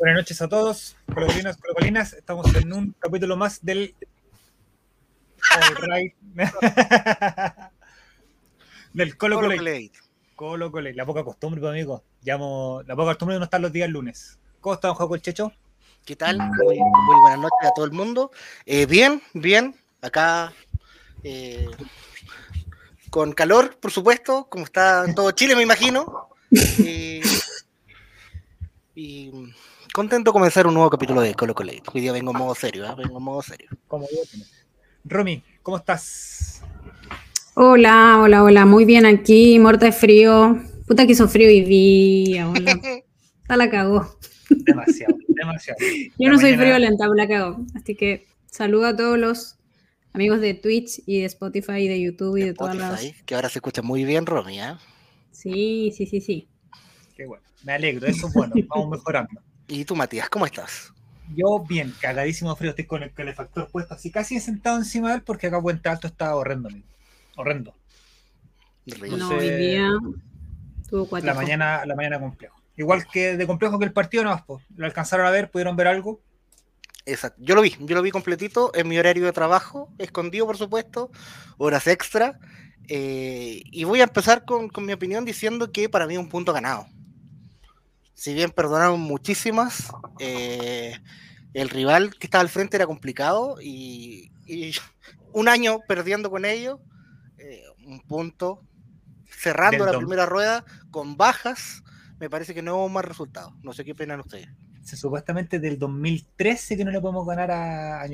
Buenas noches a todos, colocolinos, colocolinas. Estamos en un capítulo más del Right. del Colo Colo. Colo. La poca costumbre, pues, amigo. Llamo, la poca costumbre de no estar los días lunes. ¿Cómo está, Juego el Checho? ¿Qué tal? Muy, muy, buenas noches a todo el mundo. Eh, bien, bien. Acá eh, con calor, por supuesto, como está en todo Chile, me imagino. Eh, y contento de comenzar un nuevo capítulo de Colo Colo. Hoy día vengo en modo serio, ¿eh? vengo en modo serio. Como Romy, ¿cómo estás? Hola, hola, hola, muy bien aquí, muerta de frío. Puta que hizo frío hoy día, hola. Está la cagó. Demasiado, demasiado. Yo no soy frío lenta, la cago. Así que saludo a todos los amigos de Twitch y de Spotify y de YouTube y de, todas las. Que ahora se escucha muy bien, Romy, ¿eh? Sí, sí, sí, sí. Qué bueno. Me alegro, eso es bueno, vamos mejorando. ¿Y tú, Matías, cómo estás? Yo bien, cagadísimo frío, estoy con el calefactor puesto así casi sentado encima de él porque acá Puente Alto está horrendo, horrendo. No, hoy día tuvo La mañana, la mañana complejo. Igual que de complejo que el partido, no, pues, ¿lo alcanzaron a ver? ¿Pudieron ver algo? Exacto, yo lo vi, yo lo vi completito en mi horario de trabajo, escondido por supuesto, horas extra. Eh, y voy a empezar con, con mi opinión diciendo que para mí es un punto ganado si bien perdonaron muchísimas, eh, el rival que estaba al frente era complicado y, un año perdiendo con ellos, eh, un punto, cerrando la primera rueda con bajas, me parece que no hubo más resultados. No sé qué opinan ustedes. Se, supuestamente del 2013 que no le podemos ganar a, a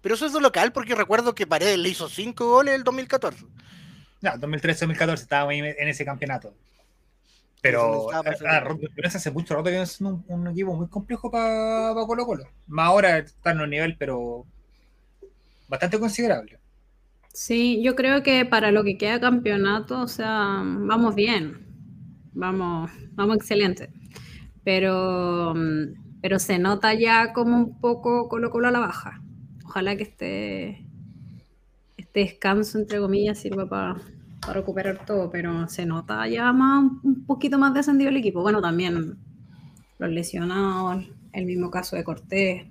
Pero eso es de local, porque recuerdo que Paredes le hizo cinco goles en el 2014. No, 2013-2014 estábamos en ese campeonato. Pero ah, hace mucho rato que es un, un equipo muy complejo para Colo Colo. Más ahora está en un nivel, pero bastante considerable. Sí, yo creo que para lo que queda campeonato, o sea, vamos bien. Vamos, vamos excelente. Pero, pero se nota ya como un poco Colo Colo a la baja. Ojalá que este, este descanso, entre comillas, sirva para para recuperar todo, pero se nota ya más, un poquito más descendido el equipo. Bueno, también los lesionados, el mismo caso de Cortés,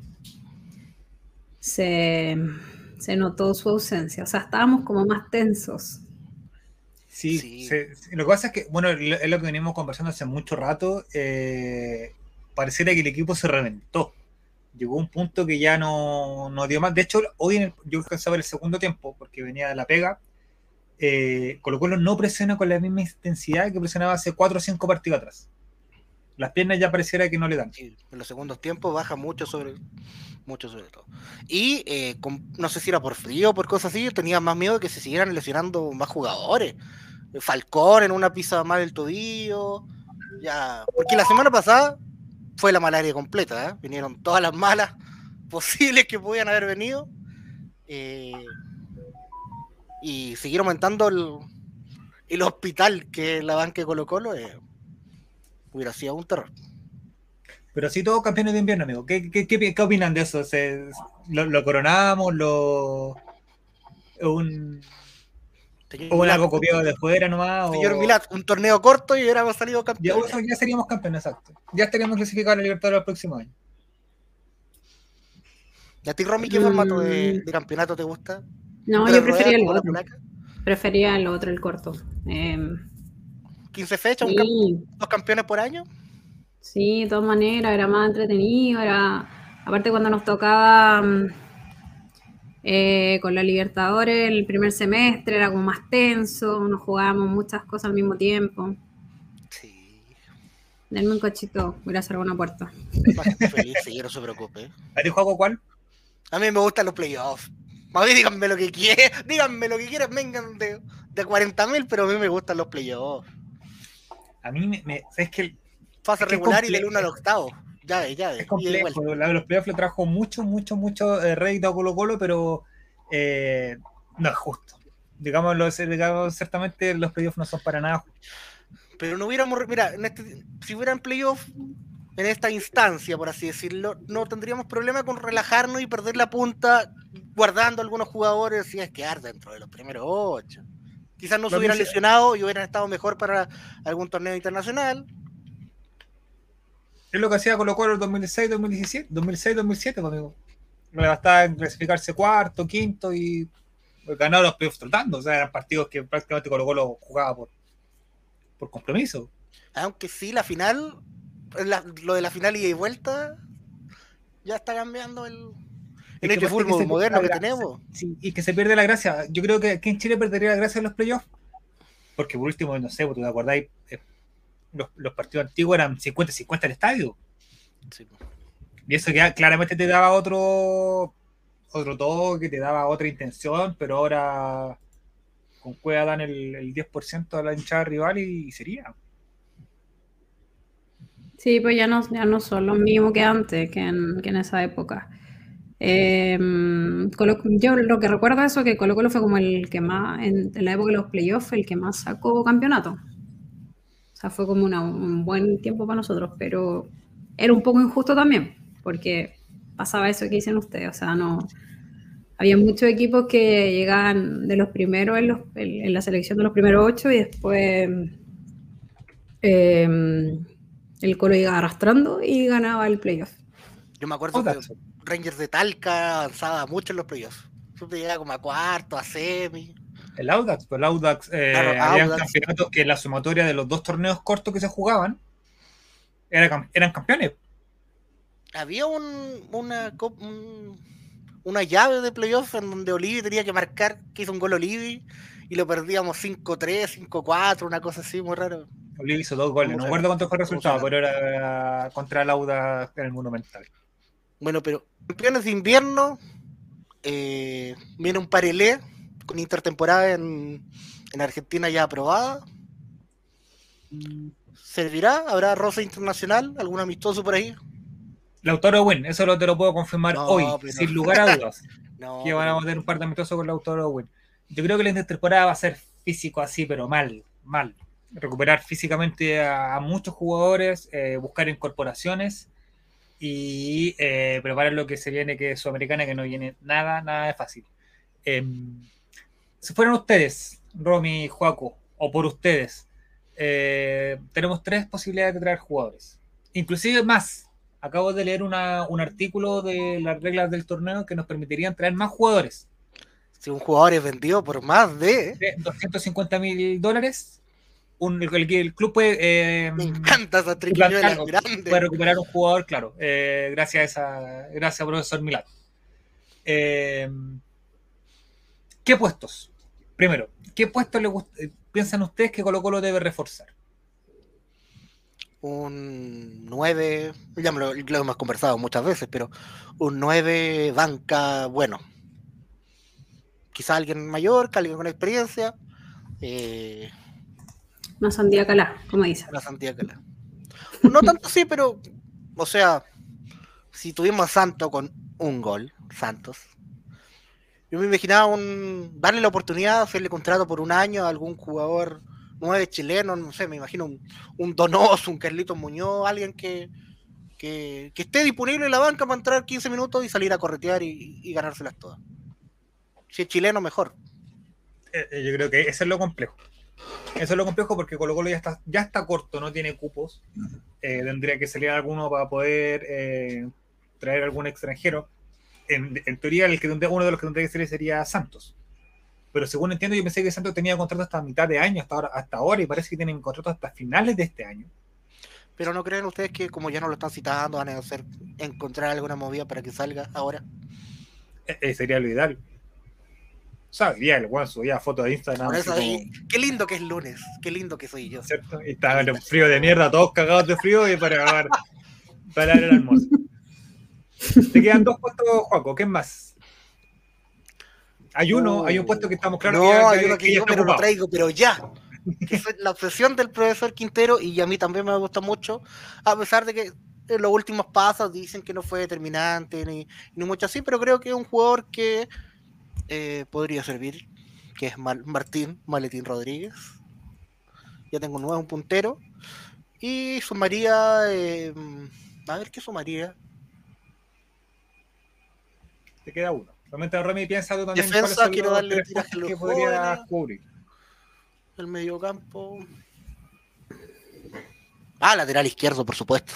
se, notó su ausencia. O sea, estábamos como más tensos. Sí, lo que pasa es que, bueno, es lo que venimos conversando hace mucho rato. Eh, pareciera que el equipo se reventó. Llegó un punto que ya no, no dio más. De hecho, hoy en el, yo alcanzé a ver el segundo tiempo porque venía de la pega eh, Colo Colo no presiona con la misma intensidad que presionaba hace 4 o 5 partidos atrás. Las piernas ya pareciera que no le dan. en los segundos tiempos baja mucho sobre mucho sobre todo. Y eh, no sé si era por frío o por cosas así, tenía más miedo de que se siguieran lesionando más jugadores. Falcón en una pisa más del tobillo. Ya, porque la semana pasada fue la malaria completa, ¿eh? vinieron todas las malas posibles que podían haber venido. Eh, y seguir aumentando el, hospital que la banca de Colo Colo, eh, hubiera sido un terror. Pero sí, todos campeones de invierno, amigo. ¿Qué, qué, qué, opinan de eso? lo, coronamos? ¿Lo.? Un. ¿O algo copiado de fuera nomás? Señor Milad, un torneo corto y hubiéramos salido campeones. Ya, seríamos campeones, exacto. Ya estaríamos clasificados a la Libertad el próximo año. ¿Y a ti, Romy, qué formato de, de campeonato te gusta? No, yo prefería el otro. Prefería el otro, el corto. Eh, em, ¿15 fechas? ¿Dos campeones por año? Sí, de todas maneras, era más entretenido. Era, aparte, cuando nos tocaba mm, eh, con la Libertadores, el primer semestre era como más tenso, nos jugábamos muchas cosas al mismo tiempo. Sí. Denme un cochito, voy a hacer una puerta. feliz, no se preocupe. ¿A ti juego cuál? A mí me gustan los playoffs. A mí díganme lo que quieran, díganme lo que quieran, vengan de, de 40.000, pero a mí me gustan los playoffs. A mí me, es que fase regular y del 1 al octavo. Ya de, ya de. Es complejo. los playoffs le trajo mucho, mucho, mucho eh, rédito a Colo Colo, pero eh, no es justo. Digámoslo, digamos, ciertamente los playoffs no son para nada Pero no hubiéramos, mira, en este, si hubieran playoffs en esta instancia, por así decirlo, no tendríamos problema con relajarnos y perder la punta guardando algunos jugadores y es quedar dentro de los primeros ocho. Quizás no se hubieran lesionado y hubieran estado mejor para algún torneo internacional. Es lo que hacía Colo Colo en 2006, 2017, 2006, 2007, conmigo. Le bastaba en clasificarse cuarto, quinto y ganar los playoffs tratando. O sea, eran partidos que prácticamente Colo Colo jugaba por, por compromiso. Aunque sí, la final, lo de la final y de vuelta, ya está cambiando el, el este fútbol moderno que tenemos. y que se pierde la gracia. Yo creo que aquí en Chile perdería la gracia en los playoffs. Porque por último, no sé, ¿tú te acordáis? Eh, los, partidos antiguos eran 50-50 el estadio. Y eso ya claramente te daba otro otro toque, te daba otra intención, pero ahora con Cueva dan el, 10% a la hinchada rival y, sería. Sí, pues ya no, ya no son los mismos que antes, que en, esa época. Em, yo lo que recuerdo es eso, que Colo Colo fue como el que más, en, la época de los playoffs, el que más sacó campeonato. O sea, fue como un buen tiempo para nosotros, pero era un poco injusto también, porque pasaba eso que dicen ustedes, o sea, no... Había muchos equipos que llegaban de los primeros en, la selección de los primeros ocho y después em, el Colo iba arrastrando y ganaba el playoff. Yo me acuerdo que Rangers de Talca avanzaba mucho en los playoffs. Siempre llegaba como a cuarto, a semi. El Audax, pues el Audax, eh, había campeonatos que en la sumatoria de los dos torneos cortos que se jugaban eran campeones había un, una, una llave de playoff en donde Olivi tenía que marcar que hizo un gol Olivi y lo perdíamos 5-3, 5-4, una cosa así muy raro. Olivi hizo dos goles, no recuerdo cuánto fue el resultado, pero era contra Lauda en el Monumental. Bueno, pero campeones de invierno, eh, viene un parelé con intertemporada en, en Argentina ya aprobada. ¿Servirá? ¿Habrá rosa internacional? ¿Algún amistoso por ahí? Lautaro Win, eso lo te lo puedo confirmar hoy, sin lugar a dudas. que van a tener un par de amistosos con Lautaro Win. Yo creo que la intertemporada va a ser físico así, pero mal, mal. Recuperar físicamente a, muchos jugadores, eh, buscar incorporaciones y eh, preparar lo que se viene, que es Sudamericana, que no viene nada, nada de fácil. Em, si fueran ustedes, Romy, Juaco, o por ustedes, eh, tenemos tres posibilidades de traer jugadores. Inclusive más, acabo de leer un artículo de las reglas del torneo que nos permitirían traer más jugadores. Si un jugador es vendido por más de, 250 mil dólares, el, club puede. Eh, Me encanta esa grande. Puede recuperar un jugador, claro, eh, gracias a esa. Gracias, profesor Milán. Eh, ¿Qué puestos? Primero, ¿qué puestos le piensan ustedes que Colo Colo debe reforzar? un 9, ya me lo, hemos conversado muchas veces, pero un 9 banca bueno. Quizá alguien mayor, alguien con experiencia. Eh, una sandía calá, como dice. Una sandía calá. No tanto sí, pero, o sea, si tuvimos a Santos con un gol, Santos, yo me imaginaba un, darle la oportunidad, de hacerle contrato por un año a algún jugador nueve chilenos, no sé, me imagino un, un Donoso, un Carlito Muñoz, alguien que, que, esté disponible en la banca para entrar 15 minutos y salir a corretear y, ganárselas todas. Si es chileno, mejor. Eh, eh, yo creo que eso es lo complejo. Eso es lo complejo porque Colo Colo ya está, ya está corto, no tiene cupos. Eh, tendría que salir alguno para poder traer algún extranjero. En, teoría, el que uno de los que tendría que salir sería Santos pero según entiendo, yo pensé que Santos tenía contrato hasta mitad de año, hasta ahora, hasta ahora y parece que tienen contrato hasta finales de este año. Pero ¿no creen ustedes que como ya no lo están citando, van a hacer, encontrar alguna movida para que salga ahora? Eh, eh, sería lo ideal. Día el weón subía fotos de Instagram. Qué lindo que es lunes, qué lindo que soy yo. ¿Cierto? Y estaba en un frío de mierda, todos cagados de frío y para para el almuerzo. Te quedan dos puestos, Juaco, ¿qué más? Hay uno, hay un puesto que estamos claros. No, hay uno que, yo pero lo traigo, pero ya. Que es la obsesión del profesor Quintero y a mí también me gusta mucho, a pesar de que en los últimos pasos dicen que no fue determinante ni, ni mucho así, pero creo que es un jugador que eh, podría servir, que es Martín Maletín Rodríguez. Ya tengo un nuevo puntero. Y sumaría, eh, a ver qué sumaría. Te queda uno. Realmente Remy piensa tú también. Defensa, quiero darle tiraje que podría cubrir. El mediocampo. Ah, lateral izquierdo, por supuesto.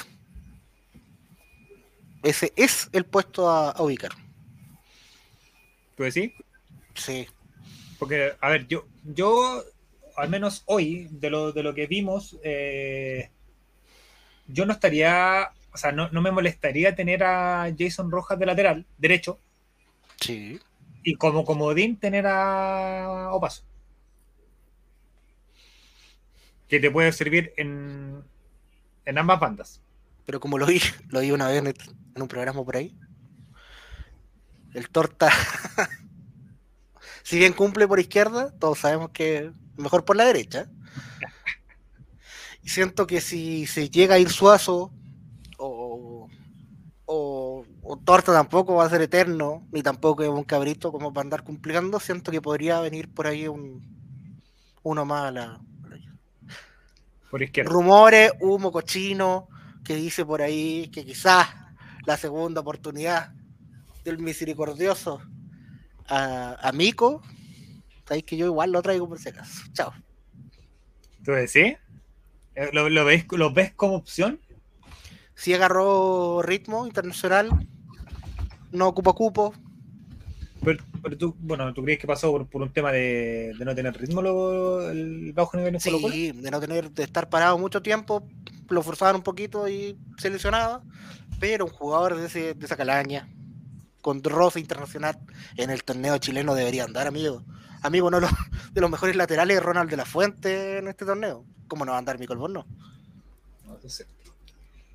ese es el puesto a, ubicar. ¿Tú decís? Sí. Porque, a ver, yo, yo al menos hoy, de lo, de lo que vimos, eh, yo no estaría, o sea, no, me molestaría tener a Jason Rojas de lateral, derecho. Sí. Y como comodín tener a Opaso. Que te puede servir en, en ambas bandas. Pero como lo vi, lo vi una vez en un programa por ahí. El torta, si bien cumple por izquierda, todos sabemos que mejor por la derecha. Y siento que si se llega a ir Suazo o, o, Torta tampoco va a ser eterno, ni tampoco es un cabrito como para andar cumpliendo, siento que podría venir por ahí un uno más a la, por izquierda. Rumores, humo cochino, que dice por ahí que quizás la segunda oportunidad del misericordioso a, a Mico. Sabéis que yo igual lo traigo por si acaso. Chao. ¿Tú decís? Eh, ¿Lo, lo, ves, ¿Lo ves como opción? Si agarró ritmo internacional, no ocupa cupo. Pero, tú, bueno, ¿tú crees que pasó por, un tema de, no tener ritmo lo, el bajo nivel en Sí, de no tener, de estar parado mucho tiempo, lo forzaban un poquito y se lesionaba, pero un jugador de, ese, de esa calaña, con roce internacional en el torneo chileno debería andar, amigo. Amigo, uno de los mejores laterales es Ronald de la Fuente en este torneo. ¿Cómo no va a andar Michael Borno? No, no.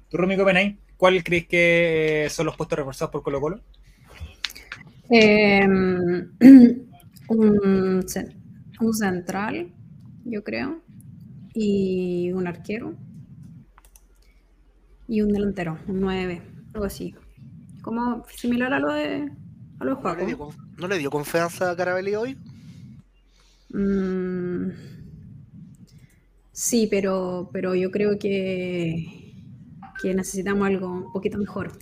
¿Tú, Romy Copenhagen, cuál crees que son los puestos reforzados por Colo Colo? Em, un, un central, yo creo, y un arquero y un delantero, un 9, algo así. Como similar a lo de a los ¿No, le dio, ¿No le dio confianza a Carabelli hoy? Mm, sí, pero, pero yo creo que, que necesitamos algo un poquito mejor.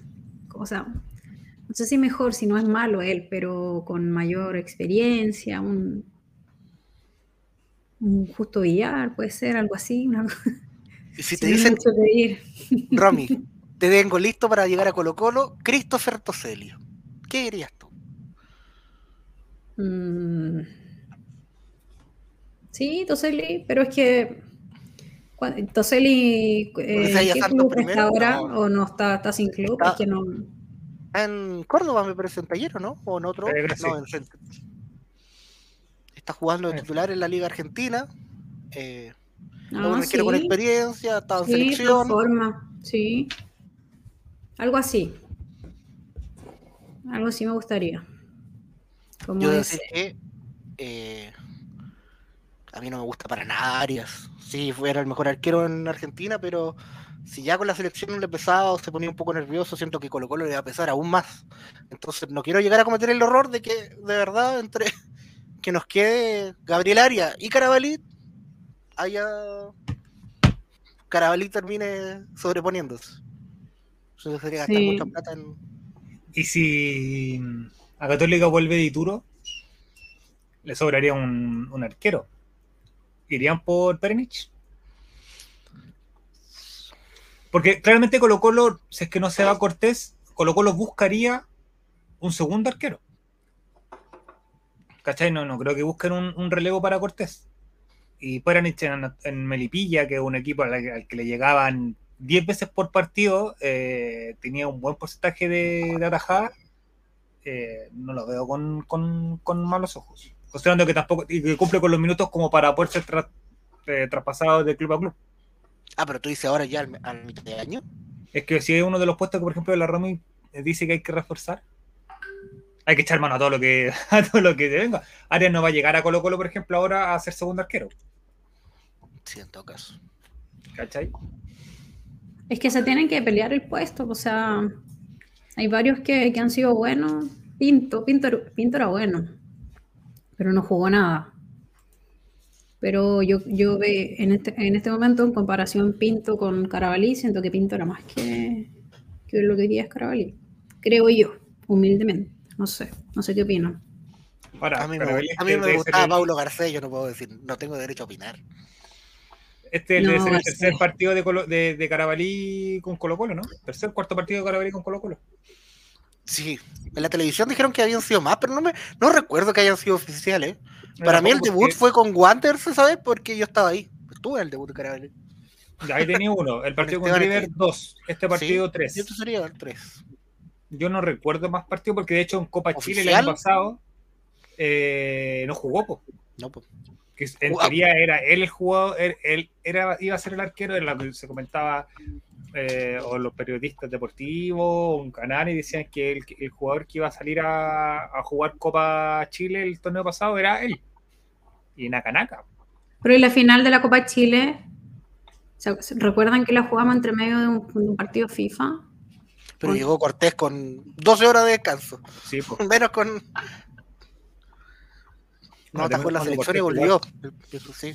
O sea, no sé si mejor, si no es malo él, pero con mayor experiencia, un, un justo billar, puede ser algo así. si te dicen, Romy, te vengo listo para llegar a Colo Colo, Christopher Toselio, ¿qué dirías tú? Mm. Sí, Toseli, pero es que Toseli eh, está ahora o no está, está sin club, es que no. En Córdoba me parece en taller, ¿no? O en otro. Eh, no, en Está jugando de titular en la Liga Argentina. Eh, Ah, sí. con experiencia, estaba en sí, selección. Forma. Sí. Algo así. Algo así me gustaría. Como Yo decir que eh, a mí no me gusta para nada Arias. Sí, era el mejor arquero en Argentina, pero si ya con la selección le pesaba o se ponía un poco nervioso, siento que Colo Colo le va a pesar aún más. Entonces no quiero llegar a cometer el error de que de verdad entre que nos quede Gabriel Arias y Carabalí haya Carabalí termine sobreponiéndose. Sería gastar mucha plata en. Y si a Católica vuelve Dituro, le sobraría un, un arquero. ¿Irían por Perenich? Porque claramente Colo Colo, si es que no se va Cortés, Colo Colo buscaría un segundo arquero. ¿Cachai? No, no creo que busquen un, un relevo para Cortés y Peranich en, en, Melipilla, que es un equipo al, que le llegaban 10 veces por partido, eh, tenía un buen porcentaje de, de atajada, eh, no lo veo con, con, malos ojos. Considerando que tampoco y que cumple con los minutos como para poder ser eh, traspasado de club a club. Ah, pero tú dices ahora ya al, mitad de año. Es que si es uno de los puestos que, por ejemplo, la Romy dice que hay que reforzar, hay que echar mano a todo lo que a todo lo que venga. Arias no va a llegar a Colo Colo, por ejemplo, ahora a ser segundo arquero. Sí, en todo caso. ¿Cachai? Es que se tienen que pelear el puesto, o sea, hay varios que, han sido buenos. Pinto, Pinto, Pinto era bueno, pero no jugó nada. Pero yo, yo ve, en, este, en este momento, en comparación Pinto con Carabalí, siento que Pinto era más que, que lo que quería es Carabalí. Creo yo, humildemente. No sé, no sé qué opino. a mí, me, a mí me gustaba Paulo Garcés, yo no puedo decir, no tengo derecho a opinar. Este ser el tercer partido de, de, Carabalí con Colo Colo, ¿no? Tercer, cuarto partido de Carabalí con Colo Colo. Sí, en la televisión dijeron que habían sido más, pero no me no recuerdo que hayan sido oficiales. Para mí el debut fue con Wanderers, ¿sabes? Porque yo estaba ahí. Estuve en el debut de Carabalí. Ahí tenía uno. El partido con River, dos. Este partido, tres. Esto sería el tres. Yo no recuerdo más partidos porque de hecho en Copa Chile el año pasado eh, no jugó. No, pues. Que en teoría era él el jugador, él, era, iba a ser el arquero, de la que se comentaba, eh, o los periodistas deportivos, un canal, y decían que el, jugador que iba a salir a, jugar Copa Chile el torneo pasado era él. Y Nakanaca. Pero y la final de la Copa Chile, ¿recuerdan que la jugamos entre medio de un, partido FIFA? Pero llegó Cortés con 12 horas de descanso. Sí, pues. Menos con no, atajó la selección y volvió. Sí.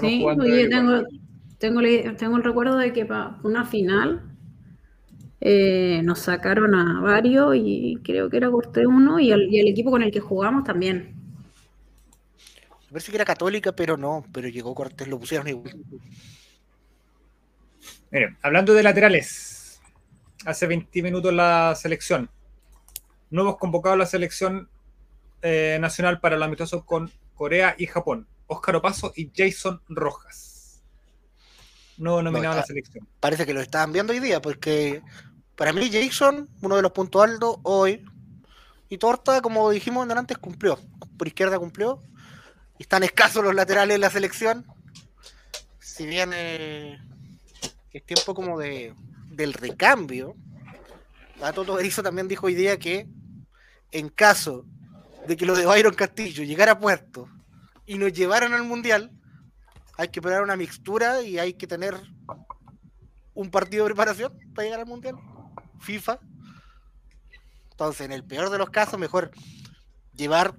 Sí, oye, tengo, tengo, tengo, el recuerdo de que para una final eh, nos sacaron a varios y creo que era Cortés uno y el, y el equipo con el que jugamos también. Me parece que era católica, pero no, pero llegó Cortés, lo pusieron igual. Miren, hablando de laterales, hace 20 minutos la selección. Nuevos convocados a la selección eh, nacional para el amistoso con Corea y Japón. Óscar Opaso y Jason Rojas. No nominado a la selección. Parece que lo estaban viendo hoy día, porque para mí Jason, uno de los puntos altos hoy, y Torta, como dijimos antes, cumplió. Por izquierda cumplió. Están escasos los laterales en la selección. Si bien eh, es tiempo como de del recambio, a Toto Berizzo también dijo hoy día que en caso de que lo de Byron Castillo llegara a puerto y nos llevaran al mundial, hay que probar una mixtura y hay que tener un partido de preparación para llegar al mundial. FIFA. Entonces, en el peor de los casos, mejor llevar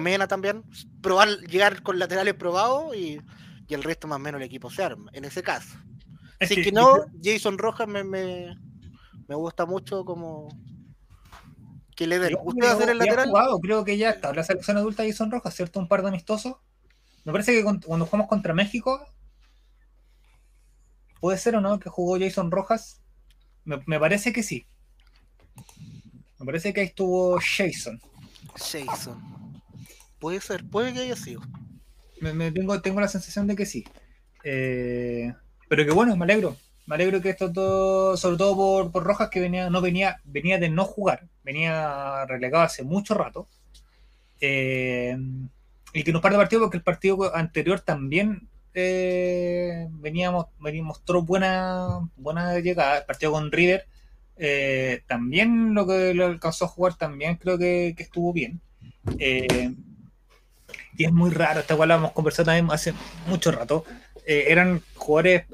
Mena también, probar, llegar con laterales probados y, el resto más o menos el equipo se arma, en ese caso. Así que no, Jason Rojas me, me, me gusta mucho como, que le den. ¿Usted va a hacer el lateral? creo que ya está. La selección adulta Jason Rojas, ¿cierto? Un par de amistosos. Me parece que cuando jugamos contra México, ¿puede ser o no que jugó Jason Rojas? Me, parece que sí. Me parece que ahí estuvo Jason. Jason. Puede ser, puede que haya sido. Me, tengo, tengo la sensación de que sí. Eh, pero que bueno, me alegro. Me alegro que esto todo, sobre todo por, Rojas, que venía, no venía, venía de no jugar, venía relegado hace mucho rato. Eh, y que nos parte partido porque el partido anterior también eh, veníamos, mostró buena, buena llegada. El partido con River eh, también lo que lo alcanzó a jugar también creo que, estuvo bien. y es muy raro, esta cual hemos conversado también hace mucho rato. eran jugadores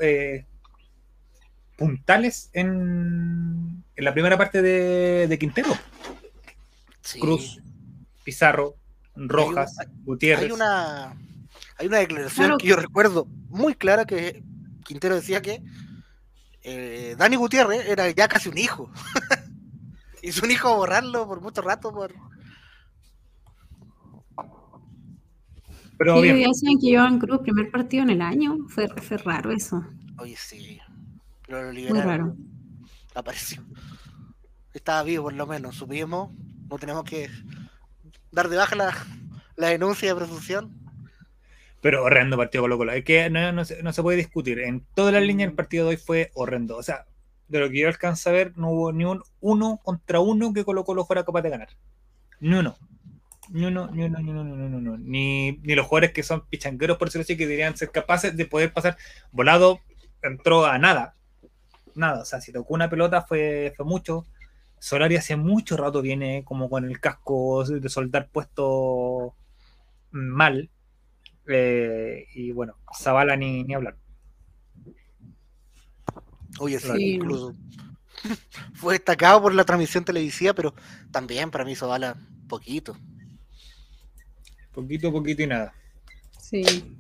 puntales en, en la primera parte de, Quintero. Cruz, Pizarro, Rojas, Gutiérrez. Hay una, hay una declaración que yo recuerdo muy clara que Quintero decía que eh, Dani Gutiérrez era ya casi un hijo. y su hijo borrarlo por mucho rato por... Pero sí, decían que Iván Cruz, primer partido en el año, fue, fue raro eso. Oye, sí. Pero lo liberaron. Apareció. Estaba vivo por lo menos, supimos. No tenemos que dar de baja la, denuncia de presunción. Pero horrendo partido Colo Colo. Es que no, se, puede discutir. En toda la línea el partido de hoy fue horrendo. O sea, de lo que yo alcanzo a ver, no hubo ni un uno contra uno que Colo Colo fuera capaz de ganar. Ni uno. Ni uno, ni uno, ni uno, ni uno, ni, ni los jugadores que son pichangueros, por decirlo así, que deberían ser capaces de poder pasar. Volado entró a nada nada, o sea, si tocó una pelota fue, fue mucho. Solari hace mucho rato viene como con el casco de soldar puesto mal. Eh, y bueno, Zavala ni, ni hablar. Oye, sí, incluso fue destacado por la transmisión televisiva, pero también para mí Zavala poquito. Poquito, poquito y nada. Sí.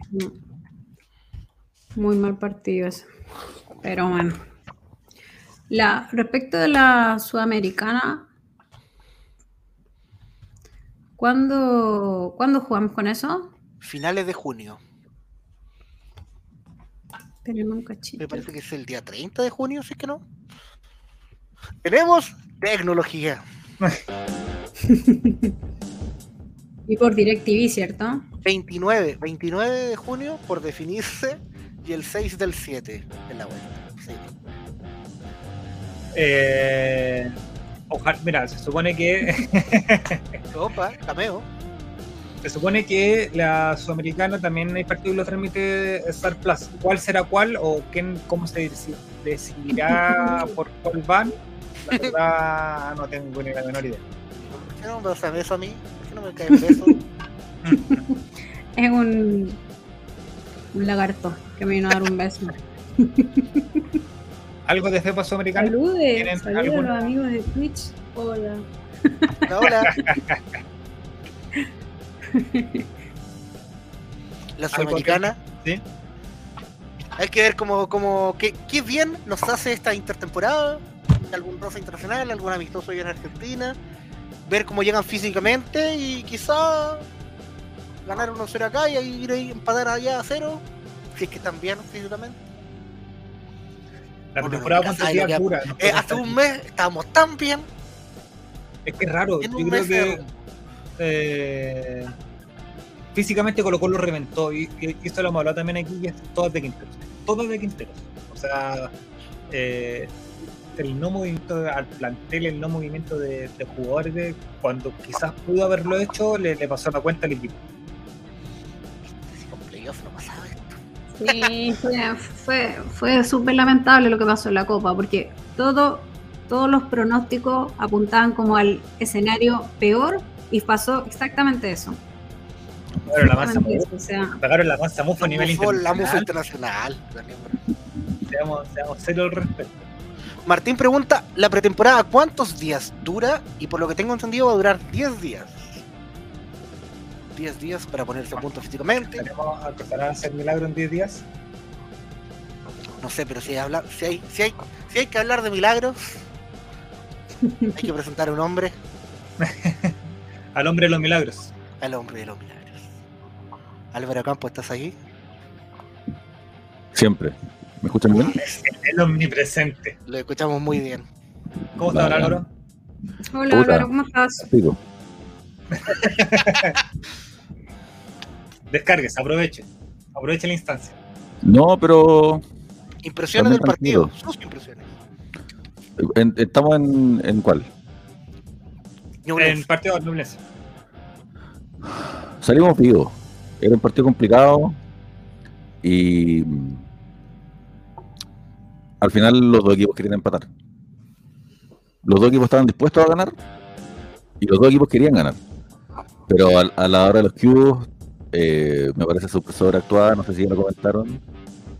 Muy mal partido eso. Pero bueno. La, respecto de la sudamericana, ¿cuándo, ¿cuándo jugamos con eso? Finales de junio. Me parece que es el día 30 de junio, si es que no. Tenemos tecnología. y por DirecTV, ¿cierto? 29, 29 de junio por definirse y el 6 del 7 en la vuelta. Eh, ojalá, mira, se supone que. Opa, cameo. Se supone que la sudamericana también hay partido y lo transmite Star Plus. ¿Cuál será cuál o quién, cómo se decidirá por cuál van? La verdad no tengo ni la menor idea. ¿Por qué no me das eso a mí? ¿Por qué no me cae el beso? es un, un lagarto que me vino a dar un beso. ¿Algo de FEPA Sudamericana? Saludes, saludos a los amigos de Twitch. Hola. Hola. La Sudamericana. Sí. Hay que ver cómo, cómo qué, qué, bien nos hace esta intertemporada. Algún rosa internacional, algún amistoso hoy en Argentina. Ver cómo llegan físicamente y quizá ganar 1-0 acá y ir a empatar allá a 0. Si es que están bien físicamente. La temporada pura. Eh, hace un mes estábamos tan bien. Es que es raro. Yo creo que eh, físicamente Colo lo reventó. Y, esto lo hemos hablado también aquí, y es todo de Quinteros. Todo de Quinteros. O sea, eh, el no movimiento al plantel, el no movimiento de, jugadores, cuando quizás pudo haberlo hecho, le, pasó la cuenta al equipo. Sí, fue, fue, fue súper lamentable lo que pasó en la Copa, porque todo, todos los pronósticos apuntaban como al escenario peor y pasó exactamente eso. Pagaron la masa o sea, pagaron la masa mufa a nivel internacional. La mufa internacional. Seamos, seamos cero al respecto. Martín pregunta, ¿la pretemporada cuántos días dura? Y por lo que tengo entendido va a durar 10 días. 10 días para ponerse a punto físicamente. ¿Tenemos a hacer milagro en 10 días? No sé, pero si hay, si, hay, si, hay, si hay que hablar de milagros, hay que presentar a un hombre. Al hombre de los milagros. Al hombre de los milagros. Álvaro Campo, ¿estás ahí? Siempre. ¿Me escuchan bien? Es el omnipresente. Lo escuchamos muy bien. ¿Cómo estás, Álvaro? Hola, Álvaro, ¿cómo estás? Descargues, aproveche. Aproveche la instancia. No, pero. Impresiones del partido. Sus impresiones. ¿Estamos en, en cuál? En partido de Nublense. Salimos vivos. Era un partido complicado. Y. Al final, los dos equipos querían empatar. Los dos equipos estaban dispuestos a ganar. Y los dos equipos querían ganar. Pero a, la hora de los cubos, eh, me parece sobreactuada, no sé si ya lo comentaron,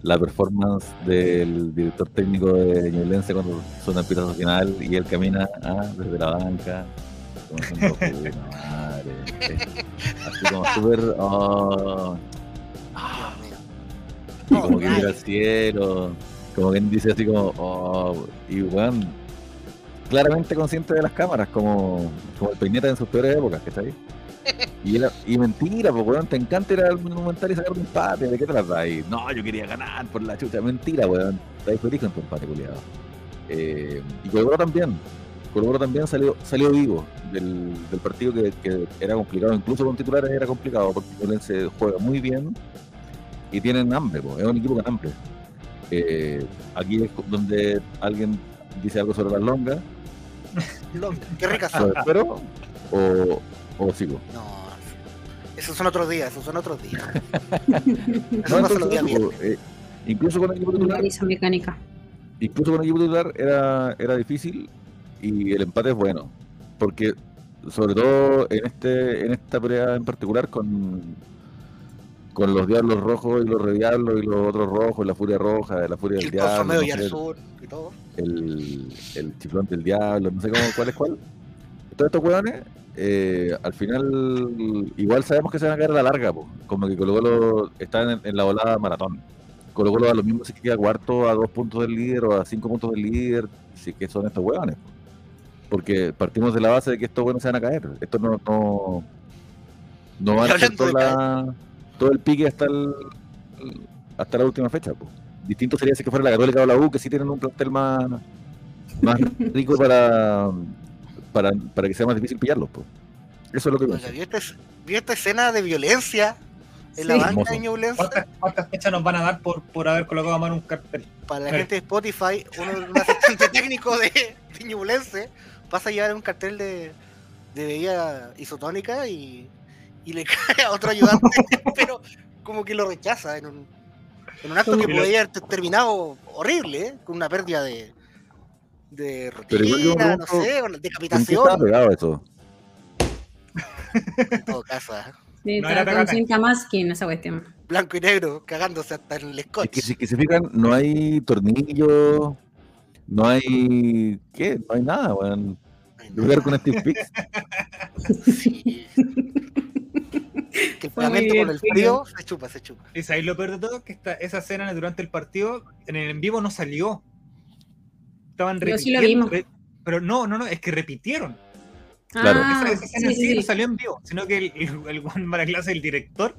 la performance del director técnico de Ñublense cuando suena el pitazo final y él camina ah, desde la banca, como madre, así como súper, oh, y como que mira al cielo, como quien dice así como, oh, y bueno, claramente consciente de las cámaras, como, como el peineta en sus peores épocas, que está ahí. Y, y mentira, pues weón, te encanta ir al monumental y sacar un empate, ¿de qué te las ahí? No, yo quería ganar por la chucha, mentira, weón. Estáis feliz con tu empate, culiado. Eh, y Colorado también. Colorado también salió, salió vivo del, del partido que, que, era complicado, incluso con titulares era complicado, porque se juega muy bien y tienen hambre, pues, es un equipo con hambre. Eh, aquí es donde alguien dice algo sobre las longas. Qué ricas Pero, o, ¿O sigo? No, esos son otros días, esos son otros días. no, no son días eh, incluso con el equipo titular. mecánica. Incluso con el equipo titular era, era difícil y el empate es bueno. Porque sobre todo en este en esta pelea en particular con con los diablos rojos y los rediablos y los otros rojos, la furia roja, la furia del diablo. y el, sur y todo. El, el chiflón del diablo, no sé cómo, cuál es cuál. Todos estos hueones eh, al final igual sabemos que se van a caer a la larga, como que Colo Colo está en, la volada maratón. Colo Colo a lo mismo si queda cuarto a dos puntos del líder o a cinco puntos del líder, si que son estos huevones. Porque partimos de la base de que estos hueones se van a caer. Esto no, no, no van a hacer todo el pique hasta, el, hasta la última fecha. distinto sería si que fuera la Católica o la U, que sí tienen un plantel más, más rico para, para, para que sea más difícil pillarlos. Pues. Eso es lo que Oiga, ¿vio, esta, vio esta escena de violencia en la banca de Ñublense? ¿Cuántas, ¿Cuántas, fechas nos van a dar por, por haber colocado a mano un cartel? Para la gente de Spotify, uno, un asistente técnico de, de Ñublense pasa a llevar un cartel de, de bebida isotónica y, y le cae a otro ayudante, pero como que lo rechaza en un, en un acto que podría haber terminado horrible, ¿eh? con una pérdida de, de rutina, no sé, con decapitación. Está pegado eso. En todo caso, ¿eh? Sí, no está con cinta masking esa cuestión. Blanco y negro, cagándose hasta en el scotch. Es que si que se fijan, no hay tornillos, no hay. ¿Qué? No hay nada, weón. Lugar con Steve Pix. Sí. que el pegamento con el frío se chupa, se chupa. Es ahí lo peor de todo, que esta, esa escena durante el partido, en el en vivo no salió. Estaban Pero sí repitiendo. lo vimos. Pero no, no, no, es que repitieron. Claro. Ah, esa, escena sí, sí, sí, no salió en vivo, sino que el, el, el Juan Maraclasa, el director,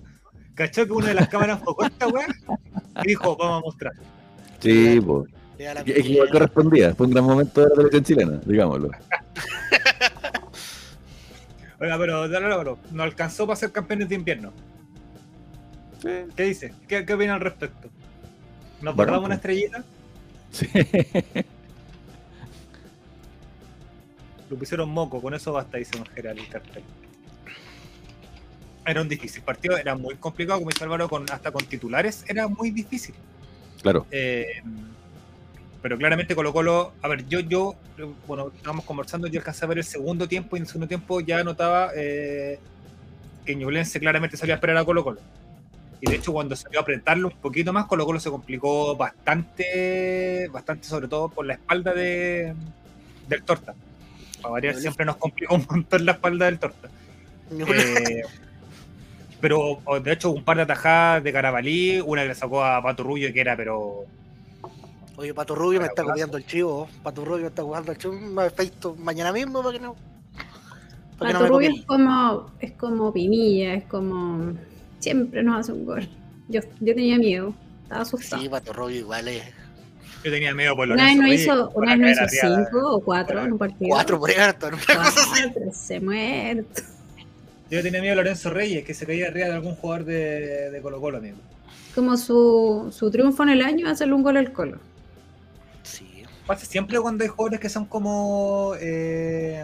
cachó que una de las cámaras enfocó esta weá y dijo, vamos a mostrar. Sí, pues. Es que igual correspondía. Fue un gran momento de la televisión chilena, digámoslo. Oiga, pero dale Álvaro, no alcanzó para ser campeones de invierno. ¿Qué dice? ¿Qué, qué opina al respecto? ¿Nos Bueno, guardamos una pues. estrellita? Sí. Lo pusieron moco, con eso basta, dice Don Gerald el cartel. Era un difícil partido, era muy complicado, como dice Álvaro, con, hasta con titulares era muy difícil. Claro. Eh, pero claramente Colo Colo, a ver, yo, yo, bueno, estábamos conversando, yo alcancé a ver el segundo tiempo y en el segundo tiempo ya notaba eh, que Ñublense claramente salía a esperar a Colo Colo. Y de hecho cuando salió a apretarlo un poquito más, Colo Colo se complicó bastante, bastante sobre todo por la espalda de, del Torta. Para variar, siempre nos complicó un montón la espalda del Torta. Eh, pero de hecho un par de atajadas de Carabalí, una que le sacó a Pato Rubio que era pero Oye, Pato Rubio me está copiando el chivo. Pato Rubio me está jugando el chivo. Me feito mañana mismo para que no. Para que no Pato Rubio es como, es como Pinilla, es como. Siempre nos hace un gol. Yo, yo tenía miedo, estaba asustada. Sí, Pato Rubio igual es. Yo tenía miedo por una vez no hizo, una vez no hizo cinco o cuatro en un partido. Cuatro por harto, ¿no? Una cosa así. Cuatro, se muerto. Yo tenía miedo a Lorenzo Reyes, que se caía arriba de algún jugador de, de Colo Colo, amigo. Como su, su triunfo en el año, hacerle un gol al colo. Sí. Pasa siempre cuando hay jugadores que son como. Eh,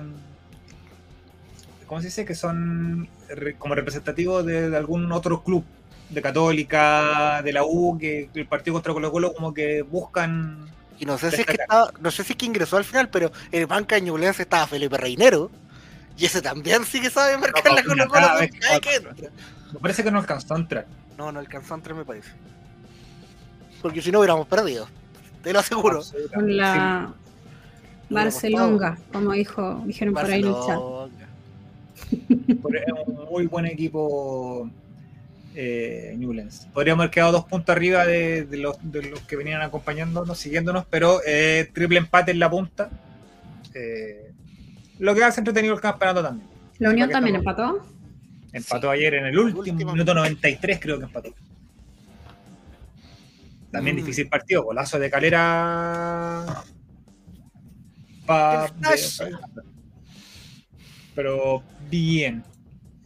¿Cómo se dice? Que son re- como representativos de, de algún otro club, de Católica, de la U, que, el partido contra Colo Colo como que buscan. Y no sé si es que estaba, no sé si es que ingresó al final, pero en el banca de Ñublense estaba Felipe Reinero. Y ese también sí que sabe marcar No, la Colo cada Colo vez cada que que juega. entra. Me parece que no alcanzó a entrar. No, no alcanzó a entrar, me parece. Porque si no hubiéramos perdido. Te lo aseguro. Con la Sí. Barcelonga, como dijo, dijeron por ahí en el chat. Barcelona. Es un muy buen equipo eh, Newlands. Podríamos haber quedado dos puntos arriba de, de los, de los que venían acompañándonos, siguiéndonos, pero eh, triple empate en la punta. Eh, lo que hace entretenido el campeonato también. La Unión también empató. Empató Sí. ayer en el último, Último. minuto 93, creo que empató. También Mm. difícil partido, golazo de calera. Pa- de- pero bien.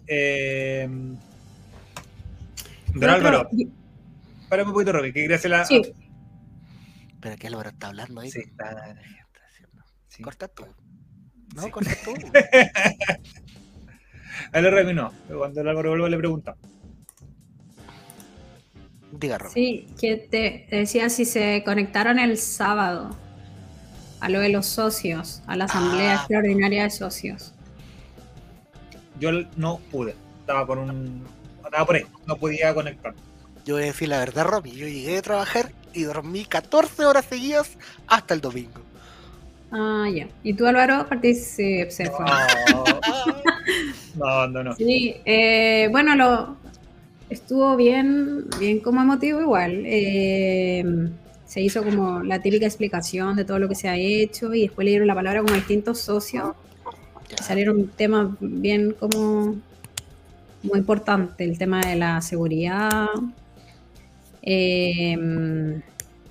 Eh, don Álvaro, párame un poquito, Robbie, que quería hacer la. Sí. Pero que Álvaro está hablando ahí. Sí, está- sí. Corta tú. No, Sí. corta tú. A la Robbie no, pero cuando el Álvaro vuelva le pregunta. Diga, Rob. Sí, que te te decía si se conectaron el sábado a lo de los socios, a la asamblea Ah. extraordinaria de socios. Yo no pude, estaba con un. Estaba por ahí, no podía conectar. Yo voy a decir la verdad, Romy. Yo llegué a trabajar y dormí 14 horas seguidas hasta el domingo. Ah, ya. ¿Y tú, Álvaro, participaste? Se fue. No, no, no. Sí, eh, bueno, lo estuvo bien, bien como emotivo igual. Eh, se hizo como la típica explicación de todo lo que se ha hecho y después le dieron la palabra como a distintos socios. Salieron temas bien como muy importantes, el tema de la seguridad. Eh,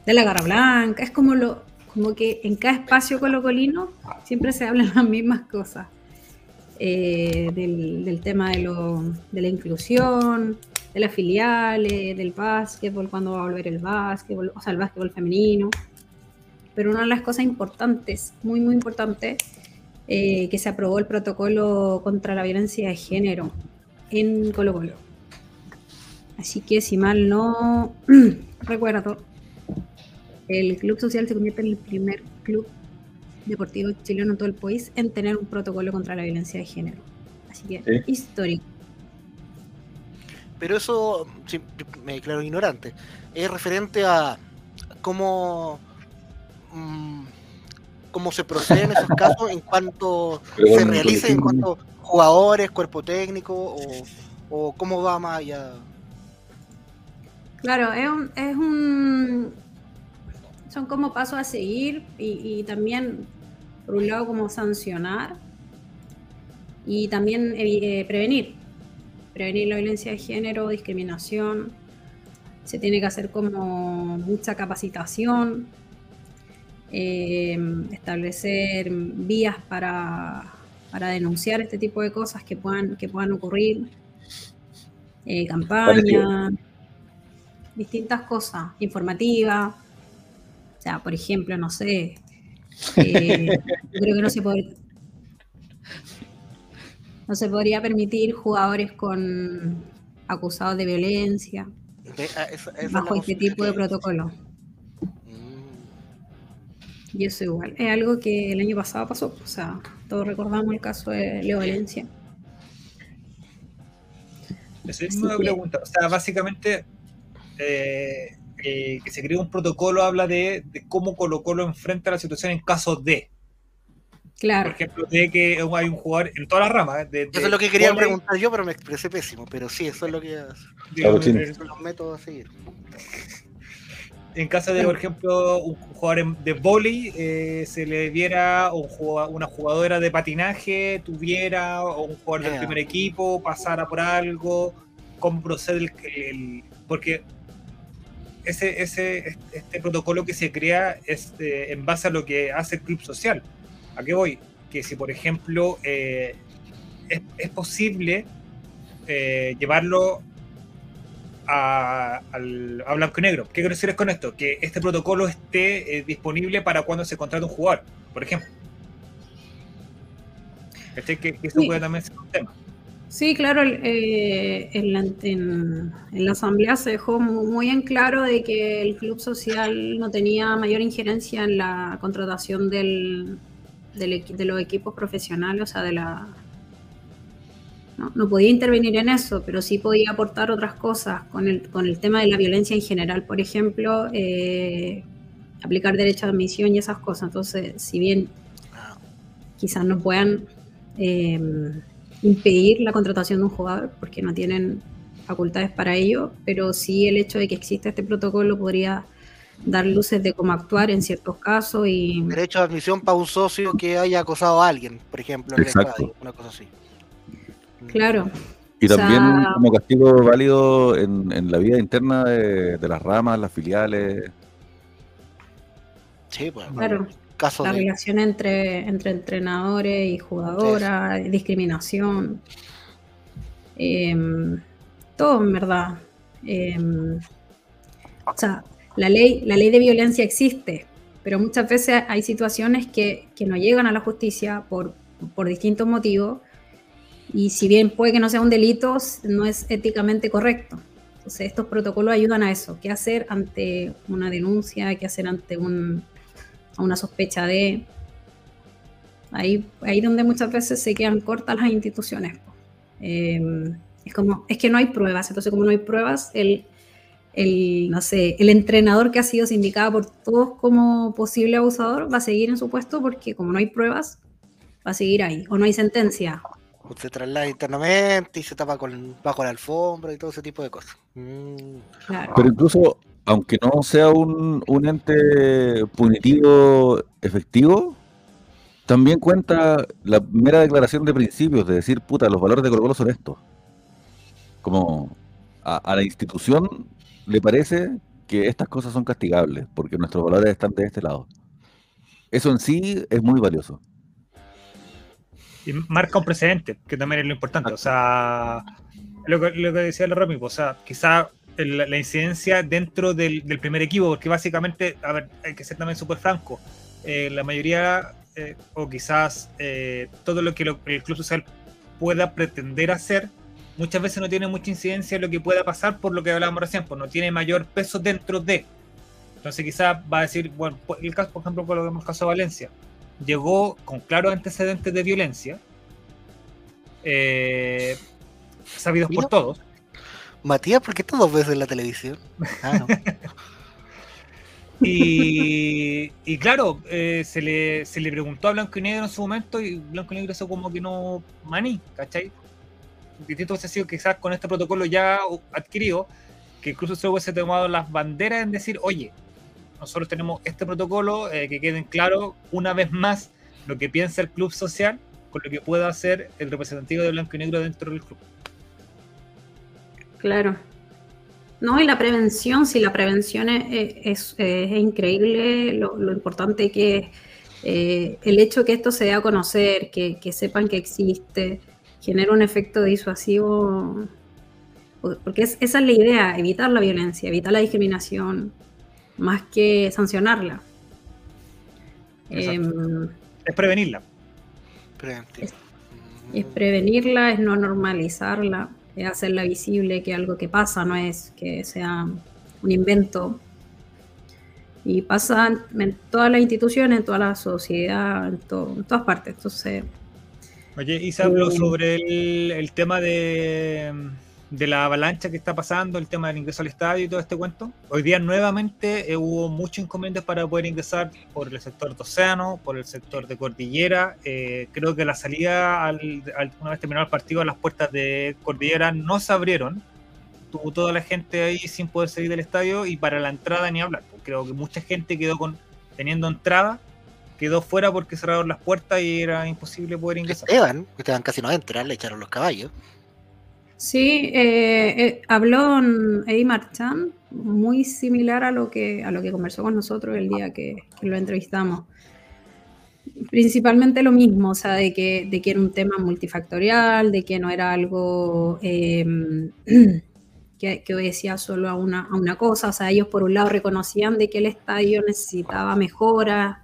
de la Garra Blanca, es como lo, como que en cada espacio colocolino siempre se hablan las mismas cosas. Eh, del, tema de, de, la inclusión, de las filiales, del básquetbol, cuando va a volver el básquetbol, o sea, el básquetbol femenino. Pero una de las cosas importantes, muy, muy importantes, eh, que se aprobó el protocolo contra la violencia de género en Colo Colo. Así que si mal no recuerdo, el Club Social se convierte en el primer club deportivo chileno en todo el país en tener un protocolo contra la violencia de género. Así que histórico. Pero eso, me declaro ignorante, es referente a cómo, mm, cómo se procede en esos casos en cuanto se realiza, en cuanto jugadores, cuerpo técnico o, cómo va más allá. Claro, es un, es un son como pasos a seguir y, también, por un lado, como sancionar y también eh, prevenir. Prevenir la violencia de género, discriminación. Se tiene que hacer como mucha capacitación, eh, establecer vías para, denunciar este tipo de cosas que puedan, que puedan ocurrir, eh, campañas, distintas cosas, informativas o sea, por ejemplo, no sé, eh, yo creo que no se puede, no se podría permitir jugadores con acusados de violencia ah, bajo este tipo de protocolo. Y eso igual, es algo que el año pasado pasó, o sea, todos recordamos el caso de Leo Valencia. Esa es una pregunta, o sea, básicamente eh, eh, que se creó un protocolo habla de, cómo Colo Colo enfrenta la situación en caso de. Claro. Por ejemplo, de que hay un jugador en todas las ramas. De, eso es lo que quería preguntar yo, pero me expresé pésimo. Pero sí, eso es lo que. Digo, son los métodos a seguir. En caso de, por ejemplo, un jugador de vóley, eh, se le diera, o una jugadora de patinaje tuviera, o un jugador del primer equipo pasara por algo, cómo procede el, el porque ese, ese, este protocolo que se crea es eh, en base a lo que hace el club social. ¿A qué voy? Que si, por ejemplo, eh, es, posible llevarlo a, a, blanco y negro. ¿Qué quiero decir con esto? Que este protocolo esté disponible para cuando se contrata un jugador, por ejemplo. Este, que, que eso puede también ser un tema. Sí, claro, eh, en, la, asamblea se dejó muy, en claro de que el club social no tenía mayor injerencia en la contratación del, de los equipos profesionales, o sea, de la... No, podía intervenir en eso, pero sí podía aportar otras cosas con el, con el tema de la violencia en general, por ejemplo, eh, aplicar derecho de admisión y esas cosas. Entonces, si bien quizás no puedan... Eh, impedir la contratación de un jugador porque no tienen facultades para ello, pero sí el hecho de que exista este protocolo podría dar luces de cómo actuar en ciertos casos y... Derecho de admisión para un socio que haya acosado a alguien, por ejemplo, en el una cosa así. Claro. Y también como castigo válido en, la vida interna de, las ramas, las filiales. Sí, pues. Claro la relación entre, entre entrenadores y jugadoras, discriminación, em, todo en verdad. Em, o sea, la ley, la ley de violencia existe, pero muchas veces hay situaciones que, no llegan a la justicia por, por distintos motivos y si bien puede que no sea un delito, no es éticamente correcto. Entonces estos protocolos ayudan a eso, qué hacer ante una denuncia, qué hacer ante un, una sospecha de... Ahí, ahí donde muchas veces se quedan cortas las instituciones. Em, es como, es que no hay pruebas, entonces como no hay pruebas, el, el, no sé, el entrenador que ha sido sindicado por todos como posible abusador va a seguir en su puesto porque como no hay pruebas, va a seguir ahí, o no hay sentencia. Se traslada internamente y se tapa con, bajo la alfombra y todo ese tipo de cosas. Mm. Pero incluso aunque no sea un, ente punitivo efectivo, también cuenta la mera declaración de principios, de decir, puta, los valores de Colo Colo son estos. Como a, la institución le parece que estas cosas son castigables, porque nuestros valores están de este lado. Eso en sí es muy valioso. Y marca un precedente, que también es lo importante. O sea, lo que, lo que decía la Romy, o sea, quizá la, incidencia dentro del, primer equipo, porque básicamente, a ver, hay que ser también súper franco, eh, la mayoría, eh, o quizás eh, todo lo que el club social pueda pretender hacer, muchas veces no tiene mucha incidencia en lo que pueda pasar por lo que hablábamos recién, pues no tiene mayor peso dentro de. Entonces quizás va a decir, bueno, el caso, por ejemplo, con lo hemos caso de Valencia, llegó con claros antecedentes de violencia, sabidos por todos, Matías, ¿por qué dos veces en la televisión? Ah, y, claro, eh, se, le, se le preguntó a Blanco y Negro en su momento y Blanco y Negro eso como que no maní, ¿cachai? Distinto hubiese sido quizás con este protocolo ya adquirido, que incluso se hubiese tomado las banderas en decir, oye, nosotros tenemos este protocolo, eh, que queden claro una vez más lo que piensa el club social con lo que pueda hacer el representativo de Blanco y Negro dentro del club. Claro. No, y la prevención, si la prevención es, increíble, lo, importante que es eh, el hecho que esto se dé a conocer, que, sepan que existe, genera un efecto disuasivo, porque esa es la idea, evitar la violencia, evitar la discriminación, más que sancionarla. Em, es prevenirla. es prevenirla, es no normalizarla es hacerla visible que algo que pasa no es que sea un invento. Y pasa en todas las instituciones, en toda la sociedad, en, todas partes. Entonces. Oye, y se habló eh, sobre el tema de de la avalancha que está pasando, el tema del ingreso al estadio y todo este cuento. Hoy día nuevamente eh, hubo muchos inconvenientes para poder ingresar por el sector de Océano, por el sector de Cordillera. Eh, creo que la salida, al, una vez terminado el partido, las puertas de Cordillera no se abrieron. Tuvo toda la gente ahí sin poder salir del estadio y para la entrada ni hablar. Creo que mucha gente quedó con teniendo entrada quedó fuera porque cerraron las puertas y era imposible poder ingresar. Esteban, Esteban casi no entra, le echaron los caballos. Sí, eh, eh, habló Eddie Marchand, muy similar a lo que a lo que conversó con nosotros el día que, lo entrevistamos. Principalmente lo mismo, o sea, de que, de que era un tema multifactorial, de que no era algo em, que, que, obedecía solo a una, a una cosa. O sea, ellos por un lado reconocían de que el estadio necesitaba mejoras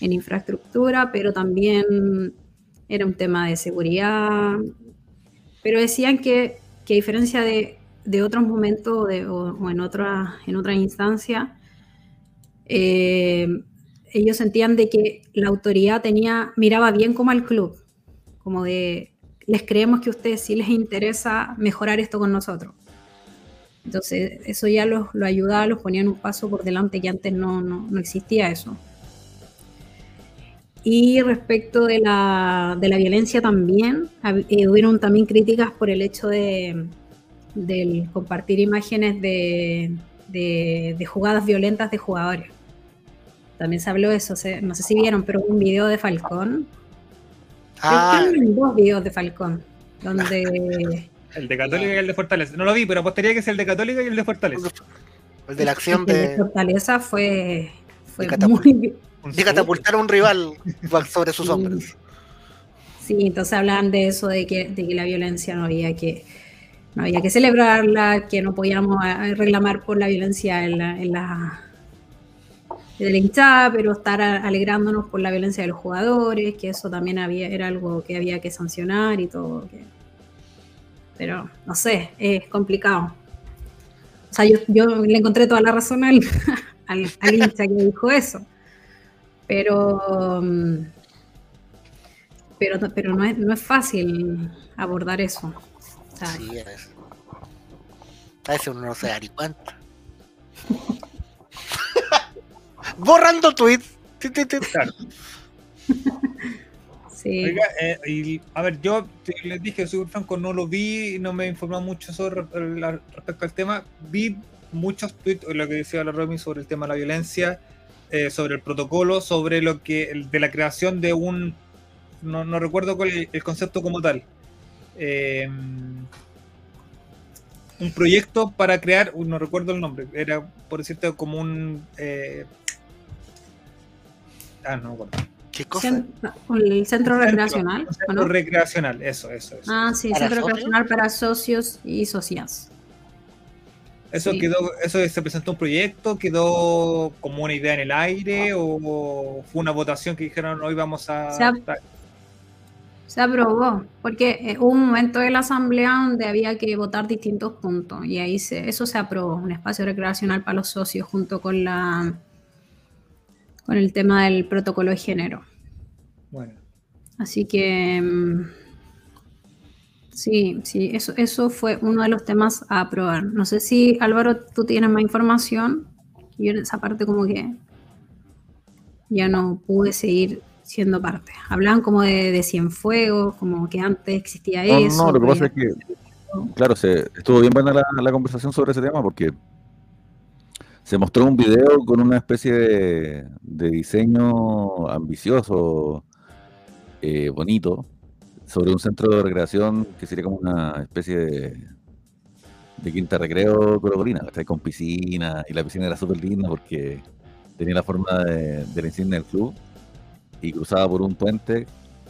en infraestructura, pero también era un tema de seguridad, pero decían que, a diferencia de, otros momentos o, en otra, en otra instancia, eh, ellos sentían de que la autoridad tenía, miraba bien como al club, como de, les creemos que a ustedes sí les interesa mejorar esto con nosotros. Entonces, eso ya los, lo ayudaba, los ponían un paso por delante que antes no, no existía eso. Y respecto de la, de la violencia también, eh, hubieron también críticas por el hecho de del compartir imágenes de, de, jugadas violentas de jugadores. También se habló de eso, no sé si vieron, pero un video de Falcón. Ah. dos videos de Falcón, donde... El de Católica y el de Fortaleza. No lo vi, pero apostaría que es el de Católica y el de Fortaleza. El de la acción de... El de Fortaleza fue, fue muy, de catapultar a un rival sobre sus hombros. Sí, entonces hablan de eso, de que, de que la violencia no había que no había que celebrarla, que no podíamos eh, reclamar por la violencia en la, en la de la hinchada, pero estar alegrándonos por la violencia de los jugadores, que eso también había, era algo que había que sancionar y todo. pero no sé, es complicado. O sea, yo, le encontré toda la razón al, al, al hincha que dijo eso. Pero, mm, pero, pero no, es, no es fácil abordar eso. sí, es. A veces uno no se da ni cuenta. Borrando tweets. Claro. Sí. Eh, a ver, yo les dije, soy franco, no lo vi, no me informó mucho sobre respecto al tema. Vi muchos tweets, lo que decía la Romy sobre el tema de la violencia eh, sobre el protocolo, sobre lo que de la creación de un no, recuerdo cuál el concepto como tal. Eh, un proyecto para crear, no recuerdo el nombre, era por decirte como un... Eh, ah, no me acuerdo. ¿Qué cosa? el centro recreacional. centro recreacional, eso, eso, eso. Ah, sí, centro recreacional para socios y socias. Eso quedó, eso se presentó un proyecto, quedó como una idea en el aire o fue una votación que dijeron hoy vamos a. Se, aprobó, porque eh, hubo un momento de la asamblea donde había que votar distintos puntos y ahí se, eso se aprobó, un espacio recreacional para los socios junto con la con el tema del protocolo de género. Bueno. Así que mm, Sí, sí, eso, eso fue uno de los temas a aprobar. No sé si Álvaro, tú tienes más información. Yo en esa parte como que ya no pude seguir siendo parte. Hablaban como de, de Cienfuegos, como que antes existía eso. No, lo que pasa es que, claro, se, estuvo bien buena la, conversación sobre ese tema porque se mostró un video con una especie de, diseño ambicioso, eh, bonito, sobre un centro de recreación que sería como una especie de, de quinta recreo colocolina, con piscina, y la piscina era súper linda porque tenía la forma de, la insignia del club y cruzaba por un puente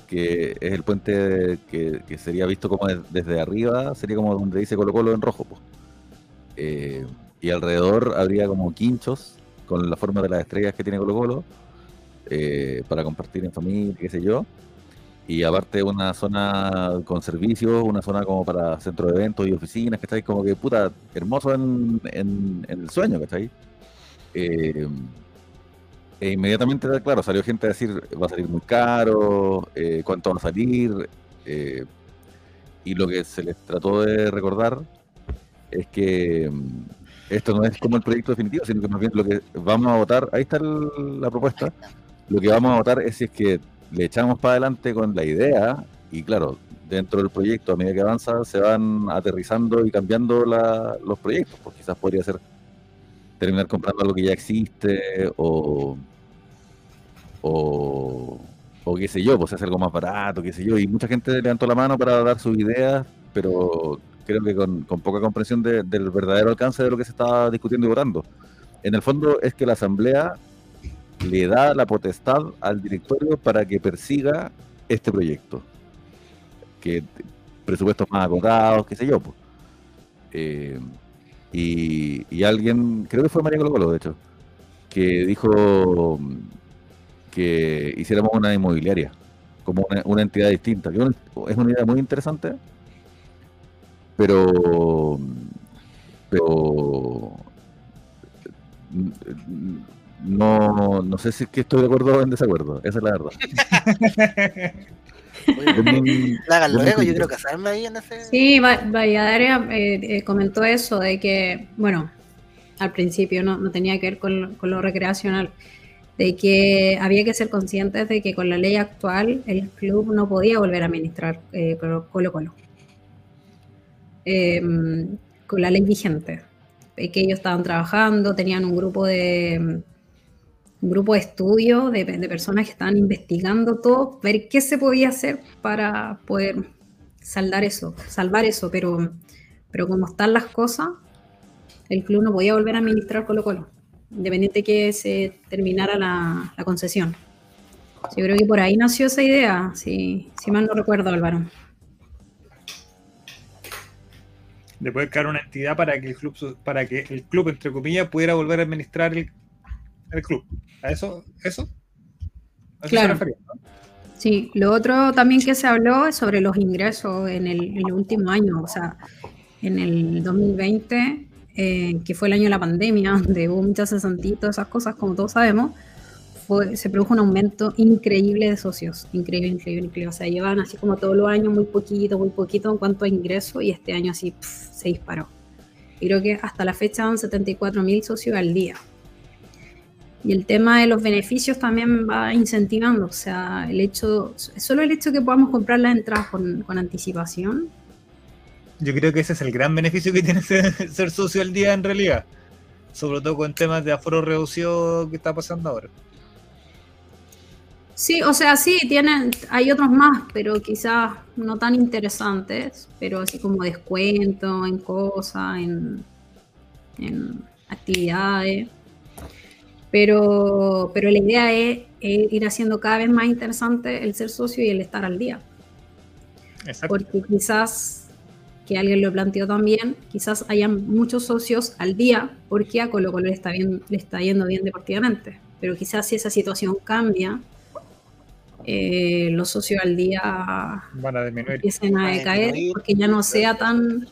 que es el puente que, sería visto como desde arriba, sería como donde dice Colo Colo en rojo. Pues. y alrededor habría como quinchos con la forma de las estrellas que tiene Colo Colo eh, para compartir en familia, qué sé yo y aparte una zona con servicios, una zona como para centro de eventos y oficinas, que estáis como que puta, hermoso en, en, el sueño, que estáis. Eh, e inmediatamente, claro, salió gente a decir, va a salir muy caro, eh, cuánto va a salir, eh, y lo que se les trató de recordar es que mm, esto no es como el proyecto definitivo, sino que más bien lo que vamos a votar, ahí está la propuesta, lo que vamos a votar es si es que le echamos para adelante con la idea y claro, dentro del proyecto a medida que avanza se van aterrizando y cambiando los proyectos, pues quizás podría ser terminar comprando algo que ya existe o, o, qué sé yo, pues hacer algo más barato, qué sé yo, y mucha gente levantó la mano para dar sus ideas, pero creo que con, poca comprensión del verdadero alcance de lo que se estaba discutiendo y votando. En el fondo es que la asamblea le da la potestad al directorio para que persiga este proyecto. Que presupuestos más acotados, qué sé yo. Eh, y, alguien, creo que fue María Colo de hecho, que dijo que hiciéramos una inmobiliaria, como una, entidad distinta. es una idea muy interesante, pero, pero no, no sé si es que estoy de acuerdo o en desacuerdo, esa es la verdad. luego, yo quiero casarme ahí en ese. Sí, Valladares eh, eh, comentó eso, de que, bueno, al principio no, no tenía que ver con, con, lo recreacional, de que había que ser conscientes de que con la ley actual el club no podía volver a administrar eh, Colo Colo. Em, con la ley vigente, que ellos estaban trabajando, tenían un grupo de un grupo de estudio de, personas que estaban investigando todo, ver qué se podía hacer para poder saldar eso, salvar eso, pero, pero como están las cosas, el club no podía volver a administrar Colo Colo, independiente que se terminara la, concesión. Yo creo que por ahí nació esa idea, si, si mal no recuerdo, Álvaro. De poder crear una entidad para que el club, para que el club, entre comillas, pudiera volver a administrar el, el club. ¿A eso? ¿Eso? claro. Sí, lo otro también que se habló es sobre los ingresos en el, último año, o sea, en el 2020, eh, que fue el año de la pandemia, donde hubo muchas cesantitos, esas cosas, como todos sabemos, fue, se produjo un aumento increíble de socios, increíble, increíble, increíble. O sea, llevan así como todos los años muy poquito, muy poquito en cuanto a ingresos y este año así se disparó. Y creo que hasta la fecha van 74 mil socios al día. Y el tema de los beneficios también va incentivando, o sea, el hecho, solo el hecho de que podamos comprar las entradas con, anticipación. Yo creo que ese es el gran beneficio que tiene ser, socio al día en realidad, sobre todo con temas de aforo reducido que está pasando ahora. Sí, o sea, sí, tienen, hay otros más, pero quizás no tan interesantes, pero así como descuento en cosas, en, en actividades. Pero, pero la idea es, ir haciendo cada vez más interesante el ser socio y el estar al día. Exacto. Porque quizás, que alguien lo planteó también, quizás hayan muchos socios al día porque a Colo Colo le está, bien, le está yendo bien deportivamente. Pero quizás si esa situación cambia, eh, los socios al día van a empiecen a decaer porque ya no sea tan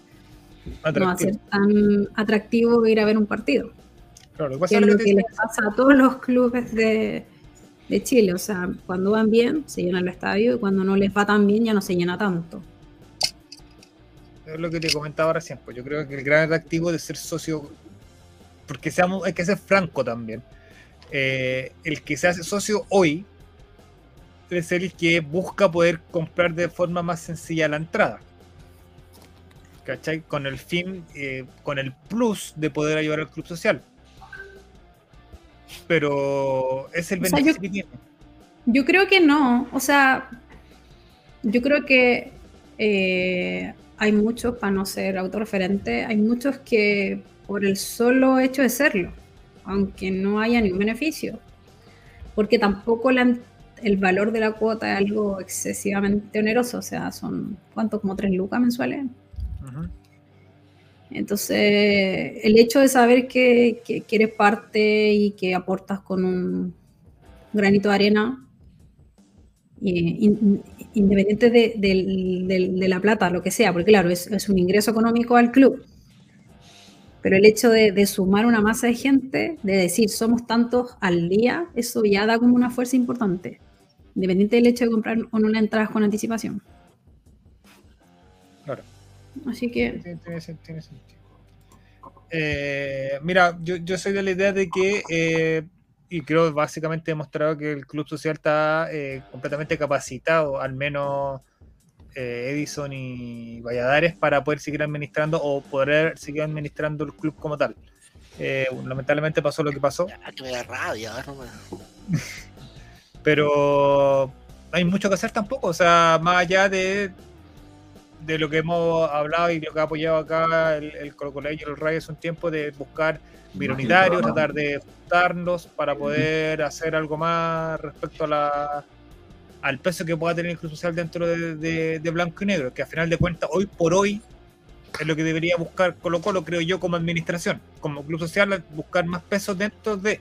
no va a ser tan atractivo ir a ver un partido. Claro, que, es lo que, les pasa a todos los clubes de, de, Chile. O sea, cuando van bien, se llena el estadio y cuando no les va tan bien, ya no se llena tanto. Es lo que te comentaba recién. Pues yo creo que el gran atractivo de ser socio, porque seamos, hay que ser franco también. Eh, el que se hace socio hoy es el que busca poder comprar de forma más sencilla la entrada. ¿cachai? Con el fin, eh, con el plus de poder ayudar al club social. Pero es el beneficio que tiene. Yo creo que no, o sea, yo creo que eh, hay muchos, para no ser autorreferente, hay muchos que por el solo hecho de serlo, aunque no haya ningún beneficio, porque tampoco el valor de la cuota es algo excesivamente oneroso, o sea, son, ¿cuánto? Como tres lucas mensuales. Entonces, el hecho de saber que, eres parte y que aportas con un granito de arena, independiente de, la plata, lo que sea, porque claro, es, un ingreso económico al club, pero el hecho de, sumar una masa de gente, de decir somos tantos al día, eso ya da como una fuerza importante, independiente del hecho de comprar o no la entrada con anticipación. Así que. Tiene, sentido. Eh, mira, yo, soy de la idea de que, eh, y creo básicamente demostrado que el Club Social está eh, completamente capacitado, al menos Edison y Valladares, para poder seguir administrando o poder seguir administrando el club como tal. lamentablemente pasó lo que pasó. que me da rabia, Pero hay mucho que hacer tampoco, o sea, más allá de de lo que hemos hablado y lo que ha apoyado acá el, el Colo y el Rayo es un tiempo de buscar minoritarios, tratar de juntarnos para poder hacer algo más respecto a la al peso que pueda tener el Club Social dentro de, Blanco y Negro, que a final de cuentas, hoy por hoy, es lo que debería buscar Colo Colo, creo yo, como administración, como Club Social, buscar más peso dentro de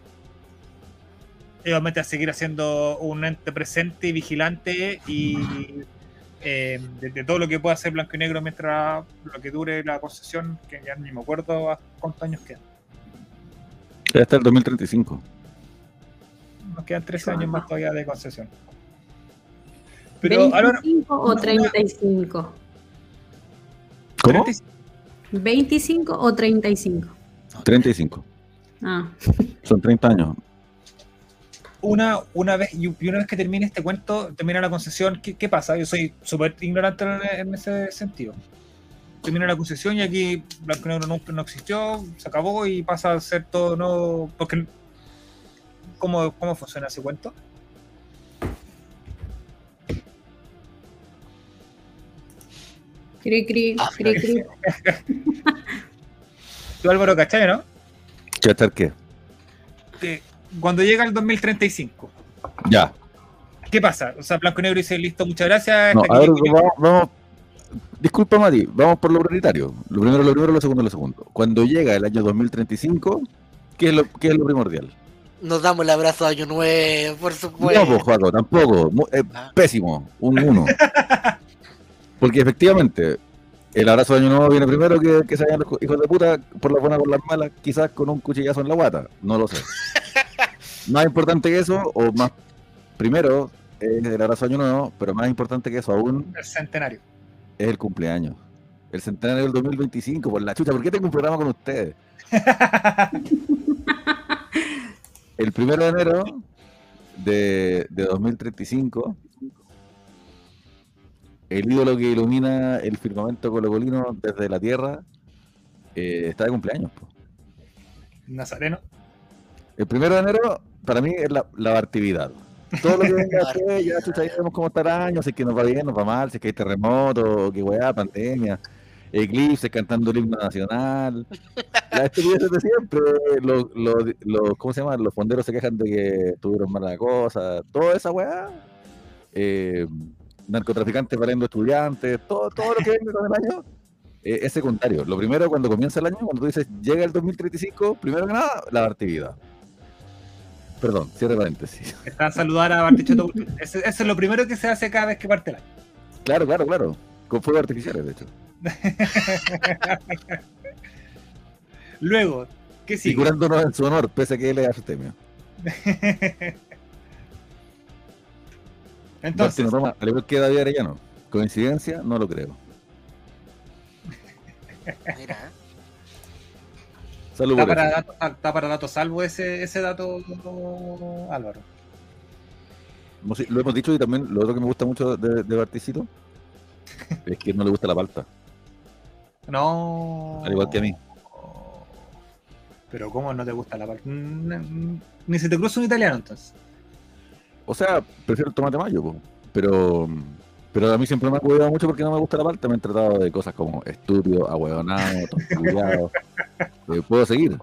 obviamente a seguir haciendo un ente presente y vigilante y eh, de, todo lo que pueda hacer blanco y negro mientras lo que dure la concesión, que ya ni me acuerdo cuántos años quedan. Hasta el 2035. Nos quedan 13 años más todavía de concesión. Pero, 25 o 35. ¿Cómo? 25 o 35. 35. Ah. Son 30 años una, una vez, y una vez que termine este cuento, termina la concesión, ¿qué, pasa? Yo soy súper ignorante en, ese sentido. Termina la concesión y aquí Blanco Negro no, no, existió, se acabó y pasa a ser todo no. Porque, ¿cómo, ¿Cómo funciona ese cuento? Cri, cri, ah, cri, cri. Tú, Álvaro, ¿cachai, no? ¿Cachai qué? Que cuando llega el 2035. Ya. ¿Qué pasa? O sea, Blanco y Negro dice, listo, muchas gracias. No, a ver, vamos, disculpa, Mati, vamos por lo prioritario. Lo primero, lo primero, lo segundo, lo segundo. Cuando llega el año 2035, ¿qué es lo, qué es lo primordial? Nos damos el abrazo a Año Nuevo, por supuesto. No, pues, Juaco, tampoco. Eh, ah. Pésimo, un uno. Porque efectivamente, el abrazo de Año Nuevo viene primero que, que se vayan los hijos de puta, por la buena por las malas, quizás con un cuchillazo en la guata. No lo sé. más importante que eso, o más, primero, es el abrazo año nuevo, pero más importante que eso aún. El centenario. Es el cumpleaños. El centenario del 2025, por la chucha. ¿Por qué tengo un programa con ustedes? el primero de enero de, de 2035, el ídolo que ilumina el firmamento colocolino desde la tierra eh, está de cumpleaños. Nazareno. El primero de enero para mí es la, la actividad. Todo lo que venga después, ya chucha, sabemos cómo está el año, si es que nos va bien, nos va mal, si es que hay terremoto, que weá, pandemia, eclipse, cantando el himno nacional. Las estupideces de siempre, los, los, los, ¿cómo se llama? Los fonderos se quejan de que tuvieron mala cosa, toda esa weá. Eh, narcotraficantes valiendo estudiantes, todo, todo lo que venga con el año eh, es secundario. Lo primero, cuando comienza el año, cuando tú dices llega el 2035, primero que nada, la actividad. Perdón, cierre paréntesis. Está a saludar a Bartichotto. Eso, eso, es lo primero que se hace cada vez que parte el año. Claro, claro, claro. Con fuegos artificiales, de hecho. Luego, ¿qué sigue? Y curándonos en su honor, pese a que él es artemio. Entonces. No toma, al igual que David Arellano. ¿Coincidencia? No lo creo. Mira. Salud, está, para dato, está para datos salvo ese, ese dato, Álvaro. Lo hemos dicho y también lo otro que me gusta mucho de, de Barticito es que no le gusta la palta. No. Al igual que a mí. Pero ¿cómo no te gusta la palta? Ni se te cruza un italiano entonces. O sea, prefiero el tomate mayo, pero pero a mí siempre me ha cuidado mucho porque no me gusta la palta. Me han tratado de cosas como estúpido, ahueonado, tontullado. Eh, puedo seguir.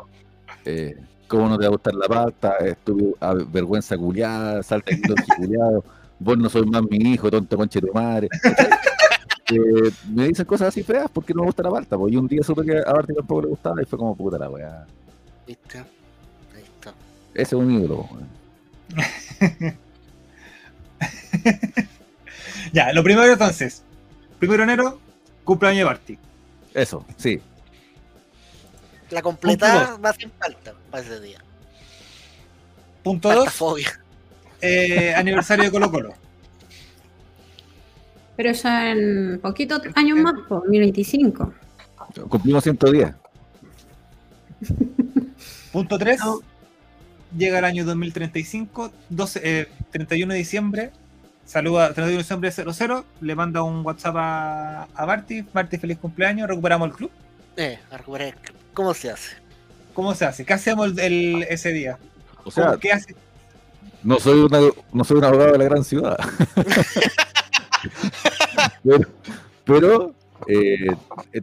Eh, ¿Cómo no te va a gustar la palta? Estúpido, vergüenza culiada, salta culiado. Vos no sois más mi hijo, tonto conche tu madre. Eh, me dicen cosas así feas porque no me gusta la palta. Pues, y un día supe que a Barty tampoco le gustaba y fue como puta la weá. ¿Viste? Ahí está. Ese es un ídolo. Ya, lo primero entonces. Primero de enero, cumpleaños de Barty. Eso, sí. La completa va sin falta para ese día. Punto 2. Eh, aniversario de Colo Colo. Pero ya en poquitos años más, por 2025. Cumplimos 110. Punto 3. Llega el año 2035, 12, 31 de diciembre, Saluda, 31 de diciembre 00, le manda un WhatsApp a, a Barty. Barty, feliz cumpleaños, recuperamos el club. Eh, a recuperar el club. ¿Cómo se hace? ¿Cómo se hace? ¿Qué hacemos el, ese día? O sea, ¿qué hace? No soy, una, no soy un abogado de la gran ciudad. pero, eh,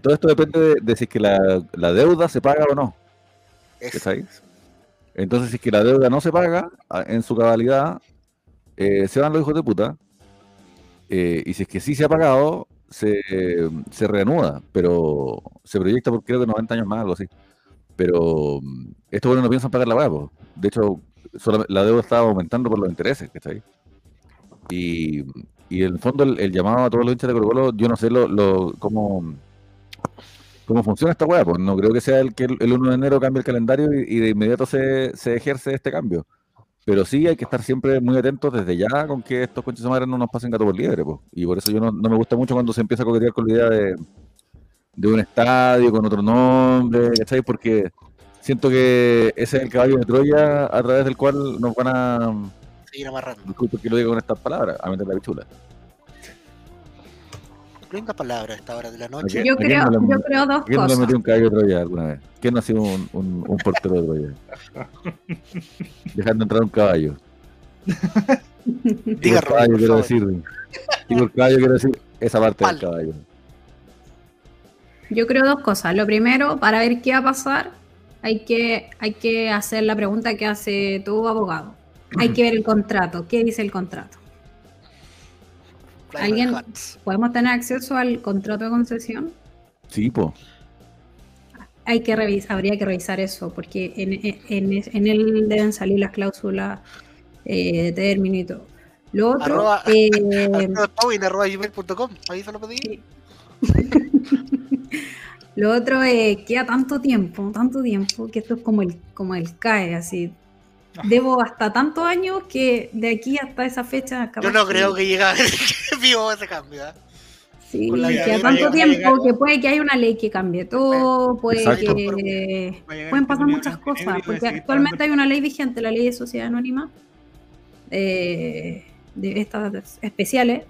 todo esto depende de, si es que la, la, deuda se paga o no. ¿Sabéis? Entonces, si es que la deuda no se paga en su cabalidad, eh, se van los hijos de puta. Eh, y si es que sí se ha pagado, se, se reanuda, pero se proyecta por creo que 90 años más, algo así. Pero mm, esto bueno no piensan pagar la paga, de hecho la deuda está aumentando por los intereses, que está ahí. Y, y en el fondo el, llamado a todos los hinchas de Colo yo no sé lo, lo, cómo, cómo funciona esta weá, pues no creo que sea el que el, 1 de enero cambie el calendario y, de inmediato se, se ejerce este cambio. Pero sí hay que estar siempre muy atentos desde ya con que estos conches madres no nos pasen gato por liebre. Y por eso yo no, me gusta mucho cuando se empieza a coquetear con la idea de, de un estadio con otro nombre, ¿cachai? Porque siento que ese es el caballo de Troya a través del cual nos van a... Seguir amarrando. Disculpe que lo diga con estas palabras, a meter la bichula linda palabra a esta hora de la noche. Yo creo, yo creo dos ¿Quién cosas. no le metió un caballo de Troya alguna vez? ¿Quién no ha sido un, un, un portero de Troya? Dejando entrar un caballo. Diga caballo quiero decir. Digo el caballo quiero decir esa parte del caballo. Yo creo dos cosas. Lo primero, para ver qué va a pasar, hay que, hay que hacer la pregunta que hace tu abogado. Hay que ver el contrato. ¿Qué dice el contrato? ¿Alguien, ¿Podemos tener acceso al contrato de concesión? Sí, pues. Hay que revisar, habría que revisar eso, porque en, en, él deben salir las cláusulas eh, de término y todo. Lo otro. eh, ahí se lo pedí. lo otro es que a tanto tiempo, tanto tiempo, que esto es como el, como el CAE, así, debo hasta tantos años que de aquí hasta esa fecha. Yo no creo que llegue a ver vivo ese cambio. ¿eh? Sí, que a tanto tiempo que puede que haya una ley que cambie todo, puede que pueden pasar muchas cosas, porque actualmente hay una ley vigente, la ley de sociedad anónima, eh, de estas especiales,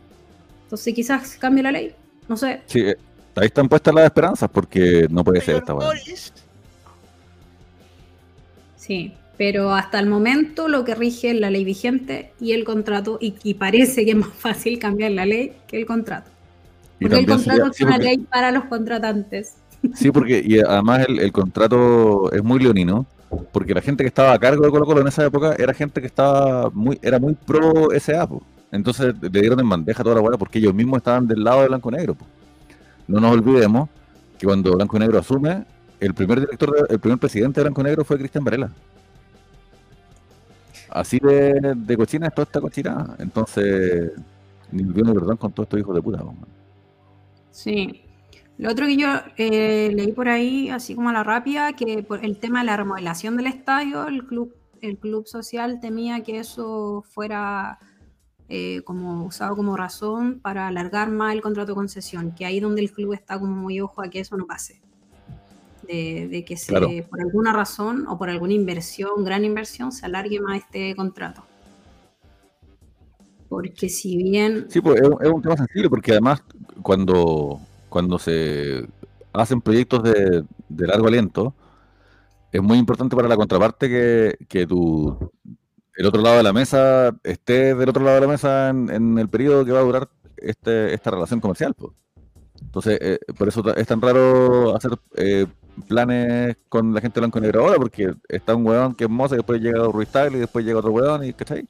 entonces quizás cambie la ley, no sé. Sí, eh, ahí están puestas las esperanzas porque no puede ser esta Sí, Pero hasta el momento lo que rige es la ley vigente y el contrato, y, parece que es más fácil cambiar la ley que el contrato. Porque el contrato es una ley para los contratantes. Sí, porque y además el, contrato es muy leonino, porque la gente que estaba a cargo de Colo Colo en esa época era gente que estaba muy, era muy pro SA, entonces le dieron en bandeja toda la bola porque ellos mismos estaban del lado de Blanco Negro. No nos olvidemos que cuando Blanco Negro asume, el primer director, el primer presidente de Blanco Negro fue Cristian Varela. Así de, de cochina es toda esta cochina. Entonces, ni bien perdón con todos estos hijos de puta. Sí. Lo otro que yo eh, leí por ahí, así como a la rápida, que por el tema de la remodelación del estadio, el club, el club social temía que eso fuera eh, como usado como razón para alargar más el contrato de concesión, que ahí donde el club está como muy ojo a que eso no pase. De, que se, por alguna razón o por alguna inversión, gran inversión, se alargue más este contrato. Porque si bien... Sí, pues es, un tema sensible, porque además cuando, cuando se hacen proyectos de, largo aliento, es muy importante para la contraparte que, que tu, el otro lado de la mesa esté del otro lado de la mesa en, el periodo que va a durar este, esta relación comercial. Pues. Entonces, eh, por eso es tan raro hacer eh, planes con la gente blanco y negro ahora, porque está un hueón que es moza y después llega Ruiz y después llega otro hueón y ¿cachai?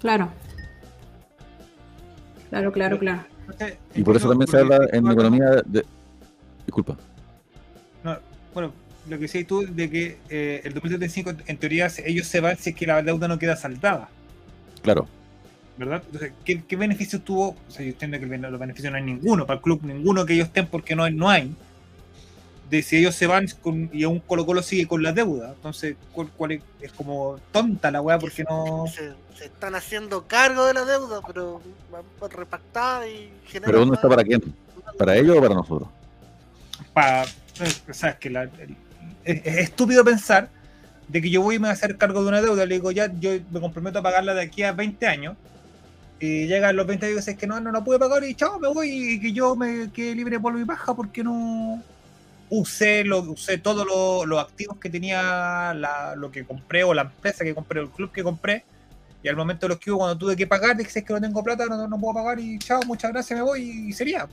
Claro. Claro, claro, claro. Y por eso también se habla en economía de... Disculpa. No, bueno, lo que decís tú de que eh, el 2035 en teoría ellos se van si es que la deuda no queda saldada. Claro. ¿Verdad? Entonces, ¿qué, qué beneficios tuvo? O sea, yo entiendo que los beneficios no hay ninguno para el club, ninguno que ellos estén porque no hay. No hay de si ellos se van con, y aún Colo Colo sigue con la deuda. Entonces, ¿cuál, es, como tonta la weá porque no... Se, están haciendo cargo de la deuda, pero repactada y ¿Pero dónde está para quién? ¿Para ellos o para nosotros? Para... O sea, es que la, es, estúpido pensar de que yo voy a hacer cargo de una deuda, le digo, ya, yo me comprometo a pagarla de aquí a 20 años, y llegan los 20 años y que no, no la pude pagar y chao, me voy y que yo me quede libre de polvo y baja porque no usé lo usé todos los activos que tenía lo que compré o la empresa que compré o el club que compré. Y al momento de los que hubo cuando tuve que pagar dije que no tengo plata no, no puedo pagar y chao muchas gracias me voy y sería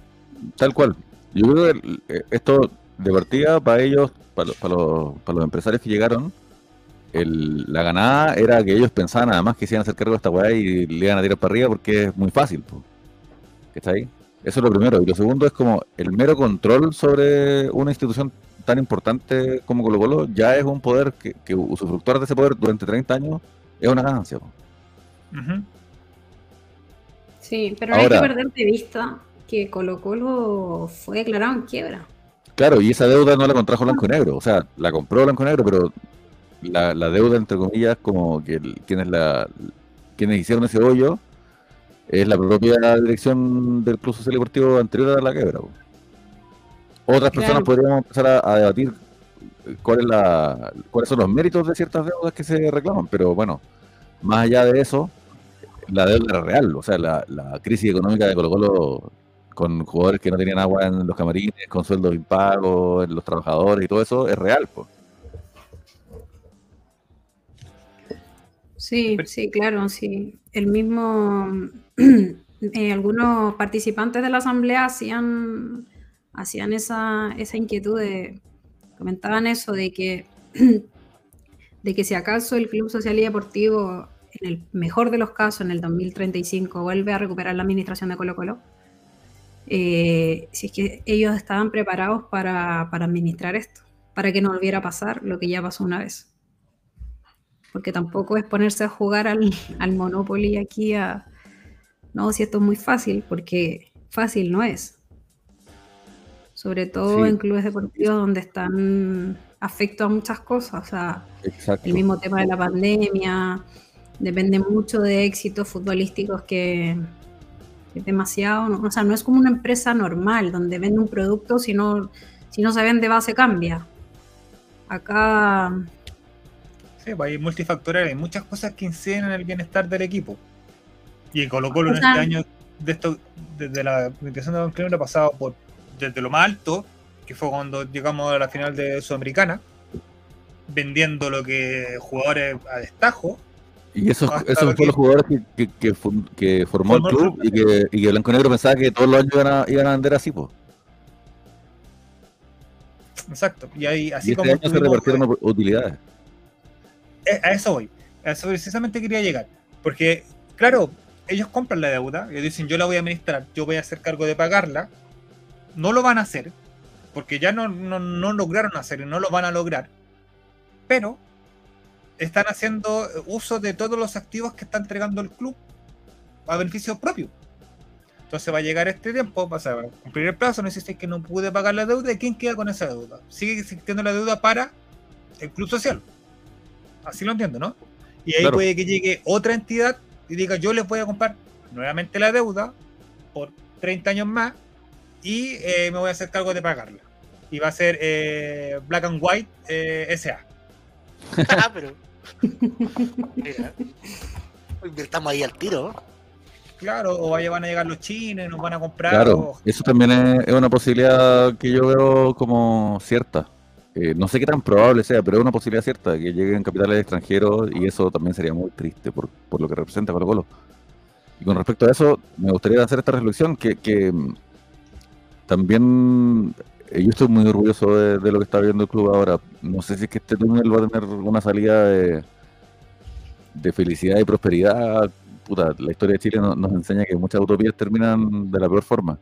tal cual. Yo creo que eh, esto de partida para ellos para, los, empresarios que llegaron, la ganada era que ellos pensaban nada más que se iban a hacer cargo de esta weá y le iban a tirar para arriba porque es muy fácil. ¿Que está ahí? Eso es lo primero. Y lo segundo es como el mero control sobre una institución tan importante como Colo Colo ya es un poder que, que usufructuar de ese poder durante 30 años es una ganancia. Sí, pero no hay que perder de vista que Colo Colo fue declarado en quiebra. Claro, y esa deuda no la contrajo Blanco y Negro, o sea, la compró Blanco y Negro, pero la, deuda, entre comillas, como que quienes, la, quienes hicieron ese hoyo, es la propia dirección del Club Social Deportivo anterior a la quiebra. Otras personas podríamos empezar a, debatir cuál es la, cuáles son los méritos de ciertas deudas que se reclaman, pero bueno, más allá de eso, la deuda era real, o sea, la, la crisis económica de Colo Colo con jugadores que no tenían agua en los camarines, con sueldos impagos, en los trabajadores y todo eso, es real. Pues. Sí, sí, claro, sí. El mismo, eh, algunos participantes de la asamblea hacían, hacían esa, esa inquietud de, comentaban eso de que, de que si acaso el Club Social y Deportivo, en el mejor de los casos, en el 2035, vuelve a recuperar la administración de Colo Colo, eh, si es que ellos estaban preparados para, administrar esto, para que no volviera a pasar lo que ya pasó una vez. Porque tampoco es ponerse a jugar al, Monopoly aquí a... No, si esto es muy fácil, porque fácil no es. Sobre todo en clubes deportivos donde están afecto a muchas cosas, o sea, el mismo tema de la pandemia, depende mucho de éxitos futbolísticos que, demasiado, o sea, no es como una empresa normal donde vende un producto, si no, si no se vende base cambia. Acá... Sí, pues hay multifactorial, hay muchas cosas que inciden en el bienestar del equipo. Y Colo Colo en este año, de esto, desde la administración de Don Clemente ha pasado por desde lo más alto, que fue cuando llegamos a la final de Sudamericana, vendiendo lo que jugadores a destajo. Y esos, esos fueron los jugadores que, que, formó el club y que, y que Blanco Negro pensaba que todos los años iban a, iban a vender así, pues. Exacto. Y ahí, así este año se repartieron utilidades. Eh, a eso voy. A eso precisamente quería llegar. Porque, claro, ellos compran la deuda, ellos dicen yo la voy a administrar, yo voy a hacer cargo de pagarla. No lo van a hacer, porque ya no, no, lograron hacer y no lo van a lograr. Pero están haciendo uso de todos los activos que está entregando el club a beneficio propio. Entonces va a llegar este tiempo, va a cumplir el plazo, no existe que no pude pagar la deuda, ¿y quién queda con esa deuda? Sigue existiendo la deuda para el club social. Así lo entiendo, ¿no? Y ahí puede que llegue otra entidad y diga, yo les voy a comprar nuevamente la deuda por 30 años más y eh, me voy a hacer cargo de pagarla. Y va a ser eh, Black and White eh, SA. ah, pero... Mira, estamos ahí al tiro. Claro, o van a llegar los chinos, nos van a comprar. Claro, eso también es, una posibilidad que yo veo como cierta. Eh, no sé qué tan probable sea, pero es una posibilidad cierta que lleguen capitales extranjeros y eso también sería muy triste por, lo que representa Colo Colo. Y con respecto a eso, me gustaría hacer esta reflexión que, mm, también eh, yo estoy muy orgulloso de, lo que está viendo el club ahora. No sé si es que este túnel va a tener una salida de, de felicidad y prosperidad puta, la historia de Chile nos, enseña que muchas utopías terminan de la peor forma.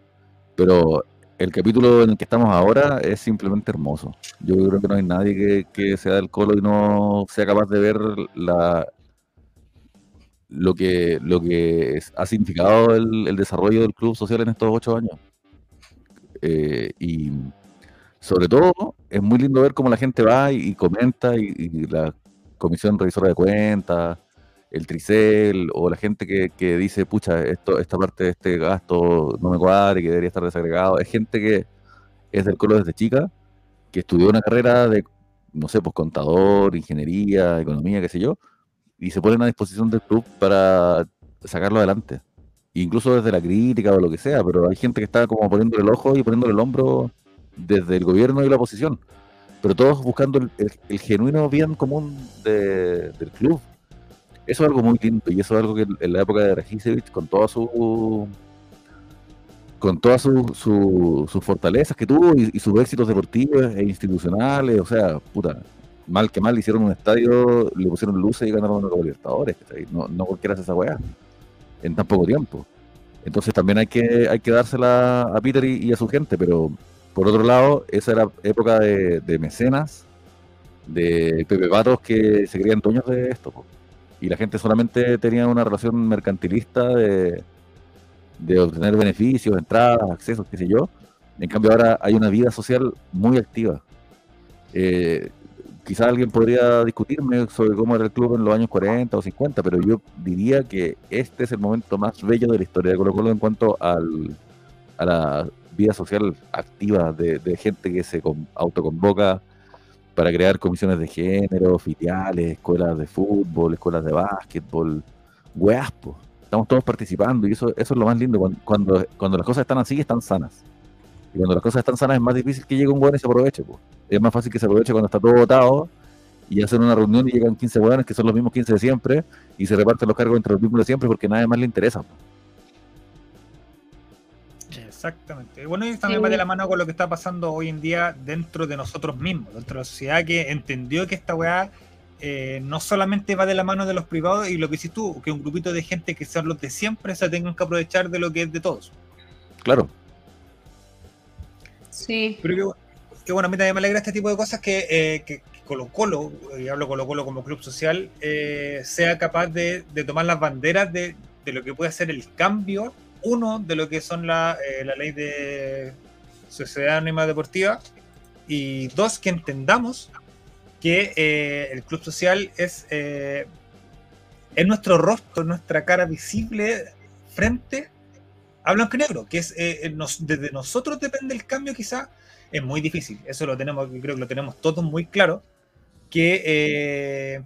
Pero el capítulo en el que estamos ahora es simplemente hermoso. Yo creo que no hay nadie que, sea del colo y no sea capaz de ver la lo que lo que ha significado el, desarrollo del club social en estos ocho años. Eh, y sobre todo es muy lindo ver cómo la gente va y, comenta y, la comisión revisora de cuentas el tricel o la gente que, dice, pucha, esto, esta parte de este gasto no me cuadra y que debería estar desagregado. Es gente que es del colo desde chica, que estudió una carrera de, no sé, pues contador, ingeniería, economía, qué sé yo, y se ponen a disposición del club para sacarlo adelante. Incluso desde la crítica o lo que sea, pero hay gente que está como poniéndole el ojo y poniéndole el hombro desde el gobierno y la oposición. Pero todos buscando el, genuino bien común del club eso es algo muy lindo y eso es algo que en la época de Rajicevich, con toda su con todas sus fortalezas que tuvo y, sus éxitos deportivos e institucionales, o sea, puta, mal que mal hicieron un estadio, le pusieron luces y ganaron los Libertadores, no, no cualquiera hace esa weá en tan poco tiempo. Entonces también hay que, hay que dársela a Peter y, a su gente, pero por otro lado, esa era época de, mecenas, de Pepe Patos que se creían dueños de esto y la gente solamente tenía una relación mercantilista de, obtener beneficios, entradas, accesos, qué sé yo. En cambio ahora hay una vida social muy activa. Eh, quizá alguien podría discutirme sobre cómo era el club en los años 40 o 50, pero yo diría que este es el momento más bello de la historia de Colo Colo en cuanto al, a la vida social activa de, de gente que se autoconvoca para crear comisiones de género, filiales, escuelas de fútbol, escuelas de básquetbol, weas, estamos todos participando y eso, eso es lo más lindo, cuando, cuando, las cosas están así, están sanas. Y cuando las cosas están sanas es más difícil que llegue un weón y se aproveche. Pues. Es más fácil que se aproveche cuando está todo votado y hacen una reunión y llegan 15 weones que son los mismos 15 de siempre y se reparten los cargos entre los mismos de siempre porque nadie más le interesa. Exactamente. Bueno, y también va de la mano con lo que está pasando hoy en día dentro de nosotros mismos, dentro de la sociedad que entendió que esta weá eh, no solamente va de la mano de los privados y lo que hiciste tú, que un grupito de gente que son los de siempre se tengan que aprovechar de lo que es de todos. Claro. Sí. Pero que, bueno, a mí también me alegra este tipo de cosas que, eh, que, Colo Colo, y hablo Colo Colo como club social, eh, sea capaz de, de, tomar las banderas de, de lo que puede ser el cambio uno, de lo que son la, eh, la ley de sociedad anónima deportiva, y dos, que entendamos que eh, el club social es, eh, es nuestro rostro, nuestra cara visible frente a blanco y negro, que es nos, desde nosotros depende el cambio quizá, es muy difícil, eso lo tenemos, creo que lo tenemos todos muy claro, que,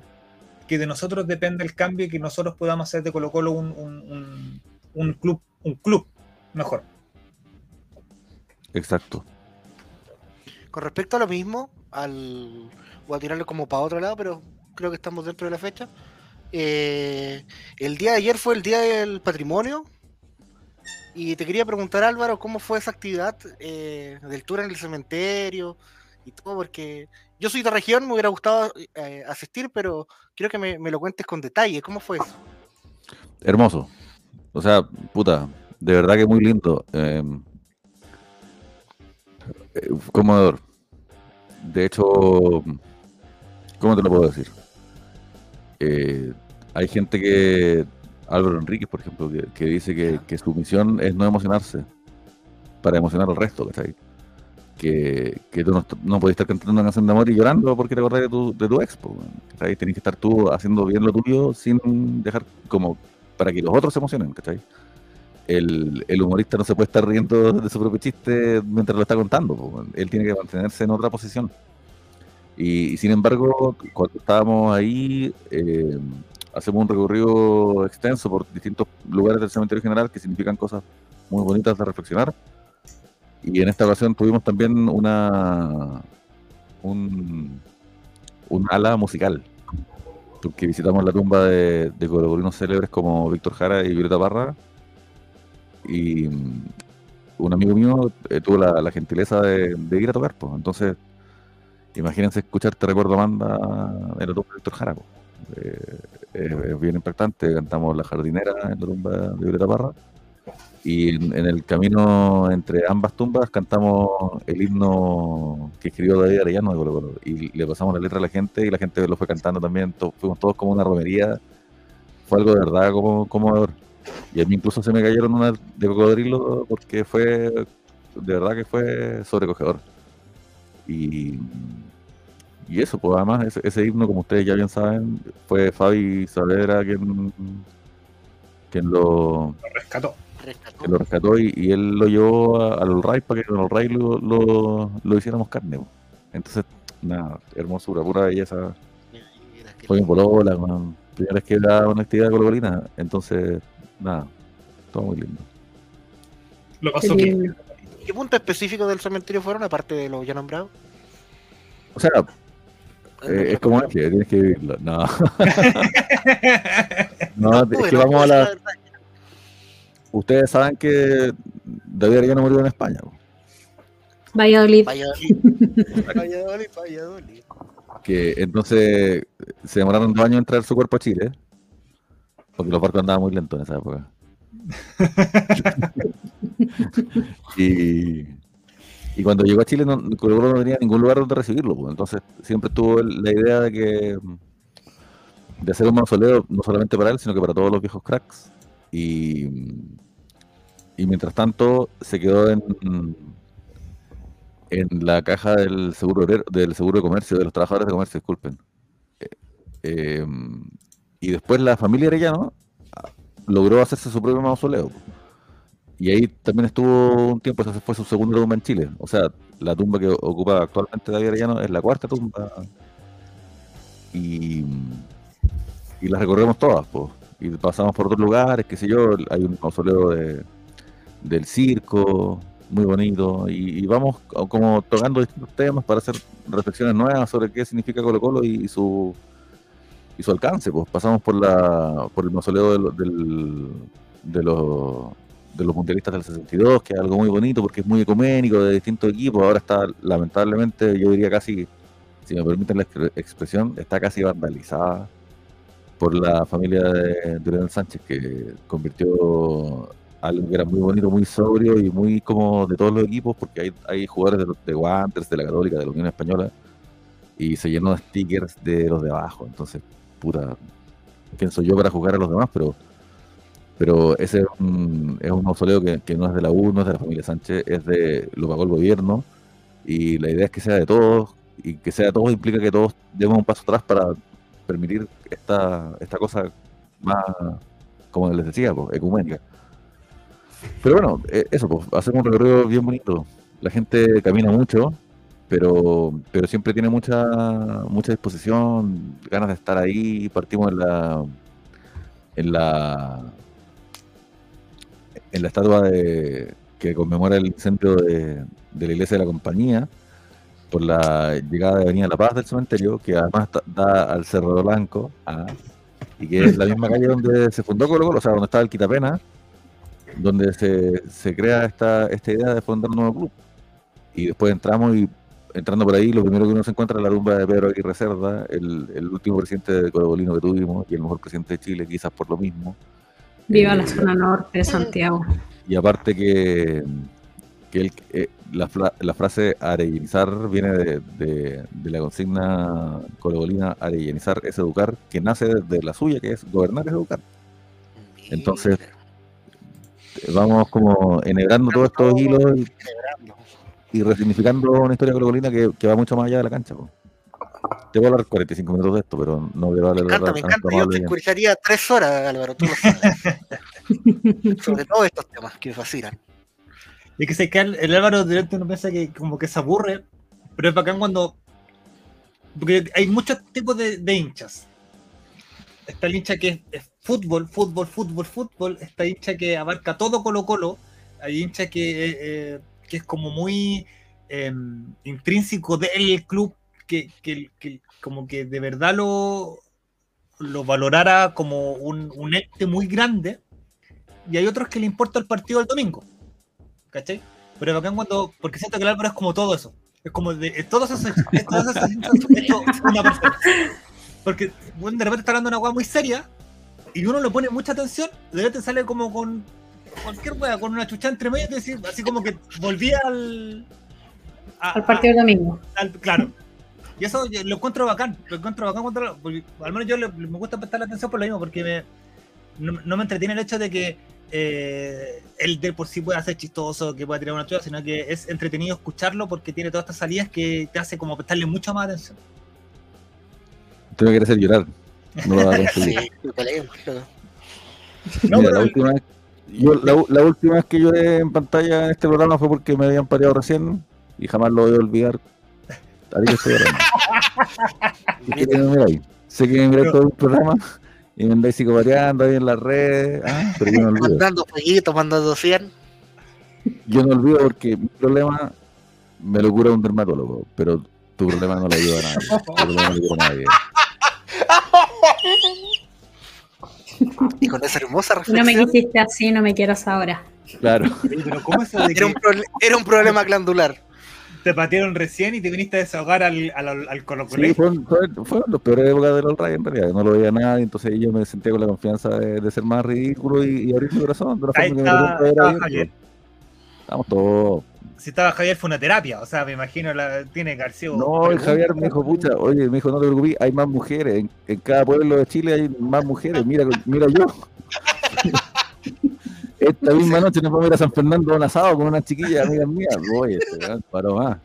que de nosotros depende el cambio y que nosotros podamos hacer de Colo Colo un, un club un club mejor. Exacto. Con respecto a lo mismo, al. Voy a tirarlo como para otro lado, pero creo que estamos dentro de la fecha. Eh, el día de ayer fue el Día del Patrimonio. Y te quería preguntar, Álvaro, ¿cómo fue esa actividad eh, del tour en el cementerio y todo? Porque yo soy de región, me hubiera gustado eh, asistir, pero quiero que me, lo cuentes con detalle. ¿Cómo fue eso? Hermoso. O sea, puta, de verdad que muy lindo. Eh, conmovedor. De hecho, ¿cómo te lo puedo decir? Eh, hay gente que, Álvaro Enríquez, por ejemplo, que, dice que, su misión es no emocionarse para emocionar al resto, ¿cachai? Que, que tú no, no podés estar cantando una canción de amor y llorando porque te acordás de tu, de tu expo, ¿cachai? Tienes que estar tú haciendo bien lo tuyo sin dejar como para que los otros se emocionen, ¿cachai? El, el, humorista no se puede estar riendo de su propio chiste mientras lo está contando. Él tiene que mantenerse en otra posición. Y, sin embargo, cuando estábamos ahí, eh, hacemos un recorrido extenso por distintos lugares del cementerio general que significan cosas muy bonitas de reflexionar. Y en esta ocasión tuvimos también una un, un ala musical, porque visitamos la tumba de, de célebres como Víctor Jara y Violeta Parra. Y mm, un amigo mío eh, tuvo la, gentileza de, ir a tocar, pues. Entonces, imagínense escuchar Te Recuerdo Amanda en la tumba de Víctor Jara. Eh, es, bien impactante. Cantamos La Jardinera en la tumba de Violeta Parra. Y en, el camino entre ambas tumbas cantamos el himno que escribió David Arellano de Colo. Y le pasamos la letra a la gente y la gente lo fue cantando también. fuimos todos como una romería. Fue algo de verdad como conmovedor. Y a mí incluso se me cayeron unas de cocodrilo porque fue, de verdad que fue sobrecogedor. Y, y eso, pues además ese, himno, como ustedes ya bien saben, fue Fabi Saavedra quien, quien lo, rescató. Que lo rescató y, él lo llevó a, los Ray para que los Ray lo, lo, lo, hiciéramos carne. Entonces, nada, hermosura, pura belleza. Fue en Polola, primera vez que da una actividad colocolina, entonces nada, todo muy lindo. Lo pasó bien. ¿Qué punto específico del cementerio fueron, aparte de lo ya nombrado? O sea, eh, es como que tienes que vivirlo. No. no, es que vamos a la. Ustedes saben que David no murió en España. Valladolid. Valladolid. Valladolid, Valladolid. Que entonces se demoraron dos años en traer su cuerpo a Chile. Porque los barcos andaban muy lentos en esa época. y, y, cuando llegó a Chile no, no tenía ningún lugar donde recibirlo. Pues. Entonces siempre tuvo la idea de que de hacer un mausoleo no solamente para él, sino que para todos los viejos cracks. Y, y mientras tanto se quedó en, en la caja del seguro del seguro de comercio, de los trabajadores de comercio, disculpen. Eh, eh, y después la familia Arellano ah, logró hacerse su propio mausoleo. Y ahí también estuvo un tiempo, esa fue su segunda tumba en Chile. O sea, la tumba que ocupa actualmente David Arellano es la cuarta tumba. Y, y las recorremos todas, pues. Y pasamos por otros lugares, qué sé yo, hay un mausoleo de, del circo, muy bonito, y, vamos como tocando distintos temas para hacer reflexiones nuevas sobre qué significa Colo Colo y su y su alcance. Pues pasamos por la por el mausoleo de, del, de, los, de los mundialistas del 62, que es algo muy bonito porque es muy ecuménico, de distintos equipos. Ahora está, lamentablemente, yo diría casi, si me permiten la expresión, está casi vandalizada por la familia de, Leonel Sánchez, que convirtió algo que era muy bonito, muy sobrio y muy como de todos los equipos, porque hay, hay jugadores de, de Wanderers, de la Católica, de la Unión Española, y se llenó de stickers de los de abajo. Entonces, puta, quién soy yo para jugar a los demás, pero pero ese es un, es un mausoleo que, no es de la U, no es de la familia Sánchez, es de lo pagó el gobierno y la idea es que sea de todos y que sea de todos implica que todos demos un paso atrás para permitir esta, esta cosa más, como les decía, pues, ecuménica. Pero bueno, eh, eso, pues, hacemos un recorrido bien bonito. La gente camina mucho, pero, pero siempre tiene mucha, mucha disposición, ganas de estar ahí. Partimos en la, en la, en la estatua de, que conmemora el incendio de, la iglesia de la compañía. Por la llegada de Avenida La Paz del cementerio, que además da al Cerro Blanco, ah, y que es la misma calle donde se fundó Colo Colo, o sea, donde estaba el Quitapena, donde se, se crea esta, esta idea de fundar un nuevo club. Y después entramos y entrando por ahí, lo primero que uno se encuentra es la tumba de Pedro Aguirre Cerda, el, el último presidente de Colobolino que tuvimos y el mejor presidente de Chile, quizás por lo mismo. Viva la eh, zona norte de Santiago. Y aparte que, que eh, la, la, frase arellenizar viene de, de, la consigna colobolina arellenizar es educar, que nace de la suya, que es gobernar es educar. Entonces, vamos como enhebrando todos estos hilos y, resignificando una historia colocolina que, que, va mucho más allá de la cancha. Te voy a hablar 45 minutos de esto, pero no voy a darle Me encanta, me encanta. Yo te escucharía tres horas, Álvaro, tú lo sabes. Sobre todo estos temas que me fascinan. Y que se el, el Álvaro directo no piensa que como que se aburre, pero es bacán cuando. Porque hay muchos tipos de, de hinchas. Está el hincha que es, fútbol, fútbol, fútbol, fútbol. Está hincha que abarca todo Colo-Colo. Hay hincha que, eh, eh, que es como muy eh, intrínseco del club que, como que de verdad lo, lo valorara como un, un ente muy grande, y hay otros que le importa el partido del domingo. ¿Cachai? Pero bacán cuando. Porque siento que el Álvaro es como todo eso. Es como de. Todos esos. Todos esos esto una persona. Porque bueno, de repente está hablando una weá muy seria y uno le pone mucha atención, de repente sale como con cualquier weá, con una chucha entre medio, decir, así como que volvía al. al partido del domingo. claro. Y eso lo encuentro bacán, lo encuentro bacán, al menos yo me gusta prestar la atención por lo mismo, porque no, me entretiene el hecho de que eh, él de por sí pueda ser chistoso, que pueda tirar una chuda, sino que es entretenido escucharlo porque tiene todas estas salidas que te hace como prestarle mucha más atención. Usted me quiere hacer llorar. No lo va a conseguir. no, la, última vez, yo, la, última vez que lloré en pantalla en este programa fue porque me habían pareado recién y jamás lo voy a olvidar Ahí estoy Sé que me todo el programa y me andáis psicopateando ahí en las redes. Ah, pero yo no olvido. Mandando fueguitos, mandando 100. Yo no olvido porque mi problema me lo cura un dermatólogo, pero tu problema no lo ayuda a nadie. Tu problema no lo ayuda a nadie. Y con esa hermosa reflexión. No me quisiste así, no me quieras ahora. Claro. Pero ¿cómo es era, un era un problema glandular te patearon recién y te viniste a desahogar al, al, al Colo Sí, fueron, los peores épocas del All en realidad. No lo veía nada, entonces yo me sentía con la confianza de, ser más ridículo y, abrir mi corazón. De Ahí forma que me Estamos todos. Si estaba Javier fue una terapia, o sea, me imagino, la, tiene García. No, el Javier me dijo, pucha, oye, me dijo, no te preocupes, hay más mujeres. En, en cada pueblo de Chile hay más mujeres. Mira, mira yo. Esta misma noche nos vamos a ir a San Fernando a un asado con una chiquilla amiga mía. Voy, este, paro más.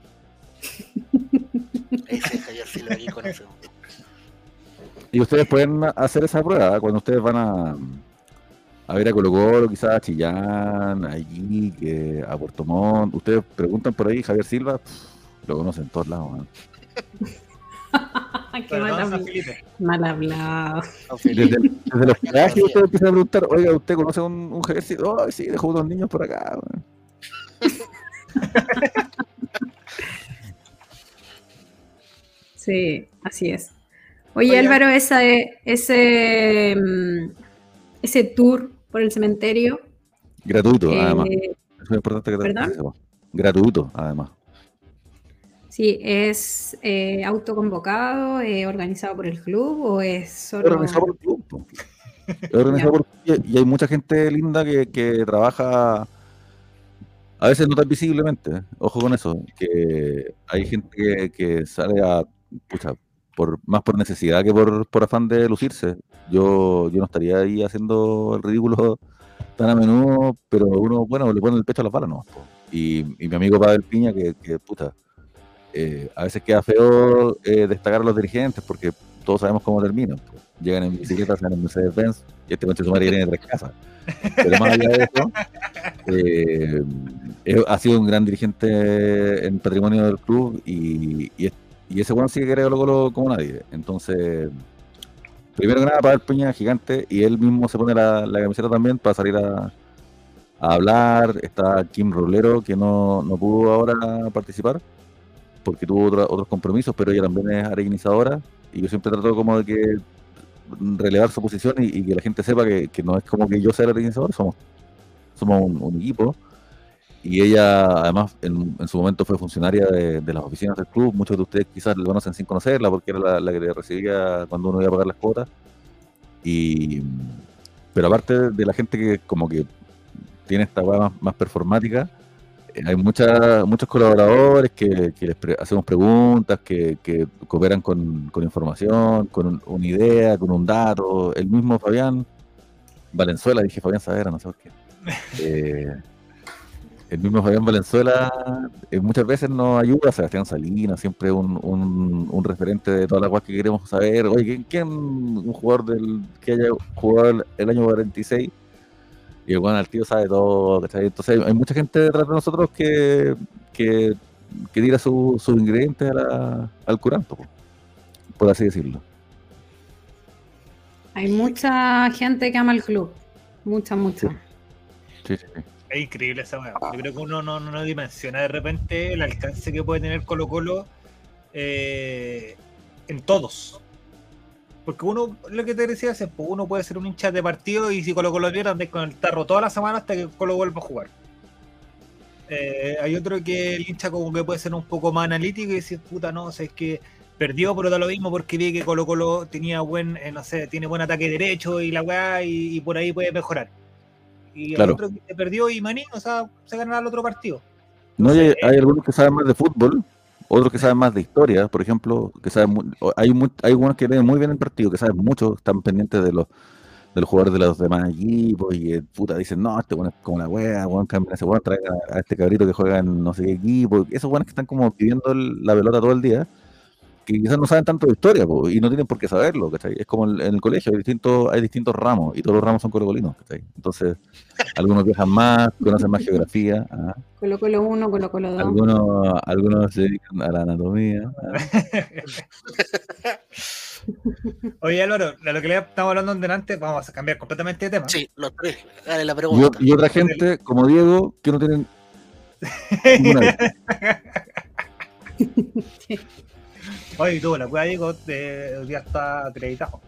Y ustedes pueden hacer esa prueba ¿eh? cuando ustedes van a, a ver a Colo Colo, quizás a Chillán, a Iquique, a Puerto Montt. Ustedes preguntan por ahí, Javier Silva, lo conocen todos lados. ¿eh? Qué mal, hablado. Desde, los viajes usted empieza a preguntar, oiga, ¿usted conoce un, un ejército? Oh, sí, dejó unos niños por acá. sí, así es. Oye, Álvaro, esa, ese, mm, ese tour por el cementerio. Gratuito, eh, además. Es muy importante que te Gratuito, además. Sí, ¿es eh, autoconvocado, eh, organizado por el club o es solo...? Organizado por el club. Organizado por y hay mucha gente linda que, que, trabaja, a veces no tan visiblemente, ojo con eso, que hay gente que, que sale a, pucha, por, más por necesidad que por, por afán de lucirse. Yo, yo no estaría ahí haciendo el ridículo tan a menudo, pero uno, bueno, le pone el pecho a las balas, ¿no? Y, y mi amigo Pavel Piña, que, que puta, eh, a veces queda feo eh, destacar a los dirigentes porque todos sabemos cómo terminan. Pues. Llegan en bicicleta, salen en Mercedes-Benz y este coche su madre tiene tres casas. Pero más allá de eso, eh, ha sido un gran dirigente en patrimonio del club y, ese bueno sí que creo lo como nadie. Entonces, primero que nada, para el Peña gigante y él mismo se pone la, camiseta también para salir a, a hablar. Está Kim Rolero, que no, no pudo ahora participar porque tuvo otros compromisos, pero ella también es arequinizadora y yo siempre trato como de que relevar su posición y, que la gente sepa que, no es como que yo sea el somos, somos un, equipo. Y ella, además, en, su momento fue funcionaria de, las oficinas del club. Muchos de ustedes quizás la conocen sin conocerla porque era la, que recibía cuando uno iba a pagar las cuotas. Y, pero aparte de la gente que como que tiene esta web más performática, hay muchas, muchos colaboradores que, les hacemos preguntas, que, cooperan con, información, con una idea, con un dato. El mismo Fabián Valenzuela, dije Fabián Savera, no sé por qué. Eh, el mismo Fabián Valenzuela eh, muchas veces nos ayuda, Sebastián Salinas, siempre un, un, referente de todas las cosas que queremos saber. Oye, ¿quién, un jugador del que haya jugado el año 46? Y el al tío sabe todo, Entonces hay, mucha gente detrás de nosotros que, que, tira sus ingredientes al curanto, por así decirlo. Hay mucha gente que ama el club. Mucha, mucha. Sí, sí, Es increíble esa weá. Yo creo que uno no, no, dimensiona de repente el alcance que puede tener Colo Colo eh, en todos. Porque uno, lo que te decía es, pues uno puede ser un hincha de partido y si Colo Colo pierde, andáis con el tarro toda la semana hasta que Colo vuelva a jugar. Eh, hay otro que el hincha como que puede ser un poco más analítico y decir, puta, no, o sea, es que perdió, pero da lo mismo porque vi que Colo Colo tenía buen, eh, no sé, tiene buen ataque derecho y la weá, y, por ahí puede mejorar. Y el otro que perdió y Maní, o sea, se ganará el otro partido. no, hay, hay algunos que saben más de fútbol, otros que saben más de historia, por ejemplo, que saben hay hay algunos que leen muy bien el partido, que saben mucho, están pendientes de los de los jugadores de los demás equipos y puta dicen, no, este bueno es como la wea, weón, cambia ese weón, trae a, este cabrito que juega en no sé qué equipo, esos buenos que están como pidiendo la pelota todo el día que quizás no saben tanto de historia y no tienen por qué saberlo, ¿cachai? Es como en el colegio, hay distintos, hay distintos ramos y todos los ramos son colocolinos, ¿cachai? Entonces, algunos viajan más, conocen más geografía. ¿ah? Colo Colo 1, Colo Colo 2. Algunos, algunos se dedican a la anatomía. ¿ah? Oye Álvaro, de lo que le estamos hablando delante, vamos a cambiar completamente de tema. Sí, los tres. Dale la pregunta. Y, otra gente, como Diego, que no tienen ninguna Oye, tú, la cueva Diego de, hoy día está acreditado.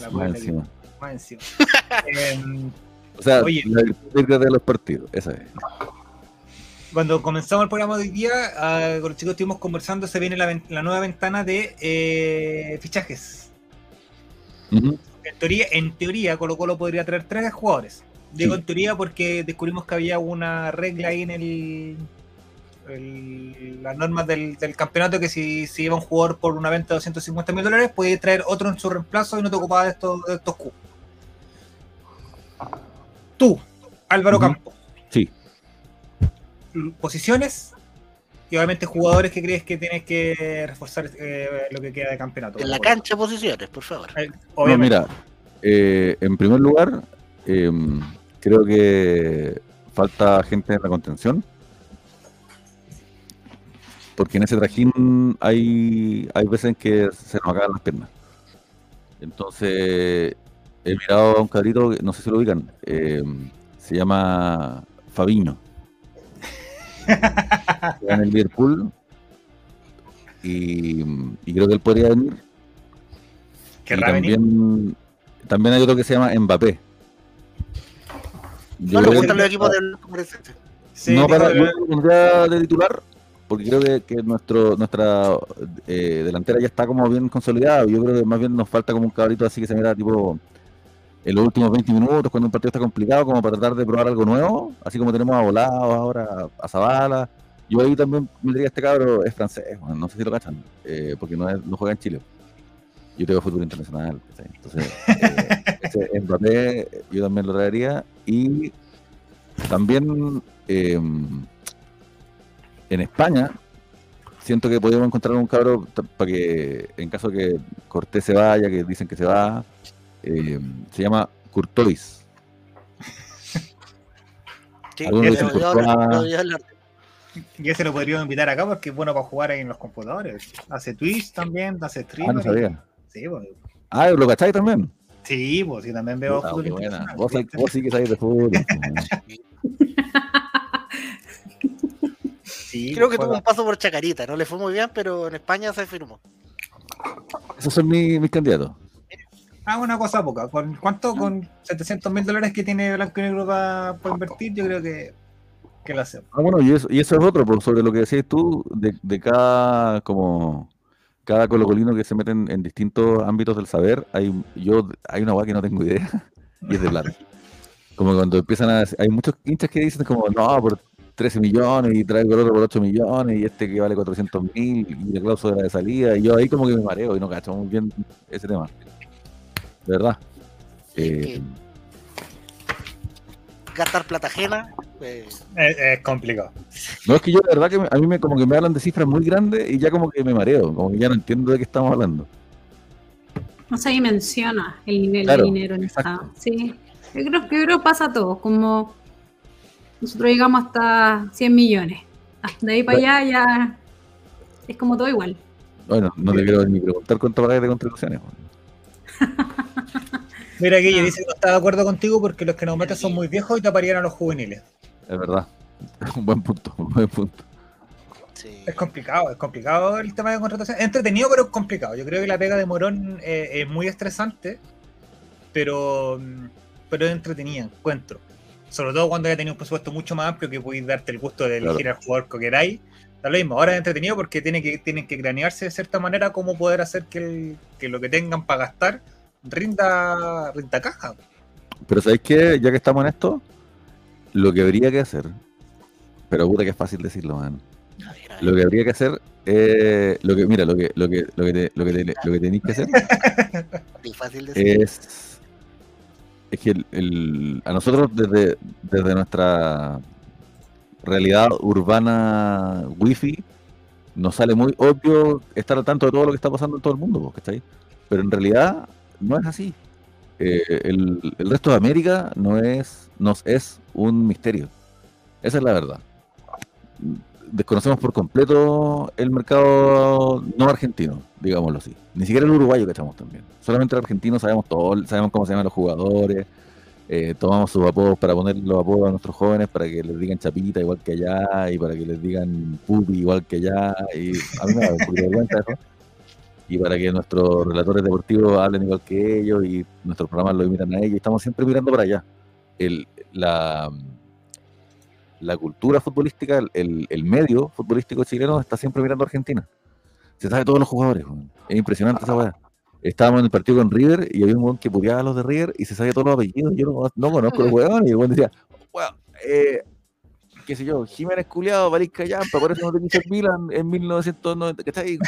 La más encima. Más encima. Em, o sea, oye, la de los partidos, esa es. Cuando comenzamos el programa de hoy día, uh, con los chicos estuvimos conversando, se viene la, la nueva ventana de eh, fichajes. en, teoría, en teoría, Colo Colo podría traer tres jugadores. Digo en teoría porque descubrimos que había una regla ahí en el las normas del, campeonato que si, si iba un jugador por una venta de 250 mil dólares, podía traer otro en su reemplazo y no te ocupaba de estos, de estos cubos. Tú, Álvaro Campos. Sí. Posiciones y obviamente jugadores que crees que tienes que reforzar eh, lo que queda de campeonato. En la cancha posiciones, por favor. Eh, mira, eh, en primer lugar, em, creo que falta gente en la contención porque en ese trajín hay, hay veces en que se nos acaban las piernas. Entonces, he mirado a un cabrito, no sé si lo ubican, eh, se llama Fabiño. en el Liverpool y, y, creo que él podría venir. y también, también hay otro que se llama Mbappé. no le gustan los equipos del No, para, de titular, porque creo que, nuestro nuestra eh, delantera ya está como bien consolidada. Yo creo que más bien nos falta como un cabrito así que se mira tipo en los últimos 20 minutos, cuando un partido está complicado, como para tratar de probar algo nuevo, así como tenemos a Volados ahora, a Zavala. Yo ahí también me diría este cabro es francés, no sé si lo cachan, eh, porque no, no juega en Chile. Yo tengo fútbol internacional, entonces eh, ese Mbappé yo también lo traería. Y también eh, en España, siento que podríamos encontrar un cabro para que, en caso que Cortés se vaya, que dicen que se va, eh, se llama Curtois. Sí, y se lo podríamos invitar acá porque es bueno para jugar ahí en los computadores. Hace Twitch también, hace stream. Ah, no sabía. Sí, pues. Ah, ¿lo cacháis también? Sí, pues sí, también veo fútbol. Vos, vos, sí que sabéis de fútbol. Sí, Creo que tuvo un paso por Chacarita, no le fue muy bien, pero en España se firmó. Esos son mis, mis candidatos. Ah, una cosa poca. ¿Con cuánto? Ah. Con 700 mil dólares que tiene Blanco y Negro para, invertir, yo creo que, que lo hacemos. Ah, bueno, y eso, y eso es otro, pues, sobre lo que decías tú, de, de cada como cada colocolino que se mete en, distintos ámbitos del saber, hay yo hay una guay que no tengo idea, y es de plata. Como cuando empiezan a... Hay muchos hinchas que dicen como, no, por 13 millones y traigo el otro por 8 millones y este que vale 400 mil y la cláusula de salida y yo ahí como que me mareo y no cacho muy bien ese tema. De verdad. Eh, gastar plata ajena. Pues, es, complicado. No, es que yo de verdad que a mí me, como que me hablan de cifras muy grandes y ya como que me mareo, como que ya no entiendo de qué estamos hablando. No se dimensiona el nivel de dinero en esta. Sí. Yo creo, yo creo que pasa a todos, como nosotros llegamos hasta 100 millones. Ah, de ahí para allá ya es como todo igual. Bueno, no te quiero ni preguntar cuánto vale de contribuciones. Mira, Guille dice que no está de acuerdo contigo porque los que nos meten son muy viejos y taparían a los juveniles. Es verdad. Un buen punto, un buen punto. Es complicado, es complicado el tema de contratación. entretenido, pero es complicado. Yo creo que la pega de Morón eh, es muy estresante, pero, pero es entretenida, encuentro. Sobre todo cuando ya tenido un presupuesto mucho más amplio que podéis darte el gusto de elegir al jugador que queráis. Da lo mismo, ahora es entretenido porque tiene que, tienen que cranearse de cierta manera cómo poder hacer que, que lo que tengan para gastar rinda, rinda caja. Pero ¿sabéis qué? Ya que estamos en esto, lo que habría que hacer, pero puta que es fácil decirlo, man. Lo que habría que hacer eh, lo que, mira, lo que, lo que, lo que, lo que, lo que tenéis que hacer es, es que el, a nosotros desde, desde nuestra realidad urbana wifi nos sale muy obvio estar al tanto de todo lo que está pasando en todo el mundo, ¿cachai? Pero en realidad no es así. Eh, el, resto de América no es, nos es un misterio. Esa es la verdad. Desconocemos por completo el mercado no argentino, digámoslo así. Ni siquiera el uruguayo que estamos también. Solamente el argentino sabemos todo, sabemos cómo se llaman los jugadores, eh, tomamos sus apodos para poner los apodos a nuestros jóvenes para que les digan chapita igual que allá y para que les digan pupi igual que allá. Y a mí eso y para que nuestros relatores deportivos hablen igual que ellos y nuestros programas lo imitan a ellos. Estamos siempre mirando para allá. El, la, la cultura futbolística, el, el, medio futbolístico chileno está siempre mirando a Argentina. Se sabe todos los jugadores. Es impresionante esa weá. Estábamos en el partido con River y había un weón que puteaba a los de River y se sabía todos los apellidos. Yo no, no conozco los weones. Y el weón decía, weón, eh, qué sé yo, Jiménez Culeado, París Callampa, por eso no te quiso el Milan en 1990. ¿Qué está ahí?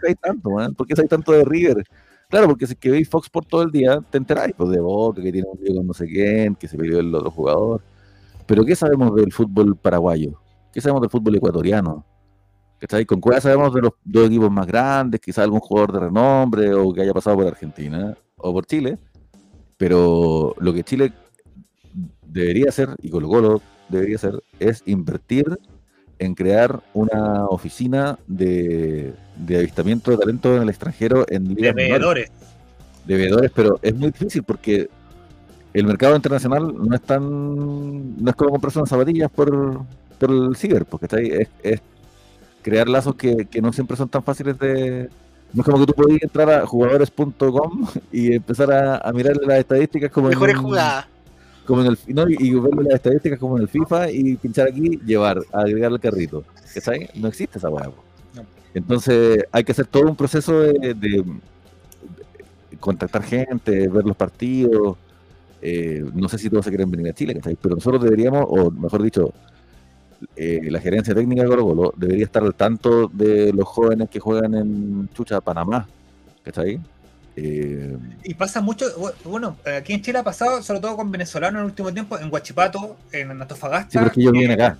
¿Qué tanto, man? ¿Por qué hay tanto de River? Claro, porque si que veis Fox por todo el día, te enteráis pues, de Boca, que tiene un lío con no sé quién, que se peleó el otro jugador. Pero ¿qué sabemos del fútbol paraguayo? ¿Qué sabemos del fútbol ecuatoriano? ¿Cachai? Con cuál sabemos de los dos equipos más grandes, quizás algún jugador de renombre o que haya pasado por Argentina o por Chile. Pero lo que Chile debería hacer, y Colo Colo debería ser, es invertir en crear una oficina de, avistamiento de talento en el extranjero en de veedores. De veedores, pero es muy difícil porque el mercado internacional no es tan no es como comprarse unas zapatillas por, por el ciber, porque está ahí, es, crear lazos que, no siempre son tan fáciles de, no es como que tú podías entrar a jugadores.com y empezar a, mirar las estadísticas como mejores jugadas como en el no, y, ver las estadísticas como en el FIFA y pinchar aquí, llevar, agregar el carrito. ¿Sabes? No existe esa hueá. Entonces hay que hacer todo un proceso de, contactar gente, ver los partidos. Eh, no sé si todos se quieren venir a Chile, pero nosotros deberíamos, o mejor dicho, eh, la gerencia técnica de Colo Colo debería estar al tanto de los jóvenes que juegan en Chucha, Panamá. ¿Cachai? Eh, y pasa mucho, bueno, aquí en Chile ha pasado, sobre todo con venezolanos en el último tiempo, en Huachipato, en Antofagasta. Sí, porque ellos viven acá,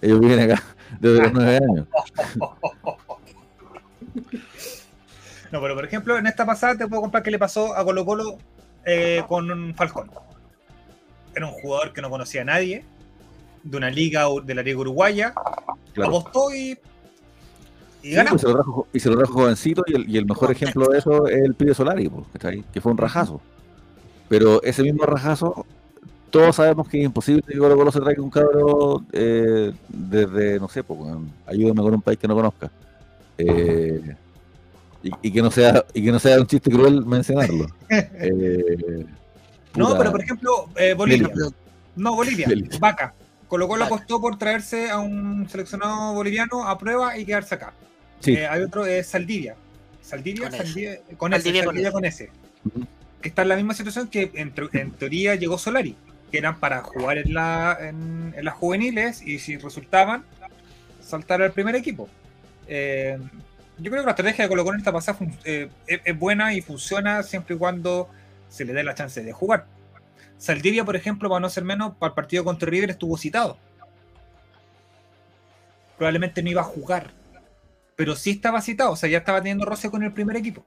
Ellos viven acá desde los nueve años. no, pero por ejemplo, en esta pasada te puedo comprar qué le pasó a Colo Colo eh, con Falcón. Era un jugador que no conocía a nadie, de una liga, de la liga uruguaya, apostó y y, se lo trajo, y, se lo jovencito y el, y el mejor ejemplo de eso es el pibe Solari, que fue un rajazo. Pero ese mismo rajazo todos sabemos que es imposible que Colo Colo se traiga un cabro eh, desde, no sé, pues, ayúdame con un país que no conozca. Eh, y, que no sea y que no sea un chiste cruel mencionarlo. Eh, no, pero por ejemplo, Bolivia. No, Bolivia, Vaca. Colo Colo costó por traerse a un seleccionado boliviano a prueba y quedarse acá. hay otro, es Saldivia. Saldivia, con, Saldivia, con, ese. Que está en la misma situación que en teoría llegó Solari que eran para jugar en, la, en, las juveniles y si resultaban, saltar al primer equipo. Eh, yo creo que la estrategia de Colo Colo en esta pasada eh, es, buena y funciona siempre y cuando se le dé la chance de jugar. Saldivia, por ejemplo, para no ser menos, para el partido contra River estuvo citado. Probablemente no iba a jugar, pero sí estaba citado, o sea, ya estaba teniendo roce con el primer equipo.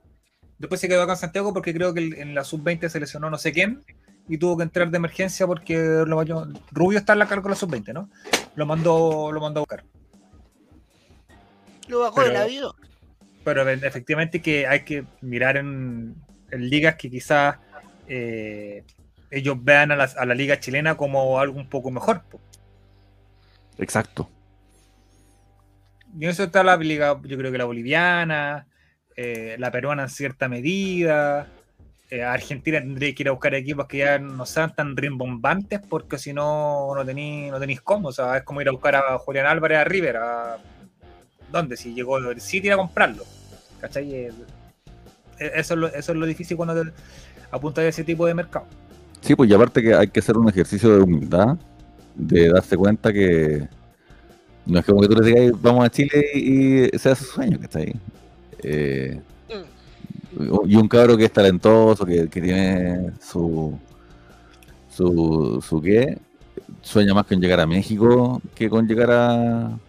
Después se quedó acá en Santiago porque creo que en la sub-20 se lesionó no sé quién y tuvo que entrar de emergencia porque lo, Rubio está en la carga con la sub-20, ¿no? Lo mandó, lo mandó a buscar. Lo bajó de la vida. Pero efectivamente que hay que mirar en, ligas que quizás eh, ellos vean a la, liga chilena como algo un poco mejor. Exacto. Y eso está la liga, yo creo que la boliviana, eh, la peruana en cierta medida, eh, Argentina tendría que ir a buscar equipos que ya no sean tan rimbombantes porque si no no tenéis no tenéis cómo, o sea, es como ir a buscar a Julián Álvarez a River, a ¿dónde? Si llegó el City a comprarlo. Eh, eh, eso es lo, difícil cuando te apuntas a ese tipo de mercado. Sí, pues y aparte que hay que hacer un ejercicio de humildad, de darse cuenta que no es como que tú le digas vamos a Chile y, sea su sueño, ¿cachai? Eh, y un cabro que es talentoso, que, tiene su, su, su qué, sueña más con llegar a México que con llegar a,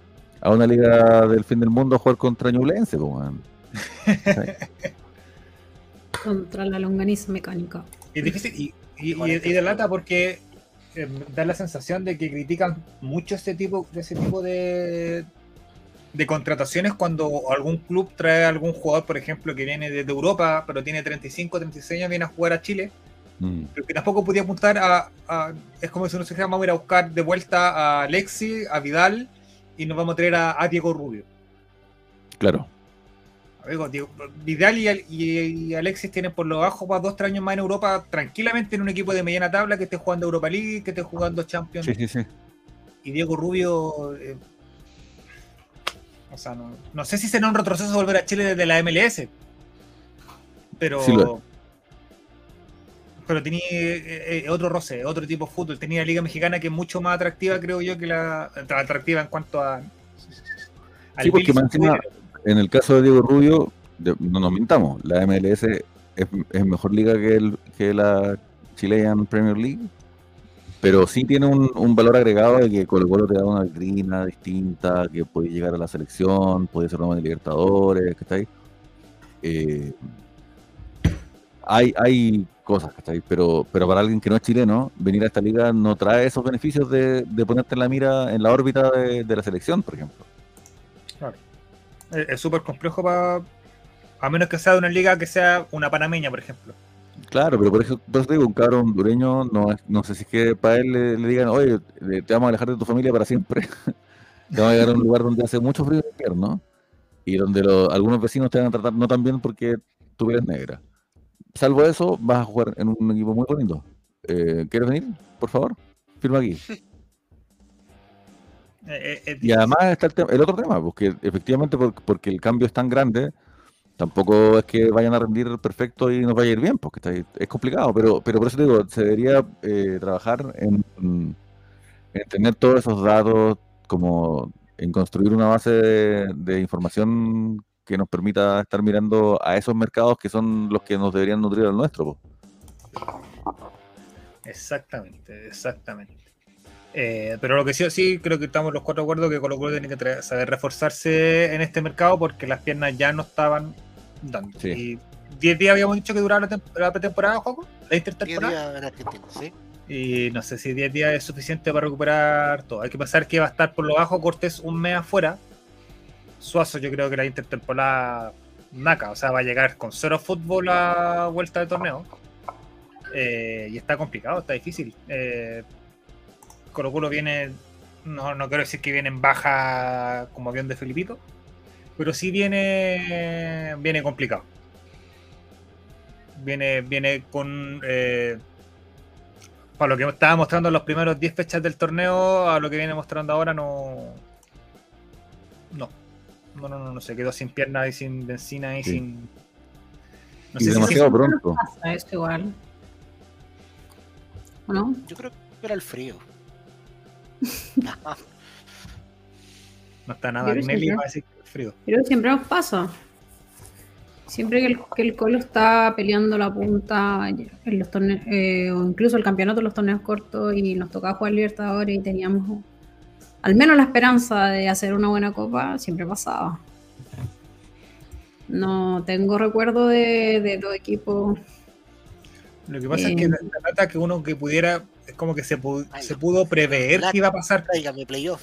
a una liga del fin del mundo a jugar contra Ñublense, contra la longaniza mecánica. Es difícil y, y, y, de lata porque eh, da la sensación de que critican mucho ese tipo, de ese tipo de, de contrataciones cuando algún club trae a algún jugador, por ejemplo, que viene desde Europa, pero tiene 35, 36 años, viene a jugar a Chile, mm. pero que tampoco podía apuntar a, Es como si uno se dijera, vamos a ir a buscar de vuelta a Alexi, a Vidal, y nos vamos a traer a, Diego Rubio. Claro. Vidal y, Alexis tienen por lo bajo para dos, tres años más en Europa, tranquilamente en un equipo de mediana tabla que esté jugando Europa League, que esté jugando Champions. Sí, sí, sí. Y Diego Rubio. Eh, o sea, no, sé si será un retroceso volver a Chile desde la MLS. Pero. pero tenía eh, eh, otro roce, otro tipo de fútbol. Tenía la Liga Mexicana que es mucho más atractiva, creo yo, que la. Atractiva en cuanto a. Sí, porque en el caso de Diego Rubio, no nos mintamos, la MLS es, mejor liga que, la Chilean Premier League pero sí tiene un, valor agregado de que Colo Colo te da una vitrina distinta, que puede llegar a la selección, puede ser una de Libertadores, que está ahí. Hay, hay cosas, ¿cachai? Pero, pero para alguien que no es chileno, venir a esta liga no trae esos beneficios de, ponerte en la mira, en la órbita de, la selección, por ejemplo. Claro. Es súper complejo para. A menos que sea de una liga que sea una panameña, por ejemplo. Claro, pero por eso, te digo, un cabrón hondureño, no, no sé si es que para él le, digan, oye, te vamos a alejar de tu familia para siempre. te vamos a llegar a un lugar donde hace mucho frío en invierno y donde algunos vecinos te van a tratar no tan bien porque tú eres negra. Salvo eso, vas a jugar en un equipo muy bonito. Eh, ¿Quieres venir? Por favor, firma aquí. Eh, eh, y además está el, otro tema, porque efectivamente porque el cambio es tan grande, tampoco es que vayan a rendir perfecto y nos vaya a ir bien, porque está, es complicado, pero, pero por eso digo, se debería eh, trabajar en, tener todos esos datos, como en construir una base de, información que nos permita estar mirando a esos mercados que son los que nos deberían nutrir al nuestro. Exactamente, exactamente. Eh, pero lo que sí, sí, creo que estamos los cuatro de acuerdo que Colo Colo tiene que saber reforzarse en este mercado porque las piernas ya no estaban y 10 días habíamos dicho que duraba la, pretemporada, Juego, la intertemporada. Y no sé si 10 días es suficiente para recuperar todo. Hay que pensar que va a estar por lo bajo Cortés un mes afuera. Suazo, yo creo que la intertemporada naca, o sea, va a llegar con cero fútbol a vuelta de torneo. Eh, y está complicado, está difícil. Eh, Colo Colo viene, no, no quiero decir que viene en baja como avión de Felipito, pero sí viene, viene complicado. Viene, viene con... Eh, para lo que estaba mostrando en los primeros 10 fechas del torneo, a lo que viene mostrando ahora no... No. No, no, no, no se quedó sin piernas y sin benzina y sin... No y demasiado pronto. Pasa eso igual. Yo creo que era el frío. no está nada Nelly va a decir que el frío. Pero siempre nos pasa. Siempre que el, que el Colo está peleando la punta en los torneos, eh, o incluso el campeonato de los torneos cortos y nos tocaba jugar Libertadores y teníamos al menos la esperanza de hacer una buena copa, siempre pasaba. No tengo recuerdo de, de los equipos. Lo que pasa es que eh, la trata que uno que pudiera, es como que se, pudo, se pudo prever que iba a pasar. playoff.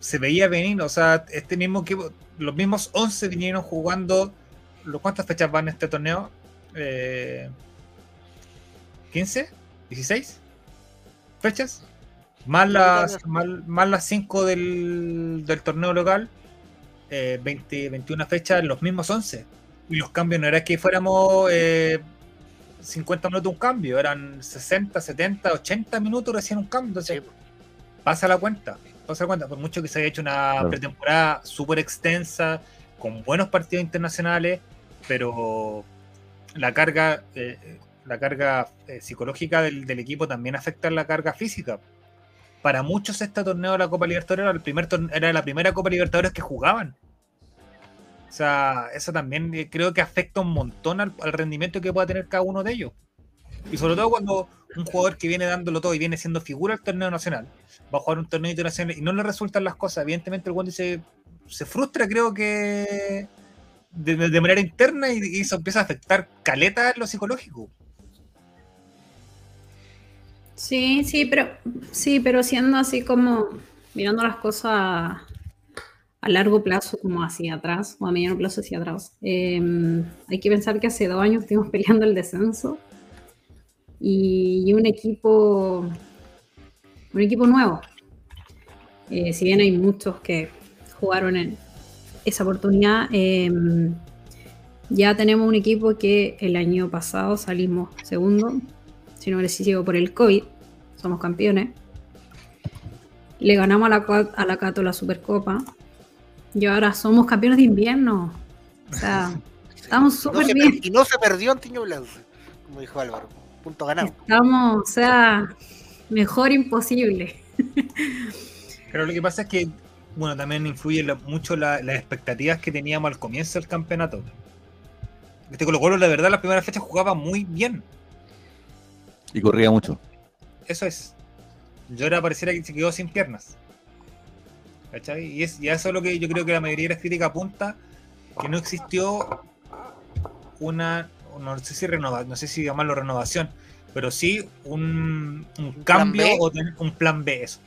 Se veía venir, o sea, este mismo equipo los mismos 11 vinieron jugando. ¿Cuántas fechas van en este torneo? Eh, ¿15? ¿16? ¿Fechas? Más las, más, las 5 del, del, torneo local. 20, eh, 21 fechas, los mismos 11. Y los cambios no era que fuéramos 50 eh, minutos un cambio, eran 60, 70, 80 minutos recién un cambio. Entonces, pasa la cuenta pasa cuenta, por mucho que se haya hecho una pretemporada súper extensa, con buenos partidos internacionales, pero la carga, eh, la carga eh, psicológica del, equipo también afecta la carga física. Para muchos este torneo de la Copa Libertadores era, el primer era la primera Copa Libertadores que jugaban. Sea, eso también eh, creo que afecta un montón al rendimiento que pueda tener cada uno de ellos. Y sobre todo cuando un jugador que viene dándolo todo y viene siendo figura del torneo nacional, va a jugar un torneo internacional y no le resultan las cosas, evidentemente el cuando se, se frustra, creo que de, manera interna y, eso empieza a afectar caleta en lo psicológico. Sí, sí, pero sí, pero siendo así como mirando las cosas a largo plazo como hacia atrás, o a mediano plazo hacia atrás. Em, hay que pensar que hace dos años estuvimos peleando el descenso y, un equipo un equipo nuevo. Eh, si bien hay muchos que jugaron en esa oportunidad, em, ya tenemos un equipo que el año pasado salimos segundo, si no sido por el COVID, somos campeones. Le ganamos a la, a la Cato la Supercopa y ahora somos campeones de invierno. O sea, estamos súper bien. Y no se perdió en Tiño Blanco, como dijo Álvaro punto ganado. Estamos, o sea, mejor imposible. Pero lo que pasa es que, bueno, también influye mucho las expectativas que teníamos al comienzo del campeonato. Este Colo Colo, la verdad, la primera fecha jugaba muy bien. Y corría mucho. Eso es. Yo ahora pareciera que se quedó sin piernas. ¿Cachai? Y, es, y eso es lo que yo creo que la mayoría de las críticas apunta, que no existió una no sé si renova, no sé si llamarlo renovación, pero sí un, cambio o un plan B, eso.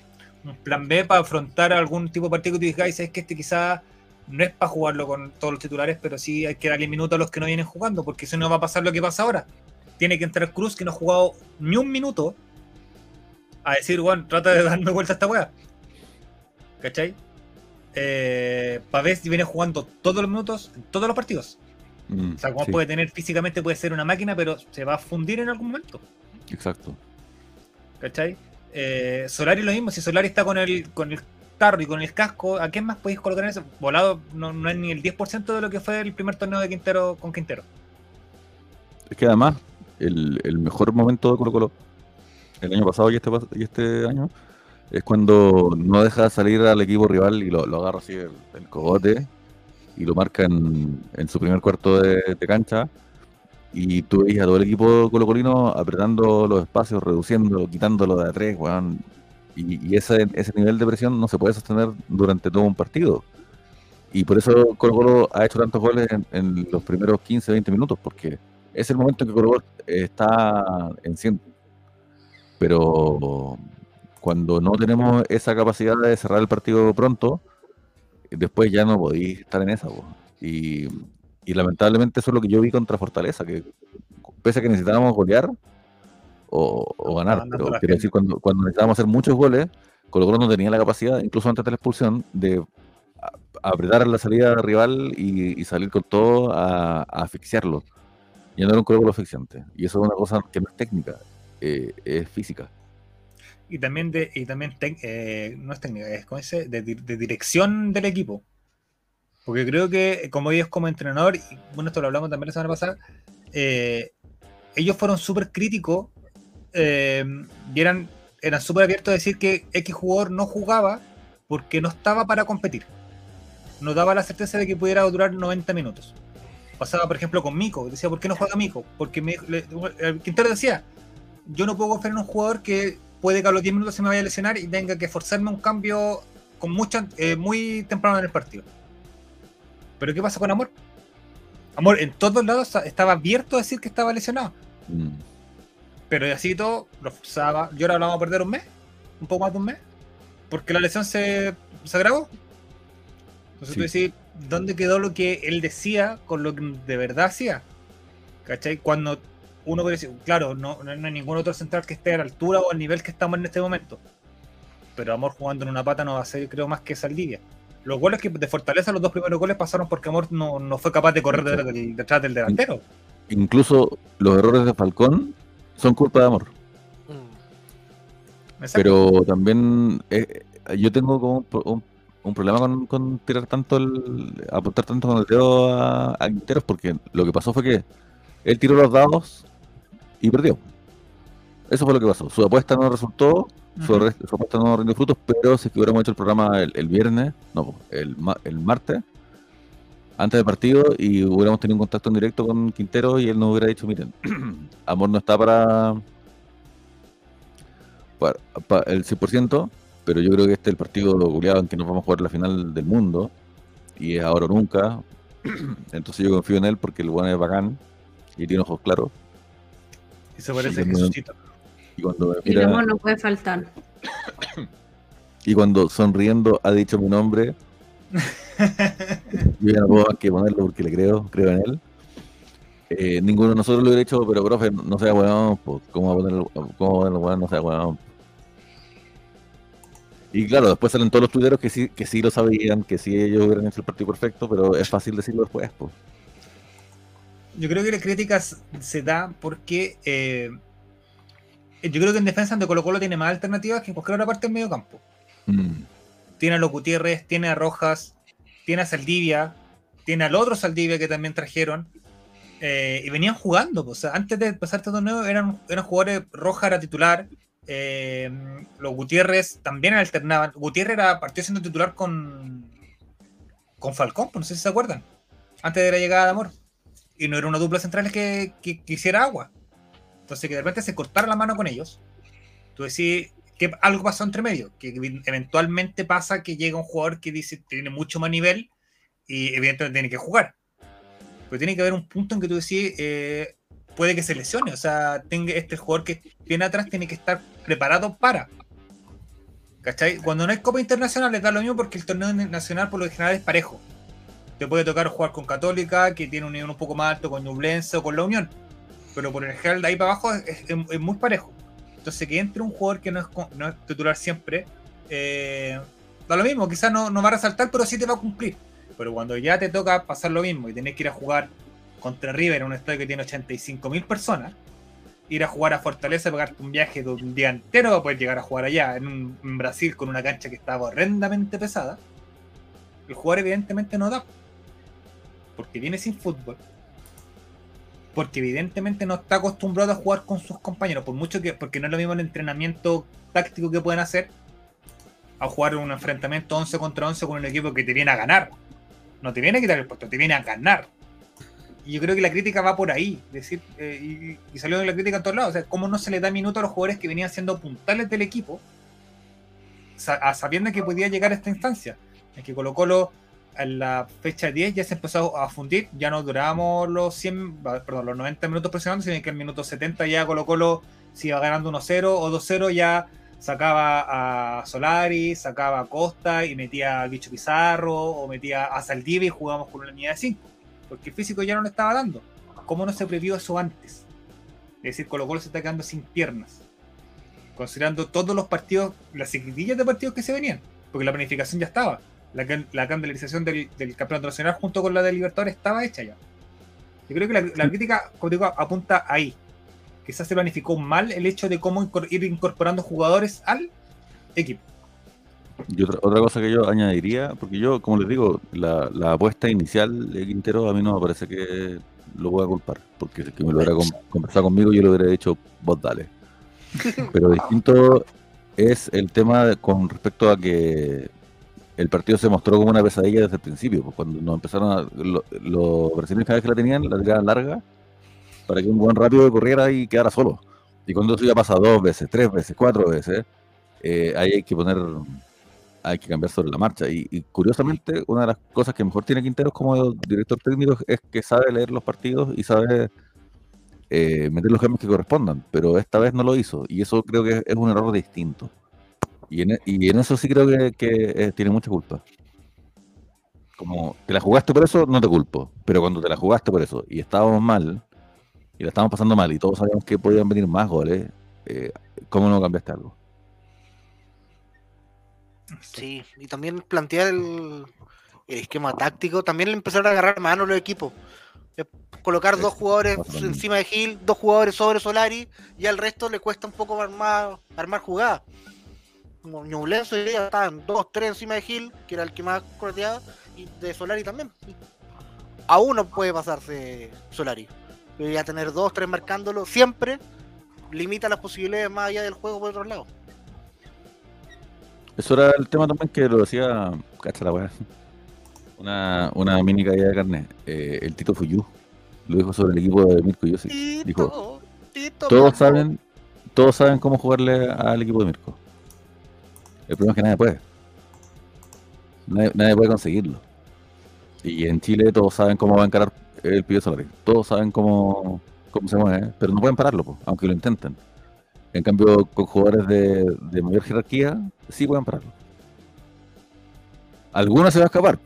Un plan B para afrontar algún tipo de partido que tú digas, es que este quizás no es para jugarlo con todos los titulares, pero sí hay que darle minutos a los que no vienen jugando, porque si no va a pasar lo que pasa ahora. Tiene que entrar Cruz, que no ha jugado ni un minuto, a decir, bueno, trata de darme vuelta a esta weá. ¿Cachai? Eh, si viene jugando todos los minutos en todos los partidos. Mm, o sea, como puede tener físicamente, puede ser una máquina, pero se va a fundir en algún momento. Exacto. ¿Cachai? Eh, Solari lo mismo, si Solari está con el, con el tarro y con el casco, ¿a quién más podéis colocar en eso? Volado no, no es ni el 10% de lo que fue el primer torneo de Quintero con Quintero. Es que además, el, el mejor momento de Colo Colo, el año pasado y este, y este año, es cuando no deja salir al equipo rival y lo, agarra así el, cogote y lo marca en, su primer cuarto de, cancha. Y tú veis a todo el equipo colocolino apretando los espacios, reduciendo, quitándolo de atrás, weón. Y, ese, ese nivel de presión no se puede sostener durante todo un partido. Y por eso Colo Colo ha hecho tantos goles en, los primeros 15, 20 minutos, porque es el momento en que Colo está en 100. Pero cuando no tenemos esa capacidad de cerrar el partido pronto, después ya no podéis estar en esa. Y, lamentablemente eso es lo que yo vi contra Fortaleza, que pese a que necesitábamos golear o, ganar, pero quiero decir, cuando, cuando necesitábamos hacer muchos goles, Colo Colo no tenía la capacidad, incluso antes de la expulsión, de apretar la salida rival y, salir con todo a, asfixiarlo. Y no era un Colo Colo asfixiante. Y eso es una cosa que no es técnica, eh, es física. Y también, de, y también eh, no es técnica, es como ese, de, dirección del equipo. Porque creo que, como ellos como entrenador, y bueno, esto lo hablamos también la semana pasada, eh, ellos fueron súper críticos y eran eran súper abiertos a decir que X jugador no jugaba porque no estaba para competir. No daba la certeza de que pudiera durar 90 minutos. Pasaba, por ejemplo, con Mico. Decía, ¿por qué no juega Mico? Porque me, Quintero decía, yo no puedo confiar en un jugador que puede que a los 10 minutos se me vaya a lesionar y tenga que forzarme un cambio con mucha, eh, muy temprano en el partido. Pero ¿qué pasa con Amor? Amor en todos lados estaba abierto a decir que estaba lesionado. Mm. Pero así todo, lo forzaba. Y ahora lo vamos a perder un mes, un poco más de un mes, porque la lesión se, se agravó. Entonces tú decís, ¿dónde quedó lo que él decía con lo que de verdad hacía? ¿Cachai? Cuando uno puede decir, claro, no, no, hay ningún otro central que esté a la altura o al nivel que estamos en este momento. Pero Amor jugando en una pata no va a ser, creo, más que Saldivia. Los goles que de Fortaleza, los dos primeros goles pasaron porque Amor no, no fue capaz de correr detrás del delantero. Incluso los errores de Falcón son culpa de amor. Mm. Pero también eh, yo tengo como un, problema con, tirar tanto el. apuntar tanto con el dedo a, a, Quinteros porque lo que pasó fue que él tiró los dados y perdió. Eso fue lo que pasó. Su apuesta no resultó, su, apuesta no rindió frutos, pero si hubiéramos hecho el programa el, viernes, no, el, el martes, antes del partido y hubiéramos tenido un contacto en directo con Quintero y él nos hubiera dicho, miren, Amor no está para, para, el 100%, pero yo creo que este es el partido goleado en que nos vamos a jugar la final del mundo y es ahora o nunca. Entonces yo confío en él porque el bueno es bacán y tiene ojos claros. Y se parece a Jesucito. Y cuando el amor no puede faltar. y cuando sonriendo ha dicho mi nombre, Yo ya no puedo que ponerlo porque le creo, creo en él. Eh, ninguno de nosotros lo hubiera hecho, pero profe, no sea weón, pues, ¿cómo va a ponerlo, cómo ponerlo weón? No sea weón. Y claro, después salen todos los tuiteros que sí, que sí lo sabían, que sí ellos hubieran hecho el partido perfecto, pero es fácil decirlo después, pues. Yo creo que las críticas se da porque eh, yo creo que en defensa de Colo Colo tiene más alternativas que en cualquier otra parte del medio campo. Mm tiene a los Gutiérrez, tiene a Rojas, tiene a Saldivia, tiene al otro Saldivia que también trajeron. Eh, y venían jugando, pues, o sea, antes de empezar este torneo eran, eran jugadores, Rojas era titular, eh, los Gutiérrez también alternaban. Gutiérrez era, partió siendo titular con, con Falcón, pues, no sé si se acuerdan, antes de la llegada de Amor. Y no era una dupla central que, que, hiciera agua. Entonces que de repente se cortara la mano con ellos. Tú decís, que algo pasó entre medio, que eventualmente pasa que llega un jugador que dice tiene mucho más nivel y evidentemente tiene que jugar. Pero tiene que haber un punto en que tú decís, eh, puede que se lesione, o sea, tenga este jugador que viene atrás tiene que estar preparado para. ¿Cachai? Cuando no hay Copa Internacional le da lo mismo porque el torneo nacional por lo general es parejo. Te puede tocar jugar con Católica, que tiene un nivel un poco más alto, con Nublense o con la Unión. Pero por el general de ahí para abajo es muy parejo. Entonces, que entre un jugador que no es, no titular siempre, eh, da lo mismo, quizás no, no va a resaltar, pero sí te va a cumplir. Pero cuando ya te toca pasar lo mismo y tenés que ir a jugar contra River un estadio que tiene 85.000 personas, ir a jugar a Fortaleza, pagarte un viaje de un día entero para poder llegar a jugar allá, en, en Brasil con una cancha que estaba horrendamente pesada, el jugador evidentemente no da. Porque viene sin fútbol, porque evidentemente no está acostumbrado a jugar con sus compañeros, por mucho que, porque no es lo mismo el entrenamiento táctico que pueden hacer a jugar un enfrentamiento 11 contra 11 con un equipo que te viene a ganar. No te viene a quitar el puesto, te viene a ganar. Y yo creo que la crítica va por ahí, decir, eh, y, salió de la crítica en todos lados, o sea, cómo no se le da minuto a los jugadores que venían siendo puntales del equipo, sabiendo que podía llegar a esta instancia, en que Colo Colo en la fecha 10 ya se empezó a fundir, ya no durábamos los 100, perdón, los 90 minutos presionando, sino que el minuto 70 ya Colo Colo si iba ganando 1-0 o 2-0 ya sacaba a Solari, sacaba a Costa y metía a Bicho Pizarro o metía a Saldivia y jugábamos con una línea de 5, porque el físico ya no le estaba dando. ¿Cómo no se previó eso antes? Es decir, Colo Colo se está quedando sin piernas. Considerando todos los partidos, las seguidillas de partidos que se venían. Porque la planificación ya estaba. La, la calendarización del, campeonato nacional junto con la de Libertadores estaba hecha ya. Yo creo que la, crítica, como digo, apunta ahí. Quizás se planificó mal el hecho de cómo ir incorporando jugadores al equipo. Y otra, cosa que yo añadiría, porque yo, como les digo, la, apuesta inicial de Quintero a mí no me parece que lo voy a culpar, porque si me lo hubiera conversado conmigo yo le hubiera dicho, vos dale. Pero distinto es el tema con respecto a que el partido se mostró como una pesadilla desde el principio, pues cuando nos empezaron a, los brasileños cada vez que la tenían, la tiraban larga, para que un buen rápido corriera y quedara solo. Y cuando eso ya pasa dos veces, tres veces, cuatro veces, eh, ahí hay que poner hay que cambiar sobre la marcha. Y, curiosamente, una de las cosas que mejor tiene Quinteros como director técnico es que sabe leer los partidos y sabe eh, meter los cambios que correspondan, pero esta vez no lo hizo y eso creo que es un error distinto. Y en, y en eso sí creo que, eh, tiene mucha culpa. Como te la jugaste por eso, no te culpo, pero cuando te la jugaste por eso y estábamos mal, y la estábamos pasando mal y todos sabíamos que podían venir más goles, eh, ¿cómo no cambiaste algo? Sí, y también plantear el, esquema táctico, también le empezaron a agarrar mano los equipos. Eh, colocar dos jugadores encima de Gil, dos jugadores sobre Solari, y al resto le cuesta un poco armar, armar jugadas. Ñublense ya estaban dos, tres encima de Gil, que era el que más corteaba, y de Solari también. A uno puede pasarse Solari. Pero ya tener dos, tres marcándolo siempre limita las posibilidades más allá del juego por otro lado. Eso era el tema también que lo decía, cacha la weá, una, una mini caída de carne. Eh, el Tito Fuyu lo dijo sobre el equipo de Mirko Yossi. Dijo, todos saben, todos saben cómo jugarle al equipo de Mirko. El problema es que nadie puede. Nadie, puede conseguirlo. Y en Chile todos saben cómo va a encarar el Pío Solari. Todos saben cómo, cómo se mueve, pero no pueden pararlo, aunque lo intenten. En cambio, con jugadores de, mayor jerarquía, sí pueden pararlo. Algunos se va a escapar,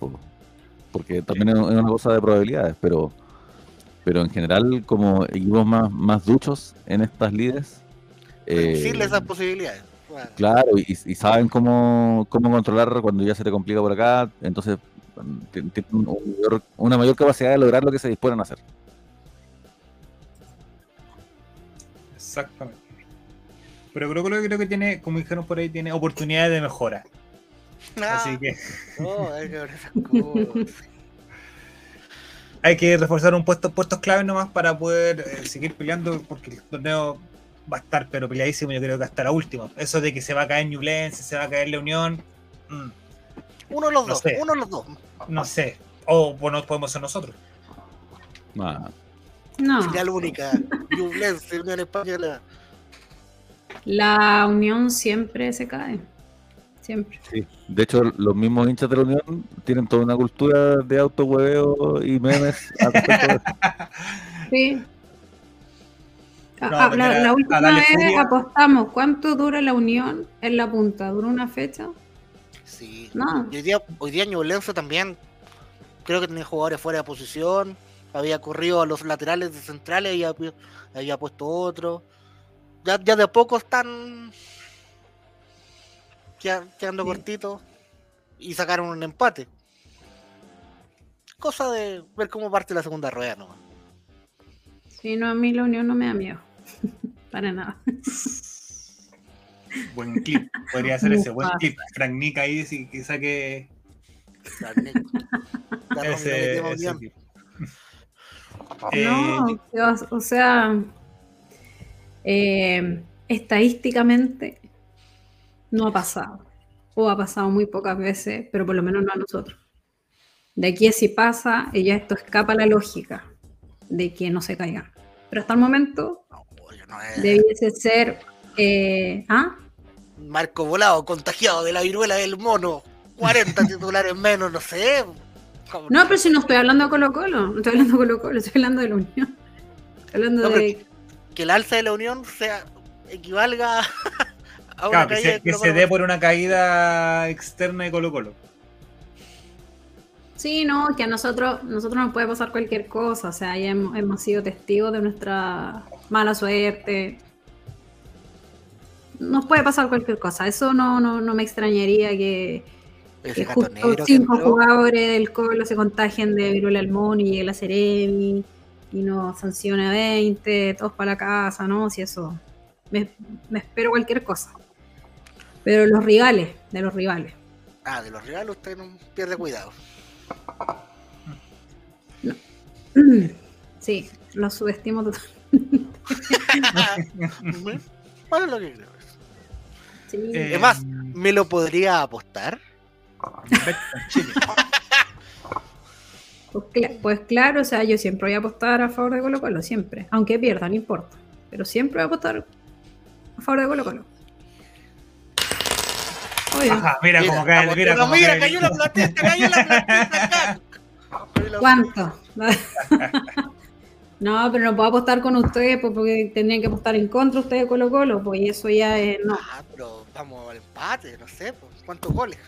porque también es una cosa de probabilidades, pero pero en general, como equipos más, más duchos en estas lides. Eh, esas posibilidades. Claro, y, saben cómo, cómo controlar cuando ya se te complica por acá, entonces tienen una mayor capacidad de lograr lo que se disponen a hacer. Exactamente. Pero creo, que creo que tiene, como dijeron por ahí, tiene oportunidades de mejora. Así ah. que. hay que reforzar un puesto, puestos clave nomás para poder eh, seguir peleando, porque el torneo va a estar, pero peleadísimo, yo creo que hasta la última. Eso de que se va a caer Newlands, se va a caer la Unión. Mm. Uno de los dos, uno de los dos. No sé. O bueno, podemos ser nosotros. No. No. La única. Newlands, Unión Española. La unión siempre se cae. Siempre. Sí. De hecho, los mismos hinchas de la Unión tienen toda una cultura de autohueveo y memes. sí. Ah, ah, la, última vez apostamos. ¿Cuánto dura la unión en la punta? ¿Dura una fecha? Sí. No. hoy día, hoy día Ñublense también creo que tenía jugadores fuera de posición. Había corrido a los laterales de centrales y había puesto otro ya, de a poco están quedando cortitos y sacaron un empate. Cosa de ver cómo parte la segunda rueda, ¿no? Sí, no, a mí la unión no me da miedo. Para nada. Buen clip, podría ser ese buen clip. Frank Nick ahí sí, que saque. ese, ese clip. No, eh, o sea, eh, estadísticamente no ha pasado, o ha pasado muy pocas veces, pero por lo menos no a nosotros. De aquí si pasa, ya esto escapa la lógica de que no se caiga. Pero hasta el momento debiese ser... Eh, ¿ah? Marco Volado, contagiado de la viruela del mono, 40 titulares menos, no sé. No, pero si no estoy hablando de Colo Colo, no estoy hablando de Colo Colo, estoy hablando de la Unión. Estoy hablando de que el alza de la Unión sea equivalga a una caída que, se, dé por una caída externa de Colo Colo. Sí, no, que a nosotros, nosotros nos puede pasar cualquier cosa, o sea, ya hemos, sido testigos de nuestra mala suerte. Nos puede pasar cualquier cosa, eso no, no, no me extrañaría que, justo cinco jugadores del Colo se contagien de viruela mono y llegue la Ceremi y nos sancione a 20, todos para la casa, ¿no? Si eso, me, me espero cualquier cosa. Pero los rivales, de los rivales. Ah, de los rivales usted no pierde cuidado. Sí, lo subestimo totalmente. bueno, lo que creo. Sí. es más, ¿me lo podría apostar? pues, pues, claro, o sea, yo siempre voy a apostar a favor de Colo Colo, siempre. Aunque pierda, no importa. Pero siempre voy a apostar a favor de Colo Colo. Ajá, mira, mira cómo cae. Mira, mira, mira cayó la platita, cayó la platita acá. ¿Cuánto? no, pero no puedo apostar con ustedes pues, porque tendrían que apostar en contra ustedes de Colo Colo, pues eso ya es. No. Ah, pero vamos al empate, no sé, pues, ¿cuántos goles?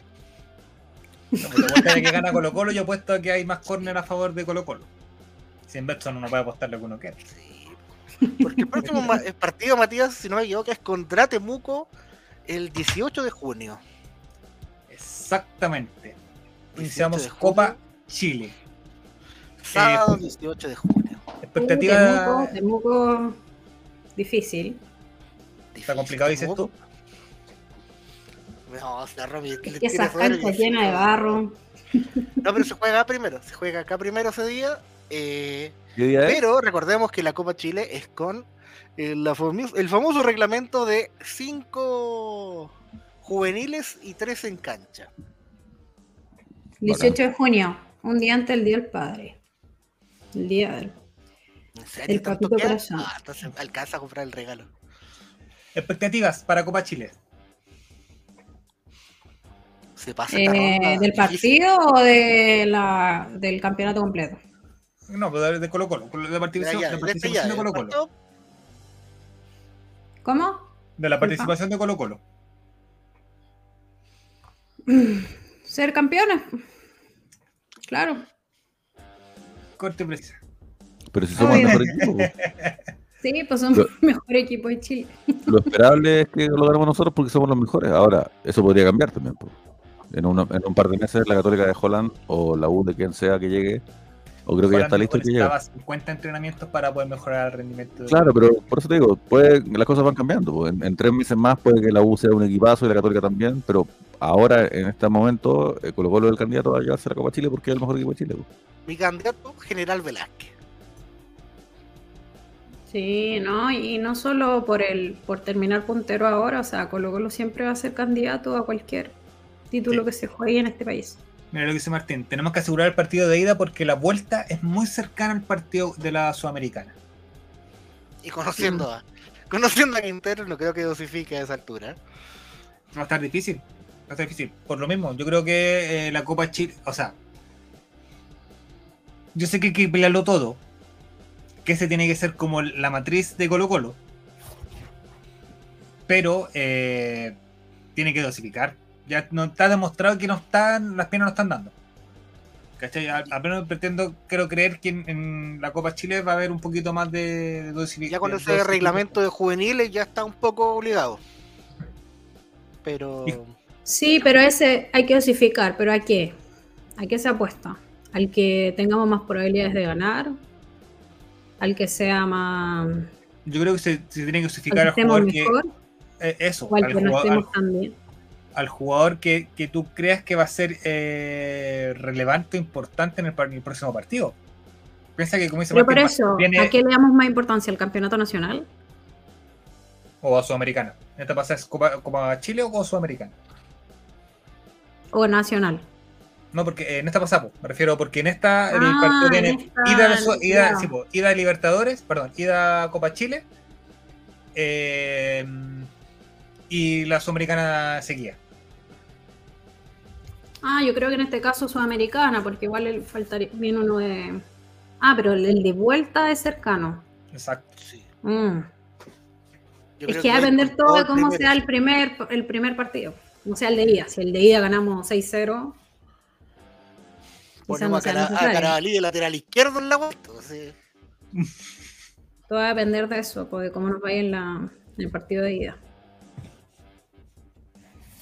De que gana Colo Colo, yo apuesto a que hay más córner a favor de Colo Colo. Si en Betson no puede apostar lo que uno quiera. Sí, porque el próximo partido, Matías, si no me equivoco, es contra Temuco el 18 de junio. Exactamente. Iniciamos Copa Chile. Sábado 18 eh, de junio. Expectativa. Temuco, difícil. Está complicado, dices tú. No, sea, Romy, esa cancha llena de barro. No, pero se juega primero. Se juega acá primero ese día. Eh, pero recordemos que la Copa Chile es con el, el famoso reglamento de 5 juveniles y 3 en cancha. 18 de junio, un día antes del Día del Padre. El día del, ¿En serio, papito corazón. Ah, entonces alcanza a comprar el regalo. Expectativas para Copa Chile. ¿Se pasa eh, ¿Del partido o de la, del campeonato completo? No, pero de Colo Colo, de participación de, participación de Colo Colo. ¿Cómo? De la participación de Colo Colo. Ser campeones. Claro. Corte precisa. Pero si somos el mejor equipo. Sí, pues somos el mejor equipo de Chile. Lo esperable es que lo ganemos nosotros porque somos los mejores. Ahora, eso podría cambiar también. En, en un par de meses la Católica de Holland o la U de quien sea que llegue o creo que ya está listo que llega. 50 entrenamientos para poder mejorar el rendimiento. Claro, pero por eso te digo, puede, las cosas van cambiando. En, tres meses más puede que la U sea un equipazo y la Católica también, pero ahora, en este momento, eh, Colo Colo es el candidato a llevarse la Copa Chile porque es el mejor equipo de Chile. Mi candidato, General Velázquez. Sí, no, y no solo por el por terminar puntero ahora, o sea, Colo Colo siempre va a ser candidato a cualquier título que se juegue en este país. Mira lo que dice Martín, tenemos que asegurar el partido de ida porque la vuelta es muy cercana al partido de la Sudamericana. Y conociendo a, conociendo a Quintero, no creo que dosifique a esa altura. Va a estar difícil. Va a estar difícil. Por lo mismo, yo creo que eh, la Copa Chile, o sea, yo sé que hay que pelearlo todo. Que ese tiene que ser como la matriz de Colo Colo. Pero eh, tiene que dosificar ya no está demostrado que no están, las piernas no están dando. ¿Cachai? Al, menos pretendo, quiero creer que en, la Copa Chile va a haber un poquito más de, Ya con ese reglamento de juveniles ya está un poco obligado. Pero. Sí, pero ese hay que dosificar, pero ¿a qué? ¿A qué se apuesta? ¿Al que tengamos más probabilidades de ganar? ¿Al que sea más. Yo creo que se, tiene que dosificar al jugador que. Eh, eso, al que no estemos tan bien al jugador que, tú creas que va a ser eh, relevante o importante en el, próximo partido. Piensa que como dice Pero por eso, ¿a qué le damos más importancia? ¿Al campeonato nacional? O a Sudamericana. ¿En esta pasa es Copa, Chile o Sudamericana? O nacional. No, porque en esta pasa, me refiero porque en esta el ah, partido tiene ida, ida, sí, ida Libertadores, perdón, ida Copa Chile. Eh, y la Sudamericana seguía. Ah, yo creo que en este caso Sudamericana, porque igual le faltaría bien uno de. Ah, pero el de vuelta es cercano. Exacto, sí. Mm. Es que va a depender todo de cómo sea el primer, el primer partido. No sea el de ida. Si el de ida ganamos 6-0. Ponemos a, Carabalí de lateral izquierdo en la vuelta. Todo va a depender de eso, de cómo nos vaya en, la, en el partido de ida.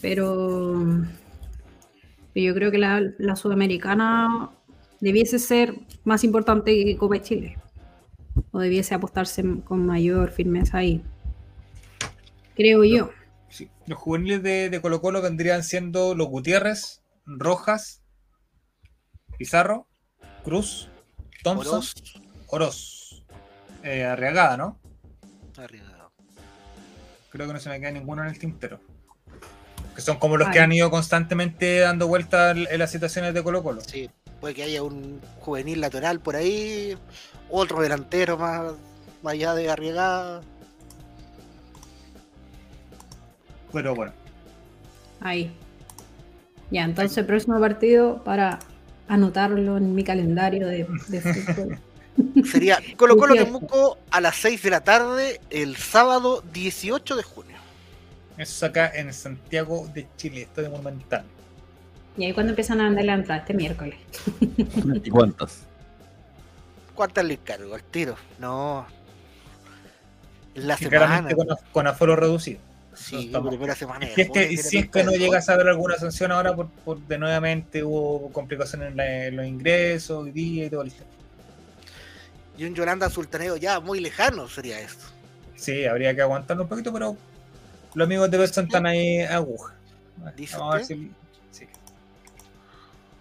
Pero yo creo que la, sudamericana debiese ser más importante que Copa Chile. O debiese apostarse con mayor firmeza ahí. Creo yo. Los juveniles de, Colo Colo vendrían siendo los Gutiérrez, Rojas, Pizarro, Cruz, Thompson, Oroz. Eh, Arriagada, ¿no? Arriagada. Creo que no se me queda ninguno en el tintero. Que son como los que han ido constantemente dando vueltas en las situaciones de Colo Colo. Sí, puede que haya un juvenil lateral por ahí, otro delantero más, allá de Arriagada. Pero bueno. Ahí. Ya, entonces el próximo partido para anotarlo en mi calendario de, fútbol. Sería Colo Colo Temuco a las 6 de la tarde el sábado 18 de junio. Eso es acá en Santiago de Chile, de Monumental. ¿Y ahí cuándo empiezan a vender la entrada? Este miércoles. ¿Y cuántas? ¿Cuántas le cargo? ¿Al tiro? No. La semana. Con, con aforo reducido. Sí, primera semana. Si es que, si es que no llegas a ver alguna sanción ahora por, por de nuevamente hubo complicaciones en, los ingresos hoy día y todo listo. Y un Yolanda Sultaneo ya muy lejano sería esto. Sí, habría que aguantarlo un poquito, pero los amigos de Betson están ahí aguja. Vamos a ver si. Sí.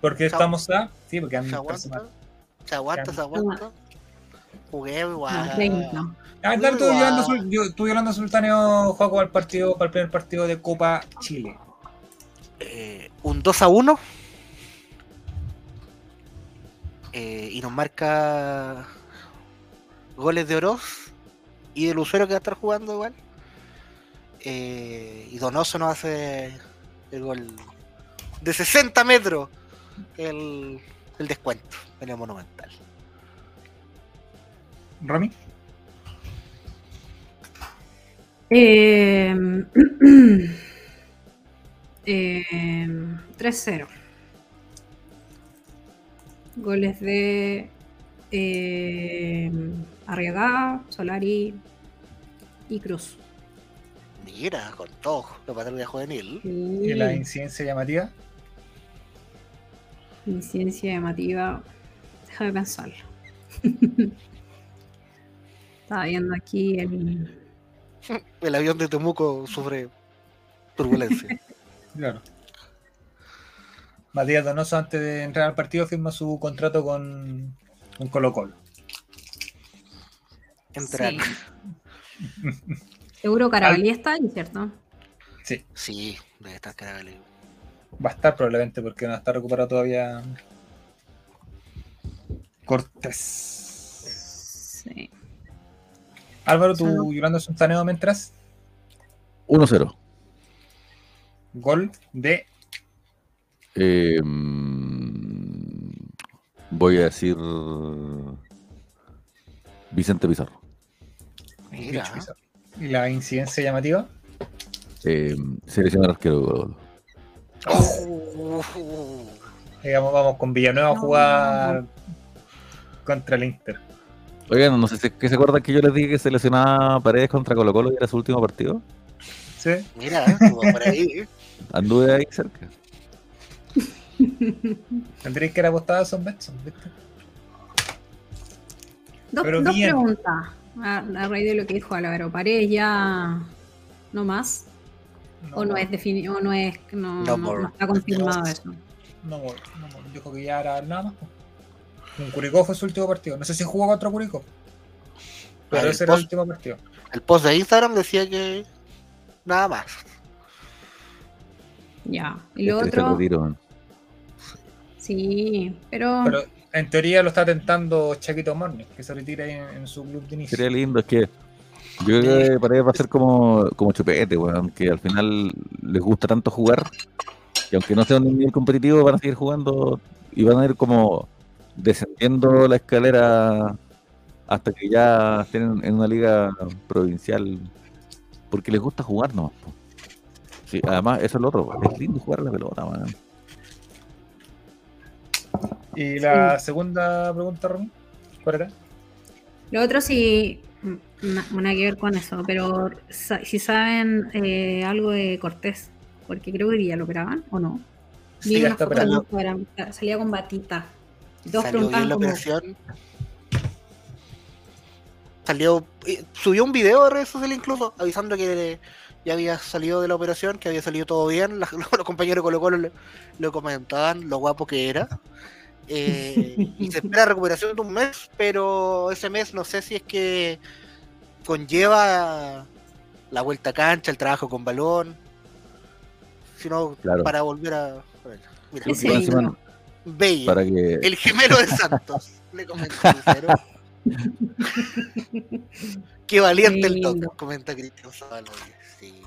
Porque estamos a. Sí, porque han se aguanta, se aguanta, se aguanta. Jugué igual. Ah, claro, yo, tú Yolanda Sultaneo juego para el partido, para el primer partido de Copa Chile. Eh, un 2 a 1. Eh, y nos marca goles de Oroz y de Lucero que va a estar jugando igual. Eh, y Donoso nos hace el gol de 60 metros el, el descuento en el Monumental. Rami. Eh, eh, 3-0. Goles de eh, Solari y Cruz. Mira, con todo, la patrulla juvenil. ¿Y la incidencia llamativa? Incidencia llamativa. Deja de pensarlo. Estaba viendo aquí el. El avión de Temuco sufre turbulencia. claro. Matías Donoso, antes de entrar al partido, firma su contrato con, con Colo Colo. Entrar. Seguro Carabalí está ahí, ¿cierto? Sí. Sí, debe estar Carabalí. Va a estar probablemente porque no está recuperado todavía Cortés. Sí. Álvaro, ¿tú Yolanda Sultaneo mientras? 1-0. Gol de. Eh, voy a decir. Vicente Pizarro. Mira. ¿Y la incidencia llamativa? Eh, selección arquero. Oh. Digamos, vamos con Villanueva a jugar contra el Inter. Oigan, no sé si ¿qué se acuerdan que yo les dije que seleccionaba Paredes contra Colo Colo y era su último partido. Sí. Mira, por ahí. Anduve ahí cerca. Tendréis que ir apostada son Betson, ¿viste? Dos, dos preguntas a, raíz de lo que dijo Álvaro. ¿Paredes ya no más? ¿O no es definido, o no es, no, no, está confirmado eso? No, no, dijo que ya era nada más. Un Curicó fue su último partido. No sé si jugó contra Curicó. Pero ese era el último partido. El post de Instagram decía que nada más. Ya. Y lo este otro. Sí, pero... pero. En teoría lo está tentando Chaquito Morning, que se retira en, su club de inicio. Sería lindo, es que yo creo que para va a ser como, como chupete, weón, que al final les gusta tanto jugar, que aunque no sea un nivel competitivo, van a seguir jugando y van a ir como descendiendo la escalera hasta que ya estén en una liga provincial, porque les gusta jugar nomás. además, eso es lo otro, es lindo jugar la pelota, man. ¿Y la segunda pregunta, Ron? ¿Cuál era? Lo otro sí, no, nada que ver con eso, pero si saben eh, algo de Cortés, porque creo que ya lo operaban, ¿o no? Sí, ya está operando. Salía con batita. Dos Salió bien la operación. Salió, eh, subió un video de redes sociales incluso, avisando que ya había salido de la operación, que había salido todo bien. los, compañeros de Colo Colo lo comentaban, lo guapo que era. Eh, y se espera recuperación de un mes, pero ese mes no sé si es que conlleva la vuelta a cancha, el trabajo con balón, sino para volver a. Mira, el gemelo de Santos, le comentó Qué valiente el toque, comenta Cristian Zavala. Sí.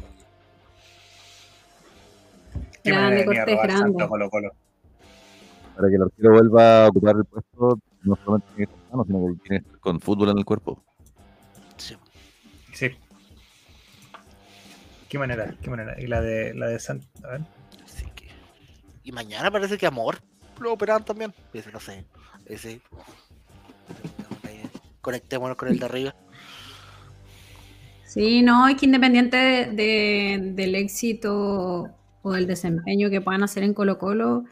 Grande, Cortés, grande. Colo -Colo para que el arquero vuelva a ocupar el puesto, no solamente tiene que estar sino que tiene que estar con fútbol en el cuerpo. Sí. Sí. Qué manera, qué manera. Y la de la de San, a ver. Así que. Y mañana parece que Amor lo operan también. Ese no sé. Ese. Conectémonos con el de arriba. Sí, no, es que independiente de, del éxito o del desempeño que puedan hacer en Colo Colo,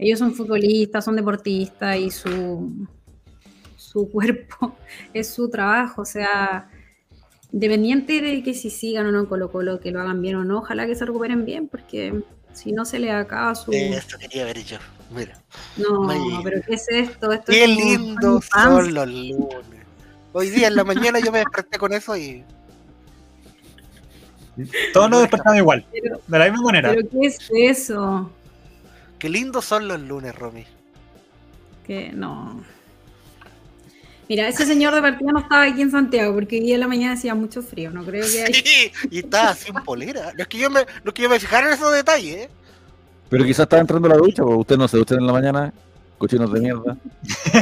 ellos son futbolistas, son deportistas y su, su cuerpo es su trabajo, o sea, independiente de que si sigan o no en Colo Colo, que lo hagan bien o no, ojalá que se recuperen bien, porque si no se le acaba su... Esto quería ver yo, mira. No, pero ¿qué es esto? esto Qué lindo son los lunes. Hoy día en la mañana yo me desperté con eso y... Todos nos despertamos igual, de la misma manera. ¿Pero qué es eso? Qué lindos son los lunes, Romy. Que no. Mira, ese señor de partida no estaba aquí en Santiago porque hoy día en la mañana hacía mucho frío, no creo que Sí, y estaba sin polera. No es que yo me, no es que yo me fijara en esos detalles, ¿eh? Pero quizás estaba entrando a la ducha, porque usted no se ducha en la mañana, cochinos de mierda.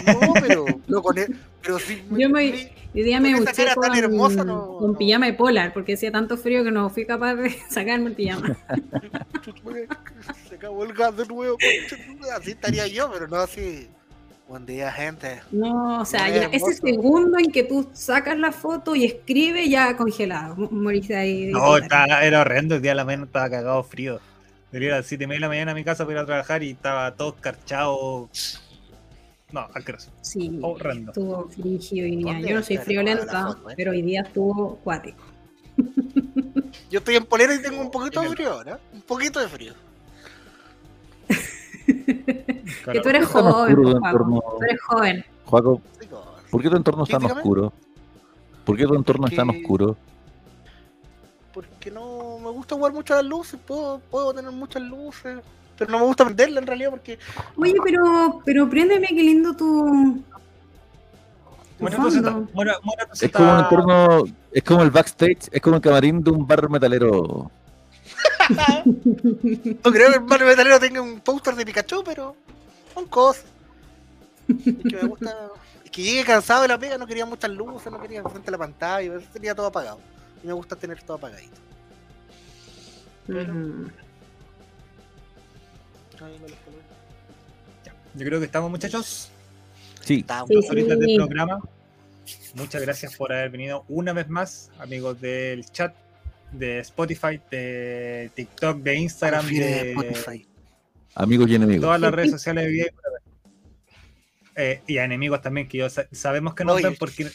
No, pero, no, con él, pero sí. Yo me, hoy día me duché con, hermosa, no, con pijama de polar, porque hacía tanto frío que no fui capaz de sacarme el pijama. acabó el gas de nuevo. Así estaría yo, pero no así. Buen día, gente. No, o sea, ese segundo en que tú sacas la foto y escribe ya congelado. Moriste ahí. No, era horrendo. El día de la mañana estaba cagado frío. Venía a las 7 y media de la mañana a mi casa para ir a trabajar y estaba todo escarchado. No, asqueroso. Sí, horrendo. estuvo frígido hoy día. Yo no soy friolenta, eh? pero hoy día estuvo cuático. Yo estoy en polera y tengo un poquito de frío, ¿no? Un poquito de frío que tú eres joven, tú eres joven. Juaco, ¿por qué tu entorno es tan oscuro? ¿Por qué tu entorno es tan oscuro? Porque no gusta jugar mucho las luces, puedo, puedo tener muchas luces, pero no me gusta venderla en realidad porque... Oye, pero, pero préndeme, qué lindo tu... Bueno, bueno, es como un entorno, es como el backstage, es como el camarín de un bar metalero no creo que el Mario Metalero tenga un póster de Pikachu, pero son cosas. Es que me gusta. Es que llegue cansado de la pega, no quería muchas luces, no quería frente a la pantalla, tenía todo apagado. Y me gusta tener todo apagadito. Yo creo que estamos, muchachos. Sí. Ahorita del programa. Muchas gracias por haber venido una vez más, amigos del chat de Spotify, de TikTok, de Instagram, de amigos y enemigos. Todas las redes sociales de eh, y a enemigos también, que yo sabemos que nos ven porque.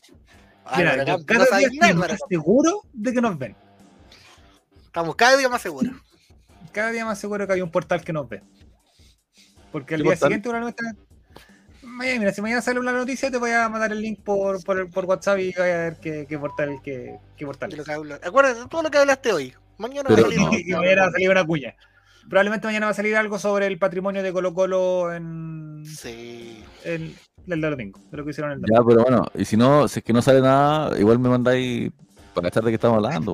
Mira, cada día estoy más seguro de que nos ven. Estamos cada día más seguros. Cada día más seguro que hay un portal que nos ve. Porque el día siguiente una nuestra mira, si mañana sale una noticia, te voy a mandar el link por, por, por WhatsApp y voy a ver qué, qué portal. Qué, qué portal Acuérdate todo lo que hablaste hoy. Mañana va a salir, no, salir una cuña. Probablemente mañana va a salir algo sobre el patrimonio de Colo Colo en. Sí. En, el domingo, de lo que hicieron el domingo. Ya, pero bueno, y si no, si es que no sale nada, igual me mandáis para cachar de qué estamos hablando.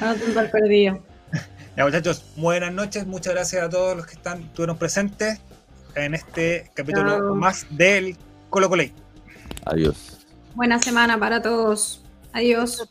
Vamos a estar perdido. Ya, muchachos, buenas noches. Muchas gracias a todos los que están, estuvieron presentes en este capítulo más del Colo Colo. Adiós. Buena semana para todos. Adiós.